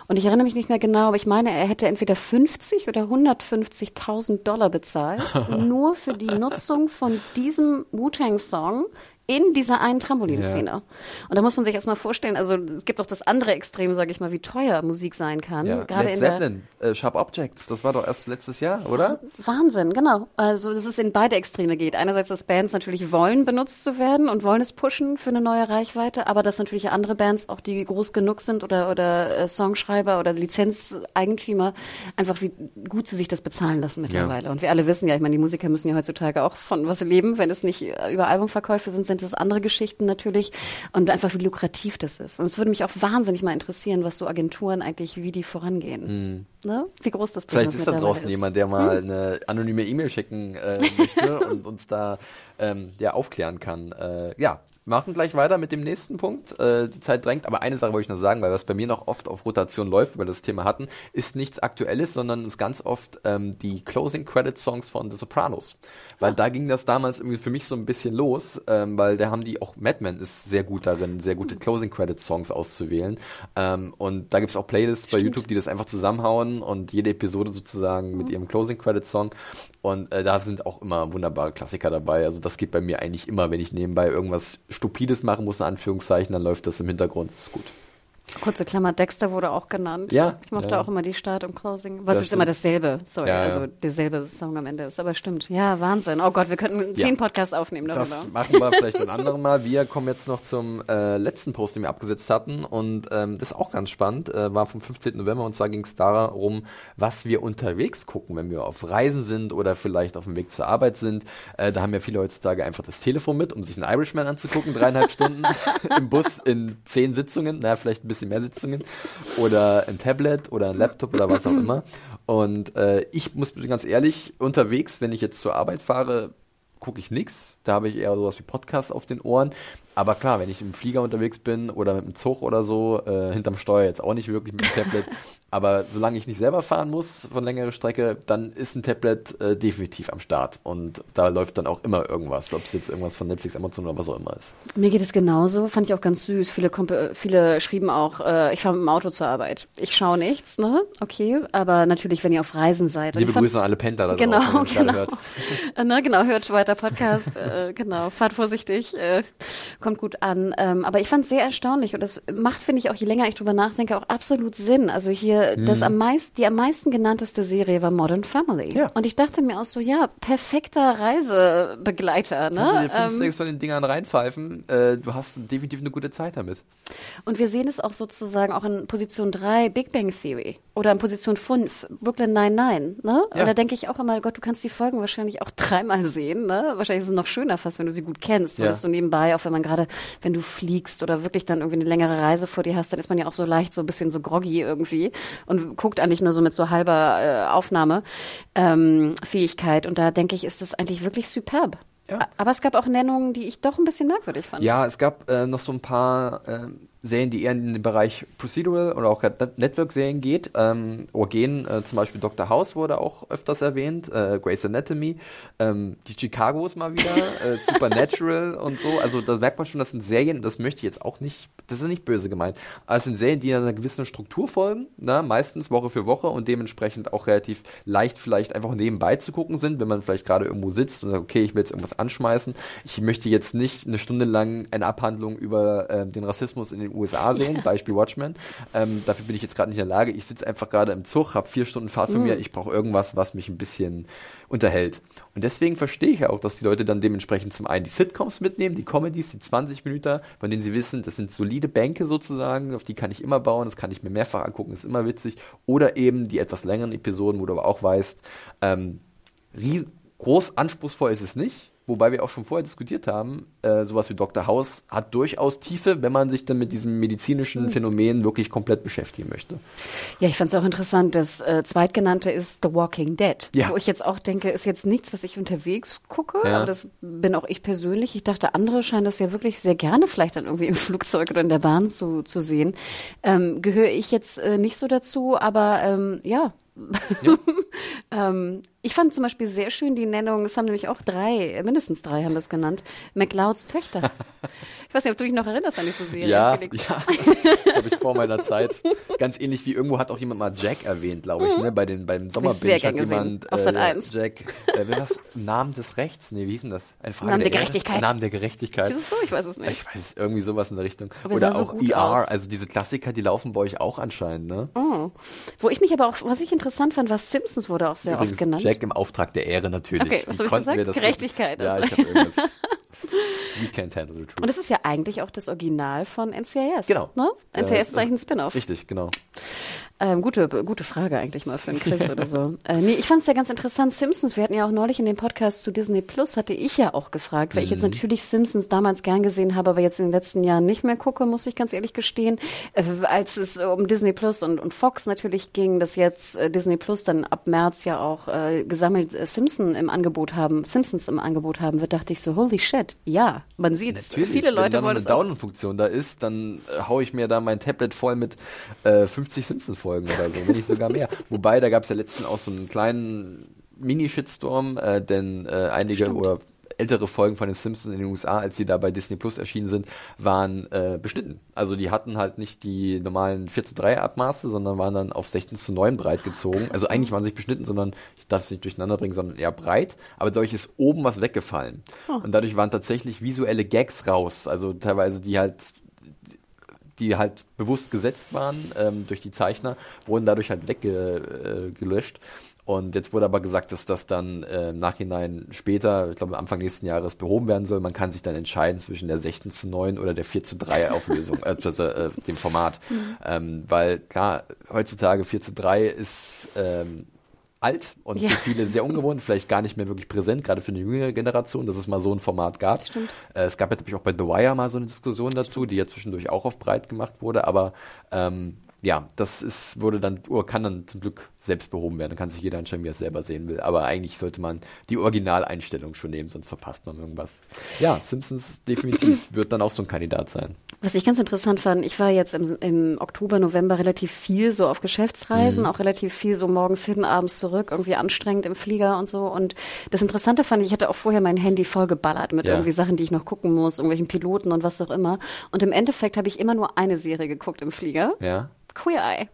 B: Und ich erinnere mich nicht mehr genau, aber ich meine, er hätte entweder 50 oder 150.000 Dollar bezahlt, nur für die Nutzung von diesem Wu-Tang-Song in dieser einen Trampolinszene. Und da muss man sich erstmal vorstellen, also es gibt auch das andere Extrem, sage ich mal, wie teuer Musik sein kann.
A: ja.
B: Gerade
A: Led
B: in der
A: Zeppelin, äh, Sharp Objects, das war doch erst letztes Jahr, oder?
B: Wahnsinn, genau. Also dass es in beide Extreme geht. Einerseits, dass Bands natürlich wollen, benutzt zu werden und wollen es pushen für eine neue Reichweite, aber dass natürlich andere Bands, auch die groß genug sind oder, oder äh, Songschreiber oder Lizenzeigentümer, einfach wie gut sie sich das bezahlen lassen mittlerweile. Und wir alle wissen ja, ich meine, die Musiker müssen ja heutzutage auch von was leben. Wenn es nicht äh, über Albumverkäufe sind, sind es andere Geschichten natürlich. Und einfach wie lukrativ das ist. Und es würde mich auch wahnsinnig mal interessieren, was so Agenturen eigentlich, wie die vorangehen. Ne? Wie groß das
A: Mhm. Vielleicht
B: Business
A: ist da draußen
B: ist.
A: jemand, der mal eine anonyme E-Mail schicken äh, möchte und uns da ähm, ja, aufklären kann. Äh, ja, machen gleich weiter mit dem nächsten Punkt. Äh, die Zeit drängt, aber eine Sache wollte ich noch sagen, weil was bei mir noch oft auf Rotation läuft, weil wir das Thema hatten, ist nichts Aktuelles, sondern ist ganz oft ähm, die Closing Credit Songs von The Sopranos. Weil da ging das damals irgendwie für mich so ein bisschen los, ähm, weil da haben die auch Madman ist sehr gut darin, sehr gute Closing Credit Songs auszuwählen. Ähm, und da gibt's auch Playlists bei YouTube, die das einfach zusammenhauen und jede Episode sozusagen mit ihrem Closing Credit Song. Und äh, da sind auch immer wunderbare Klassiker dabei. Also das geht bei mir eigentlich immer, wenn ich nebenbei irgendwas Stupides machen muss, in Anführungszeichen, dann läuft das im Hintergrund. Das ist gut.
B: Kurze Klammer, Dexter wurde auch genannt.
A: Ja,
B: Ich mochte
A: ja.
B: auch immer die Start und Closing. Was
A: Das
B: ist immer dasselbe, sorry,
A: Ja, ja.
B: also derselbe Song am Ende ist. Aber stimmt. Ja, Wahnsinn. Oh Gott, wir könnten zehn. Podcasts aufnehmen darüber.
A: Das machen wir vielleicht ein anderes Mal. Wir kommen jetzt noch zum äh, letzten Post, den wir abgesetzt hatten. Und ähm, das ist auch ganz spannend. Äh, war vom 15. November und zwar ging es darum, was wir unterwegs gucken, wenn wir auf Reisen sind oder vielleicht auf dem Weg zur Arbeit sind. Äh, da haben ja viele heutzutage einfach das Telefon mit, um sich einen Irishman anzugucken, dreieinhalb Stunden im Bus in zehn Sitzungen, naja, vielleicht ein bisschen mehr Sitzungen. Oder ein Tablet oder ein Laptop oder was auch immer. Und äh, ich muss ganz ehrlich, unterwegs, wenn ich jetzt zur Arbeit fahre, gucke ich nix. Da habe ich eher sowas wie Podcasts auf den Ohren. Aber klar, wenn ich im Flieger unterwegs bin oder mit dem Zug oder so, äh, hinterm Steuer jetzt auch nicht wirklich mit dem Tablet. Aber solange ich nicht selber fahren muss von längerer Strecke, dann ist ein Tablet äh, definitiv am Start. Und da läuft dann auch immer irgendwas, ob es jetzt irgendwas von Netflix, Amazon oder was auch immer ist.
B: Mir geht es genauso, fand ich auch ganz süß. Viele, Komp- viele schrieben auch, äh, ich fahre mit dem Auto zur Arbeit. Ich schaue nichts, ne? Okay, aber natürlich, wenn ihr auf Reisen seid.
A: Liebe Grüße an alle Pendler da
B: Genau,
A: draußen,
B: genau.
A: hört.
B: Äh, ne, genau, hört weiter Podcast. äh, genau, fahrt vorsichtig, äh, kommt gut an. Ähm, aber ich fand es sehr erstaunlich und das macht, finde ich, auch je länger ich drüber nachdenke, auch absolut Sinn. Also hier, das am meisten, die am meisten genannteste Serie war Modern Family.
A: Mhm. Ja.
B: Und ich dachte mir auch so, ja, perfekter Reisebegleiter. Ne?
A: dir fünf,
B: Ähm,
A: sechs von den Dingern reinpfeifen, äh, du hast definitiv eine gute Zeit damit.
B: Und wir sehen es auch sozusagen auch in Position 3 Big Bang Theory oder in Position 5 Brooklyn 99. Ne?
A: Ja.
B: Und da denke ich auch immer, Gott, du kannst die Folgen wahrscheinlich auch dreimal sehen. Ne? Wahrscheinlich ist es noch schöner fast, wenn du sie gut kennst, weil
A: Ja.
B: so nebenbei, auch wenn man gerade, wenn du fliegst oder wirklich dann irgendwie eine längere Reise vor dir hast, dann ist man ja auch so leicht so ein bisschen so groggy irgendwie und guckt eigentlich nur so mit so halber äh, Aufnahmefähigkeit. Ähm, und da denke ich, ist das eigentlich wirklich superb.
A: Ja.
B: Aber es gab auch Nennungen, die ich doch ein bisschen merkwürdig fand.
A: Ja, es gab äh, noch so ein paar ähm, Serien, die eher in den Bereich Procedural oder auch Net- Network-Serien geht. Ähm, oder gehen, äh, zum Beispiel Dr. House wurde auch öfters erwähnt, äh, Grey's Anatomy, ähm, die Chicagos mal wieder, äh, Supernatural und so. Also da merkt man schon, das sind Serien, das möchte ich jetzt auch nicht, das ist nicht böse gemeint, aber es sind Serien, die einer gewissen Struktur folgen, ne? meistens Woche für Woche und dementsprechend auch relativ leicht vielleicht einfach nebenbei zu gucken sind, wenn man vielleicht gerade irgendwo sitzt und sagt, okay, ich will jetzt irgendwas anschmeißen. Ich möchte jetzt nicht eine Stunde lang eine Abhandlung über äh, den Rassismus in den USA sehen, Beispiel Watchmen. Ähm, dafür bin ich jetzt gerade nicht in der Lage. Ich sitze einfach gerade im Zug, habe vier Stunden Fahrt von mir. Ich brauche irgendwas, was mich ein bisschen unterhält. Und deswegen verstehe ich ja auch, dass die Leute dann dementsprechend zum einen die Sitcoms mitnehmen, die Comedies, die 20 Minuten, von denen sie wissen, das sind solide Bänke sozusagen, auf die kann ich immer bauen, das kann ich mir mehrfach angucken, ist immer witzig. Oder eben die etwas längeren Episoden, wo du aber auch weißt, ähm, ries groß anspruchsvoll ist es nicht. Wobei wir auch schon vorher diskutiert haben, äh, sowas wie Dr. House hat durchaus Tiefe, wenn man sich dann mit diesem medizinischen Phänomen wirklich komplett beschäftigen möchte.
B: Ja, ich fand es auch interessant. Das äh, zweitgenannte ist The Walking Dead,
A: Ja.
B: wo ich jetzt auch denke, ist jetzt nichts, was ich unterwegs gucke,
A: Ja.
B: aber das bin auch ich persönlich. Ich dachte, andere scheinen das ja wirklich sehr gerne vielleicht dann irgendwie im Flugzeug oder in der Bahn zu, zu sehen. Ähm, Gehöre ich jetzt äh, nicht so dazu, aber ähm, ja. ähm, ich fand zum Beispiel sehr schön die Nennung, es haben nämlich auch drei, mindestens drei haben das genannt, McLeods Töchter. ich weiß nicht, ob du dich noch erinnerst an diese Serie,
A: Ja,
B: Felix.
A: ja, glaube ich vor meiner Zeit. Ganz ähnlich wie irgendwo hat auch jemand mal Jack erwähnt, glaube ich, ne? Bei den beim Sommerbinge hat jemand
B: Auf Sat. 1.
A: Jack, äh, wer was? Namen des Rechts? Nee, wie hieß denn das? Frage
B: Namen der
A: Ehre?
B: Gerechtigkeit.
A: Namen der Gerechtigkeit.
B: Ist es so? Ich weiß es nicht.
A: Ich weiß, irgendwie sowas in der Richtung.
B: Aber er
A: Oder
B: so
A: auch
B: gut
A: ER,
B: aus.
A: also diese Klassiker, die laufen bei euch auch anscheinend, ne?
B: Oh. Wo ich mich aber auch, was ich interessant fand, war Simpsons wurde auch sehr
A: Übrigens,
B: oft genannt.
A: Jack im Auftrag der Ehre natürlich.
B: Okay, was
A: Wie
B: hab ich gesagt?
A: das
B: Gerechtigkeit,
A: Ja, ich habe irgendwas. We can't handle the truth.
B: Und das ist ja eigentlich auch das Original von NCIS.
A: Genau.
B: Ne?
A: Äh,
B: NCIS ist eigentlich ein Spin-off.
A: Richtig, genau.
B: Ähm, gute, gute Frage eigentlich mal für einen Chris oder so. Äh, nee, ich fand es ja ganz interessant. Simpsons, wir hatten ja auch neulich in dem Podcast zu Disney Plus, hatte ich ja auch gefragt, weil ich
A: Mhm.
B: jetzt natürlich Simpsons damals gern gesehen habe, aber jetzt in den letzten Jahren nicht mehr gucke, muss ich ganz ehrlich gestehen. Äh, als es um Disney Plus und, und Fox natürlich ging, dass jetzt äh, Disney Plus dann ab März ja auch äh, gesammelt äh, Simpson im Angebot haben, Simpsons im Angebot haben wird, dachte ich so, holy shit, ja, man.
A: Natürlich,
B: Viele
A: wenn
B: Leute
A: dann
B: wollen
A: eine
B: es auch.
A: Download-Funktion da ist, dann äh, hau ich mir da mein Tablet voll mit äh, 50 Simpsons-Folgen oder so, wenn nicht sogar mehr. Wobei, da gab es ja letztens auch so einen kleinen Mini-Shitstorm, äh, denn äh, einige oder ältere Folgen von den Simpsons in den USA, als die da bei Disney Plus erschienen sind, waren äh, beschnitten. Also die hatten halt nicht die normalen 4 zu 3 Abmaße, sondern waren dann auf 16 zu 9 breit gezogen. Also eigentlich waren sie nicht beschnitten, sondern ich darf es nicht durcheinander bringen, sondern eher breit. Aber dadurch ist oben was weggefallen. Und dadurch waren tatsächlich visuelle Gags raus. Also teilweise die halt die halt bewusst gesetzt waren ähm, durch die Zeichner, wurden dadurch halt weggelöscht. Äh, gelöscht. und jetzt wurde aber gesagt, dass das dann äh, im Nachhinein später, ich glaube Anfang nächsten Jahres behoben werden soll. Man kann sich dann entscheiden zwischen der 16 zu 9 oder der 4 zu 3 Auflösung, äh, also, äh, dem Format. Ähm, weil klar, heutzutage 4 zu 3 ist ähm, alt und
B: Ja.
A: für viele sehr ungewohnt, vielleicht gar nicht mehr wirklich präsent, gerade für eine jüngere Generation, dass es mal so ein Format gab. Äh, es gab ja natürlich auch bei The Wire mal so eine Diskussion dazu, die ja zwischendurch auch auf breit gemacht wurde, aber ähm, ja, das ist, wurde dann, oder kann dann zum Glück selbst behoben werden. Dann kann sich jeder entscheiden, wie er es selber sehen will. Aber eigentlich sollte man die Originaleinstellung schon nehmen, sonst verpasst man irgendwas. Ja, Simpsons definitiv wird dann auch so ein Kandidat sein.
B: Was ich ganz interessant fand, ich war jetzt im, im Oktober, November relativ viel so auf Geschäftsreisen, auch relativ viel so morgens hin, abends zurück, irgendwie anstrengend im Flieger und so. Und das Interessante fand ich, ich hatte auch vorher mein Handy vollgeballert mit
A: Ja.
B: irgendwie Sachen, die ich noch gucken muss, irgendwelchen Piloten und was auch immer. Und im Endeffekt habe ich immer nur eine Serie geguckt im Flieger.
A: Ja.
B: Queer Eye.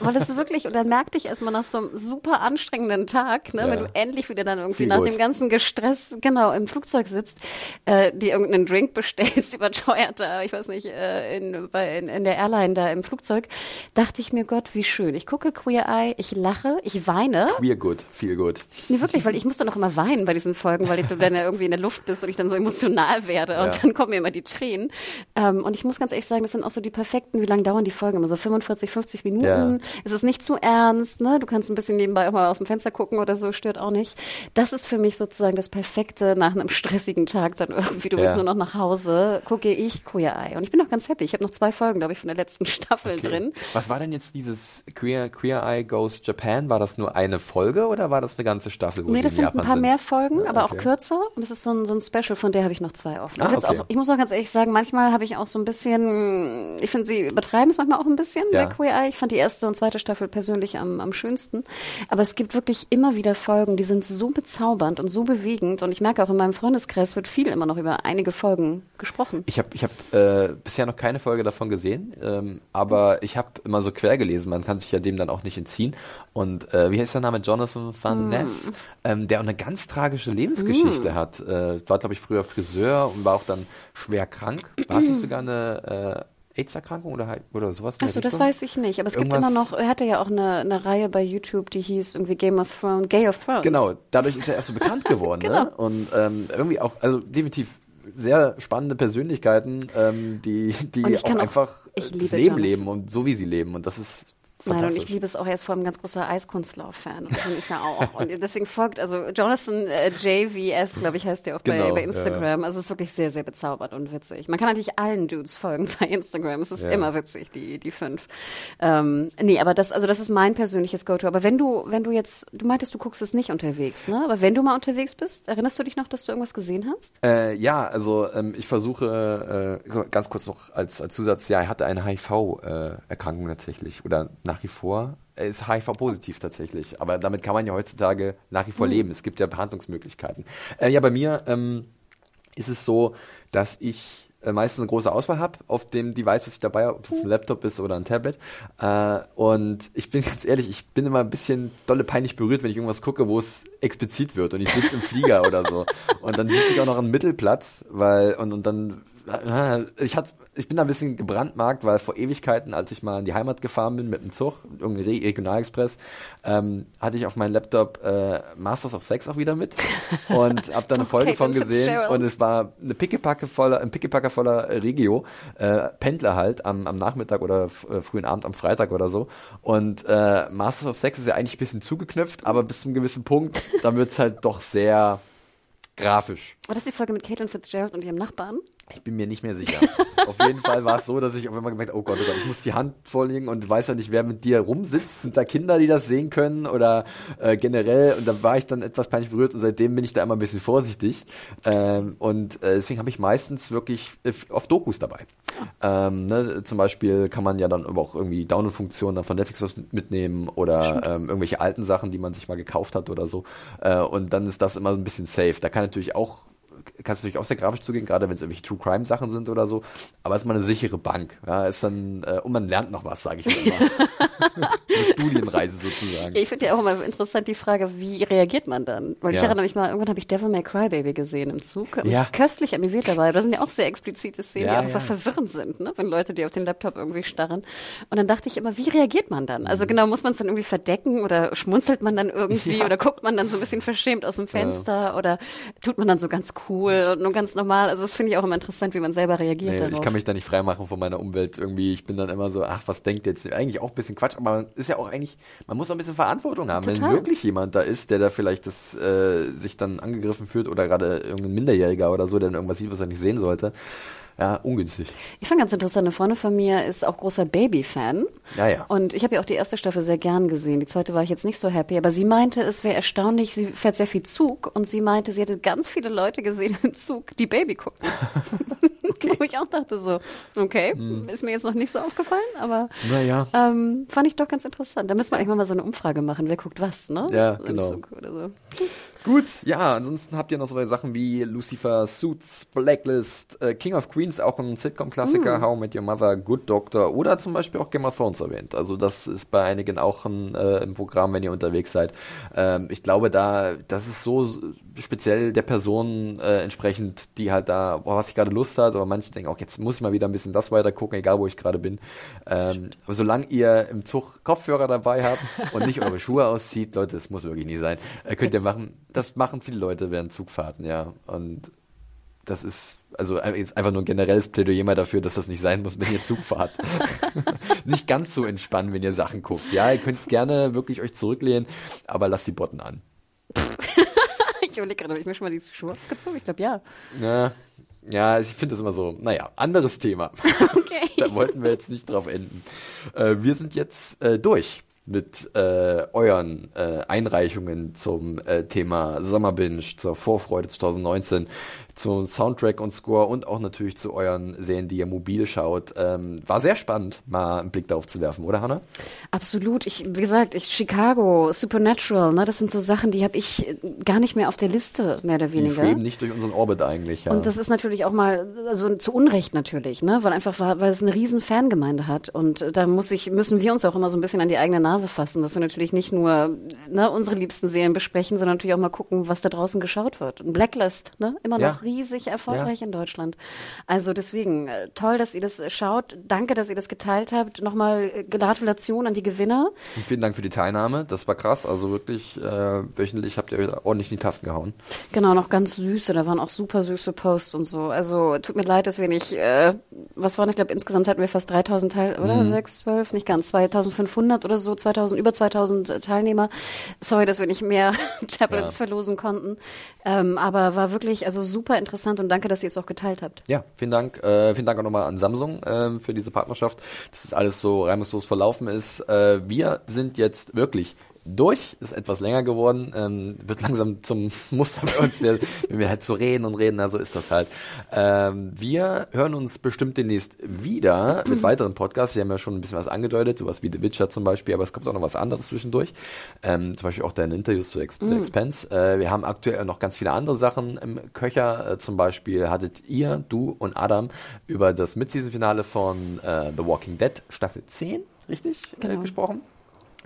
B: Weil das wirklich, und dann merkte ich erstmal nach so einem super anstrengenden Tag, ne,
A: Ja.
B: wenn du endlich wieder dann irgendwie
A: Viel
B: nach
A: gut.
B: dem ganzen Gestress, genau, im Flugzeug sitzt, äh, dir irgendeinen Drink bestellst, überteuerter, ich weiß nicht, äh, in, bei, in, in der Airline da im Flugzeug, dachte ich mir, Gott, wie schön. Ich gucke Queer Eye, ich lache, ich weine.
A: Queer good, viel gut.
B: Nee, wirklich, weil ich muss dann auch immer weinen bei diesen Folgen, weil du dann ja irgendwie in der Luft bist und ich dann so emotional werde und
A: Ja.
B: dann kommen mir immer die Tränen. Ähm, und ich muss ganz ehrlich sagen, das sind auch so die perfekten, wie lange dauern die Folgen? Immer so 45, 50 Minuten.
A: Ja.
B: Es ist nicht zu ernst, ne? Du kannst ein bisschen nebenbei auch mal aus dem Fenster gucken oder so, stört auch nicht. Das ist für mich sozusagen das Perfekte nach einem stressigen Tag dann irgendwie. Du willst nur noch nach Hause, gucke ich Queer Eye. Und ich bin auch ganz happy. Ich habe noch zwei Folgen, glaube ich, von der letzten Staffel drin.
A: Was war denn jetzt dieses Queer, Queer Eye Goes Japan? War das nur eine Folge oder war das eine ganze Staffel? Wo
B: Nee, das
A: in
B: sind
A: Japan
B: ein paar
A: sind?
B: mehr Folgen,
A: Ja,
B: aber auch
A: okay.
B: kürzer. Und das ist so ein, so ein Special, von der habe ich noch zwei offen.
A: Ah, okay.
B: auch, ich muss auch ganz ehrlich sagen, manchmal habe ich auch so ein bisschen, ich finde, sie übertreiben es manchmal auch ein bisschen
A: Ja.
B: bei Queer Eye. Ich fand die erste und zweite Staffel persönlich am, am schönsten. Aber es gibt wirklich immer wieder Folgen, die sind so bezaubernd und so bewegend. Und ich merke auch in meinem Freundeskreis wird viel immer noch über einige Folgen gesprochen.
A: Ich habe ich hab, äh, bisher noch keine Folge davon gesehen, ähm, aber ich habe immer so quer gelesen. Man kann sich ja dem dann auch nicht entziehen. Und äh, wie heißt der Name? Jonathan
B: Mm.
A: Van Ness, ähm, der auch eine ganz tragische Lebensgeschichte hat. Äh, war, glaube ich, früher Friseur und war auch dann schwer krank. War es nicht sogar eine äh, AIDS-Erkrankung oder, halt- oder sowas?
B: Achso, das weiß ich nicht. Aber es gibt
A: Irgendwas-
B: immer noch, er hatte ja auch eine, eine Reihe bei YouTube, die hieß irgendwie Game of Thrones, Gay of Thrones.
A: Genau, dadurch ist er erst so bekannt geworden.
B: Genau.
A: ne? Und ähm, irgendwie auch, also definitiv sehr spannende Persönlichkeiten, ähm, die, die auch
B: auch-
A: einfach
B: ich
A: das Leben
B: Jonathan.
A: leben und so wie sie leben. Und das ist
B: Nein, und ich liebe es auch, er ist vor allem ein ganz großer Eiskunstlauf-Fan. Und bin ich ja auch. Und deswegen folgt, also Jonathan äh, JVS, glaube ich, heißt der auch bei,
A: Genau,
B: bei
A: ja.
B: Instagram. Also es ist wirklich sehr, sehr bezaubert und witzig. Man kann natürlich allen Dudes folgen bei Instagram. Es ist
A: Ja.
B: immer witzig, die, die fünf. Ähm, nee, aber das, also das ist mein persönliches Go-To. Aber wenn du, wenn du jetzt, du meintest, du guckst es nicht unterwegs, ne? Aber wenn du mal unterwegs bist, erinnerst du dich noch, dass du irgendwas gesehen hast?
A: Äh, ja, also ähm, ich versuche äh, ganz kurz noch als, als Zusatz, ja, er hatte eine HIV-Erkrankung tatsächlich oder nach wie vor. Er ist HIV-positiv tatsächlich, aber damit kann man ja heutzutage nach wie vor leben. Es gibt ja Behandlungsmöglichkeiten. Äh, ja, bei mir ähm, ist es so, dass ich äh, meistens eine große Auswahl habe auf dem Device, was ich dabei habe, ob es ein Laptop ist oder ein Tablet. Äh, und ich bin ganz ehrlich, ich bin immer ein bisschen dolle peinlich berührt, wenn ich irgendwas gucke, wo es explizit wird und ich sitze im Flieger oder so. Und dann sitze ich auch noch am Mittelplatz, weil, und, und dann, ich hatte, ich bin da ein bisschen gebrandmarkt, weil vor Ewigkeiten, als ich mal in die Heimat gefahren bin mit dem Zug, irgendein Re Regionalexpress, ähm, hatte ich auf meinem Laptop äh, Masters of Sex auch wieder mit und habe da eine Folge
B: Caitlin
A: von gesehen und es war eine Pickepacke voller, ein Pickepacker voller äh, Regio, äh, Pendler halt am, am Nachmittag oder äh, frühen Abend am Freitag oder so. Und äh, Masters of Sex ist ja eigentlich ein bisschen zugeknüpft, aber bis zu einem gewissen Punkt, dann wird's halt doch sehr grafisch.
B: War das die Folge mit Caitlin Fitzgerald und ihrem Nachbarn?
A: Ich bin mir nicht mehr sicher. auf jeden Fall war es so, dass ich auf einmal gemerkt habe, oh Gott, oh Gott, ich muss die Hand vorlegen und weiß ja nicht, wer mit dir rumsitzt. Sind da Kinder, die das sehen können oder äh, generell? Und da war ich dann etwas peinlich berührt und seitdem bin ich da immer ein bisschen vorsichtig. Ähm, und äh, deswegen habe ich meistens wirklich äh, oft Dokus dabei. Ähm, ne, zum Beispiel kann man ja dann aber auch irgendwie Download-Funktionen dann von Netflix mitnehmen oder ähm, irgendwelche alten Sachen, die man sich mal gekauft hat oder so. Äh, und dann ist das immer so ein bisschen safe. Da kann natürlich auch kannst du natürlich auch sehr grafisch zugehen, gerade wenn es irgendwelche True Crime Sachen sind oder so. Aber es ist mal eine sichere Bank. Ja, ist dann, äh, und man lernt noch was, sage ich immer. eine Studienreise sozusagen.
B: Ich finde ja auch immer interessant die Frage, wie reagiert man dann? Weil ich
A: Ja.
B: erinnere mich mal, irgendwann habe ich Devil May Cry Baby gesehen im Zug. Mich
A: Ja.
B: köstlich amüsiert dabei. Da sind ja auch sehr explizite Szenen,
A: Ja,
B: die einfach verwirrend sind, ne? wenn Leute die auf den Laptop irgendwie starren. Und dann dachte ich immer, wie reagiert man dann?
A: Mhm.
B: Also genau, muss man es dann irgendwie verdecken oder schmunzelt man dann irgendwie oder guckt man dann so ein bisschen verschämt aus dem Fenster oder tut man dann so ganz cool und nur ganz normal? Also das finde ich auch immer interessant, wie man selber reagiert
A: Nee,
B: darauf.
A: ich kann mich da nicht freimachen von meiner Umwelt irgendwie. Ich bin dann immer so, ach, was denkt jetzt? Eigentlich auch ein bisschen Quatsch, aber man ist ja auch eigentlich, man muss auch ein bisschen Verantwortung haben. Wenn
B: Total.
A: wirklich jemand da ist, der da vielleicht das, äh, sich dann angegriffen fühlt oder gerade irgendein Minderjähriger oder so, der dann irgendwas sieht, was er nicht sehen sollte, ja, ungünstig.
B: Ich fand ganz interessant, eine Freundin von mir ist auch großer Baby-Fan.
A: Ja, ja.
B: Und ich habe ja auch die erste Staffel sehr gern gesehen. Die zweite war ich jetzt nicht so happy. Aber sie meinte, es wäre erstaunlich, sie fährt sehr viel Zug und sie meinte, sie hätte ganz viele Leute gesehen im Zug, die Baby gucken. Wo ich auch dachte so, okay, ist mir jetzt noch nicht so aufgefallen, aber
A: Naja.
B: ähm, fand ich doch ganz interessant. Da müssen wir eigentlich mal so eine Umfrage machen, wer guckt was, ne?
A: Ja,
B: Im
A: genau.
B: Zug oder so.
A: Gut, ja, ansonsten habt ihr noch so Sachen wie Lucifer, Suits, Blacklist, äh, King of Queens, auch ein Sitcom-Klassiker, How I Met Your Mother, Good Doctor oder zum Beispiel auch Game of Thrones erwähnt. Also das ist bei einigen auch ein, äh, im Programm, wenn ihr unterwegs seid. Ähm, ich glaube, da, das ist so speziell der Person äh, entsprechend, die halt da, boah, was ich gerade Lust hat, aber manche denken auch, jetzt muss ich mal wieder ein bisschen das weiter gucken, egal wo ich gerade bin. Ähm, aber solange ihr im Zug Kopfhörer dabei habt und nicht eure Schuhe auszieht, Leute, das muss wirklich nie sein, äh, könnt ihr machen. Das machen viele Leute während Zugfahrten, ja. Und das ist also ein- jetzt einfach nur ein generelles Plädoyer mal dafür, dass das nicht sein muss, wenn ihr Zug fahrt. nicht ganz so entspannen, wenn ihr Sachen guckt. Ja, ihr könnt gerne wirklich euch zurücklehnen, aber lasst die Botten an.
B: Ich überlege gerade, habe ich mir schon mal die Schuhe ausgezogen? Ich glaube, ja.
A: Ja, ja ich finde das immer so, naja, anderes Thema.
B: Okay.
A: da wollten wir jetzt nicht drauf enden. Äh, wir sind jetzt äh, durch mit äh, euren äh, Einreichungen zum äh, Thema Sommerbinge, zur Vorfreude 2019, zum Soundtrack und Score und auch natürlich zu euren Serien, die ihr mobil schaut. Ähm, war sehr spannend, mal einen Blick darauf zu werfen, oder Hanna?
B: Absolut. Ich, wie gesagt, ich, Chicago, Supernatural, ne, das sind so Sachen, die habe ich äh, gar nicht mehr auf der Liste, mehr oder
A: Die
B: weniger.
A: schweben nicht durch unseren Orbit eigentlich. Ja.
B: Und das ist natürlich auch mal, also zu Unrecht natürlich, ne, weil einfach, weil es eine riesen Fangemeinde hat. Und äh, da muss ich, müssen wir uns auch immer so ein bisschen an die eigene Nase fassen, dass wir natürlich nicht nur ne, unsere liebsten Serien besprechen, sondern natürlich auch mal gucken, was da draußen geschaut wird. Und Blacklist, ne, immer
A: Ja.
B: Riesig erfolgreich in Deutschland. Also deswegen, äh, toll, dass ihr das äh, schaut. Danke, dass ihr das geteilt habt. Nochmal äh, Gratulation an die Gewinner.
A: Und vielen Dank für die Teilnahme. Das war krass. Also wirklich, äh, wöchentlich habt ihr euch ordentlich in die Tasten gehauen.
B: Genau, noch ganz süße. Da waren auch super süße Posts und so. Also tut mir leid, dass wir nicht, äh, was waren, ich glaube, insgesamt hatten wir fast 3000 Teil, oder?
A: Mhm.
B: 6, 12, nicht ganz, 2500 oder so, 2000, über 2000 Teilnehmer. Sorry, dass wir nicht mehr Tablets
A: Ja.
B: verlosen konnten. Ähm, aber war wirklich, also super interessant und danke, dass ihr es auch geteilt habt.
A: Ja, vielen Dank. Äh, vielen Dank auch nochmal an Samsung ähm, für diese Partnerschaft, dass das alles so reibungslos verlaufen ist. Äh, wir sind jetzt wirklich durch, ist etwas länger geworden, ähm, wird langsam zum Muster bei uns, wir, wenn wir halt so reden und reden, na so ist das halt. Ähm, wir hören uns bestimmt demnächst wieder mit weiteren Podcasts. Wir haben ja schon ein bisschen was angedeutet, sowas wie The Witcher zum Beispiel, aber es kommt auch noch was anderes zwischendurch. Ähm, zum Beispiel auch deine Interviews zu Ex
B: Mhm.
A: Expense. Äh, wir haben aktuell noch ganz viele andere Sachen im Köcher. Äh, zum Beispiel hattet ihr, du und Adam über das Mid-Season-Finale von äh, The Walking Dead Staffel 10, richtig, äh,
B: Genau.
A: gesprochen.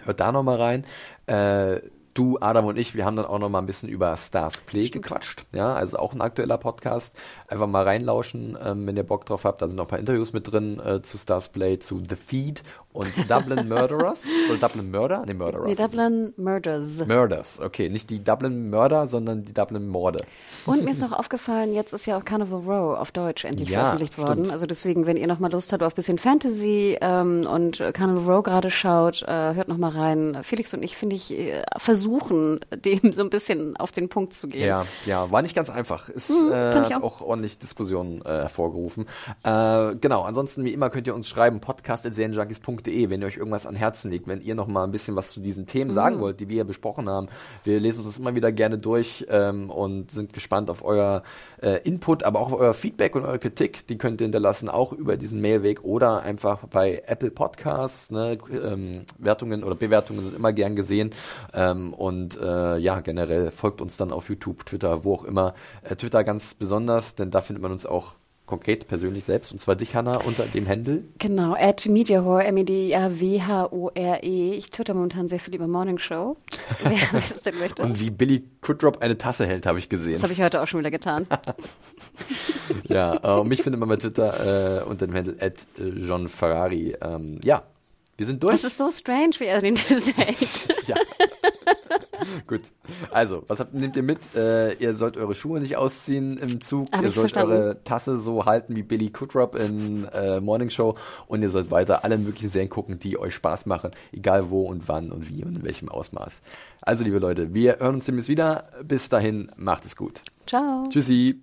A: Hört da nochmal rein. Äh, du, Adam und ich, wir haben dann auch noch mal ein bisschen über Stars Play gequatscht. Ja, also auch ein aktueller Podcast. Einfach mal reinlauschen, ähm, wenn ihr Bock drauf habt. Da sind noch ein paar Interviews mit drin äh, zu Stars Play, zu The Feed und Dublin Murderers. Oder Dublin Murder? Nee, Murderers.
B: Nee, Dublin Murders.
A: Murders, okay. Nicht die Dublin Mörder, sondern die Dublin Morde.
B: Und mir ist noch aufgefallen, jetzt ist ja auch Carnival Row auf Deutsch endlich
A: Ja,
B: veröffentlicht
A: stimmt.
B: worden. Also deswegen, wenn ihr noch mal Lust habt auf ein bisschen Fantasy ähm, und Carnival Row gerade schaut, äh, hört noch mal rein. Felix und ich, finde ich, äh, versuchen, dem so ein bisschen auf den Punkt zu gehen.
A: Ja, ja, war nicht ganz einfach. Ist
B: Mhm,
A: äh,
B: auch.
A: auch ordentlich Diskussionen äh, hervorgerufen. Äh, genau, ansonsten wie immer könnt ihr uns schreiben, podcast.serienjunkies.de, wenn ihr euch irgendwas an Herzen liegt, wenn ihr noch mal ein bisschen was zu diesen Themen
B: Mhm.
A: sagen wollt, die wir hier besprochen haben. Wir lesen uns das immer wieder gerne durch ähm, und sind gespannt auf euer äh, Input, aber auch auf euer Feedback und eure Kritik. Die könnt ihr hinterlassen, auch über diesen Mailweg oder einfach bei Apple Podcasts. Ne? Ähm, Wertungen oder Bewertungen sind immer gern gesehen. Ähm, und äh, ja, generell folgt uns dann auf YouTube, Twitter, wo auch immer. Äh, Twitter ganz besonders, denn da findet man uns auch konkret persönlich selbst. Und zwar dich, Hanna, unter dem Händel.
B: Genau, at Mediahore, M-E-D-A-W-H-O-R-E. Ich twitter momentan sehr viel über Morning Show. Wer das denn möchte.
A: Und wie Billy Kudrop eine Tasse hält, habe ich gesehen.
B: Das habe ich heute auch schon wieder getan.
A: ja, äh, und mich findet man bei Twitter äh, unter dem Handle at äh, John Ferrari. Ähm, ja, wir sind durch.
B: Das ist so strange, wie er den hält.
A: ja. Gut. Also, was habt, nehmt ihr mit? Äh, ihr sollt eure Schuhe nicht ausziehen im Zug.
B: Hab
A: ihr sollt
B: verstanden.
A: eure Tasse so halten wie Billy Kudrop in äh, Morning Show. Und ihr sollt weiter alle möglichen Serien gucken, die euch Spaß machen. Egal wo und wann und wie und in welchem Ausmaß. Also, liebe Leute, wir hören uns demnächst wieder. Bis dahin, macht es gut.
B: Ciao.
A: Tschüssi.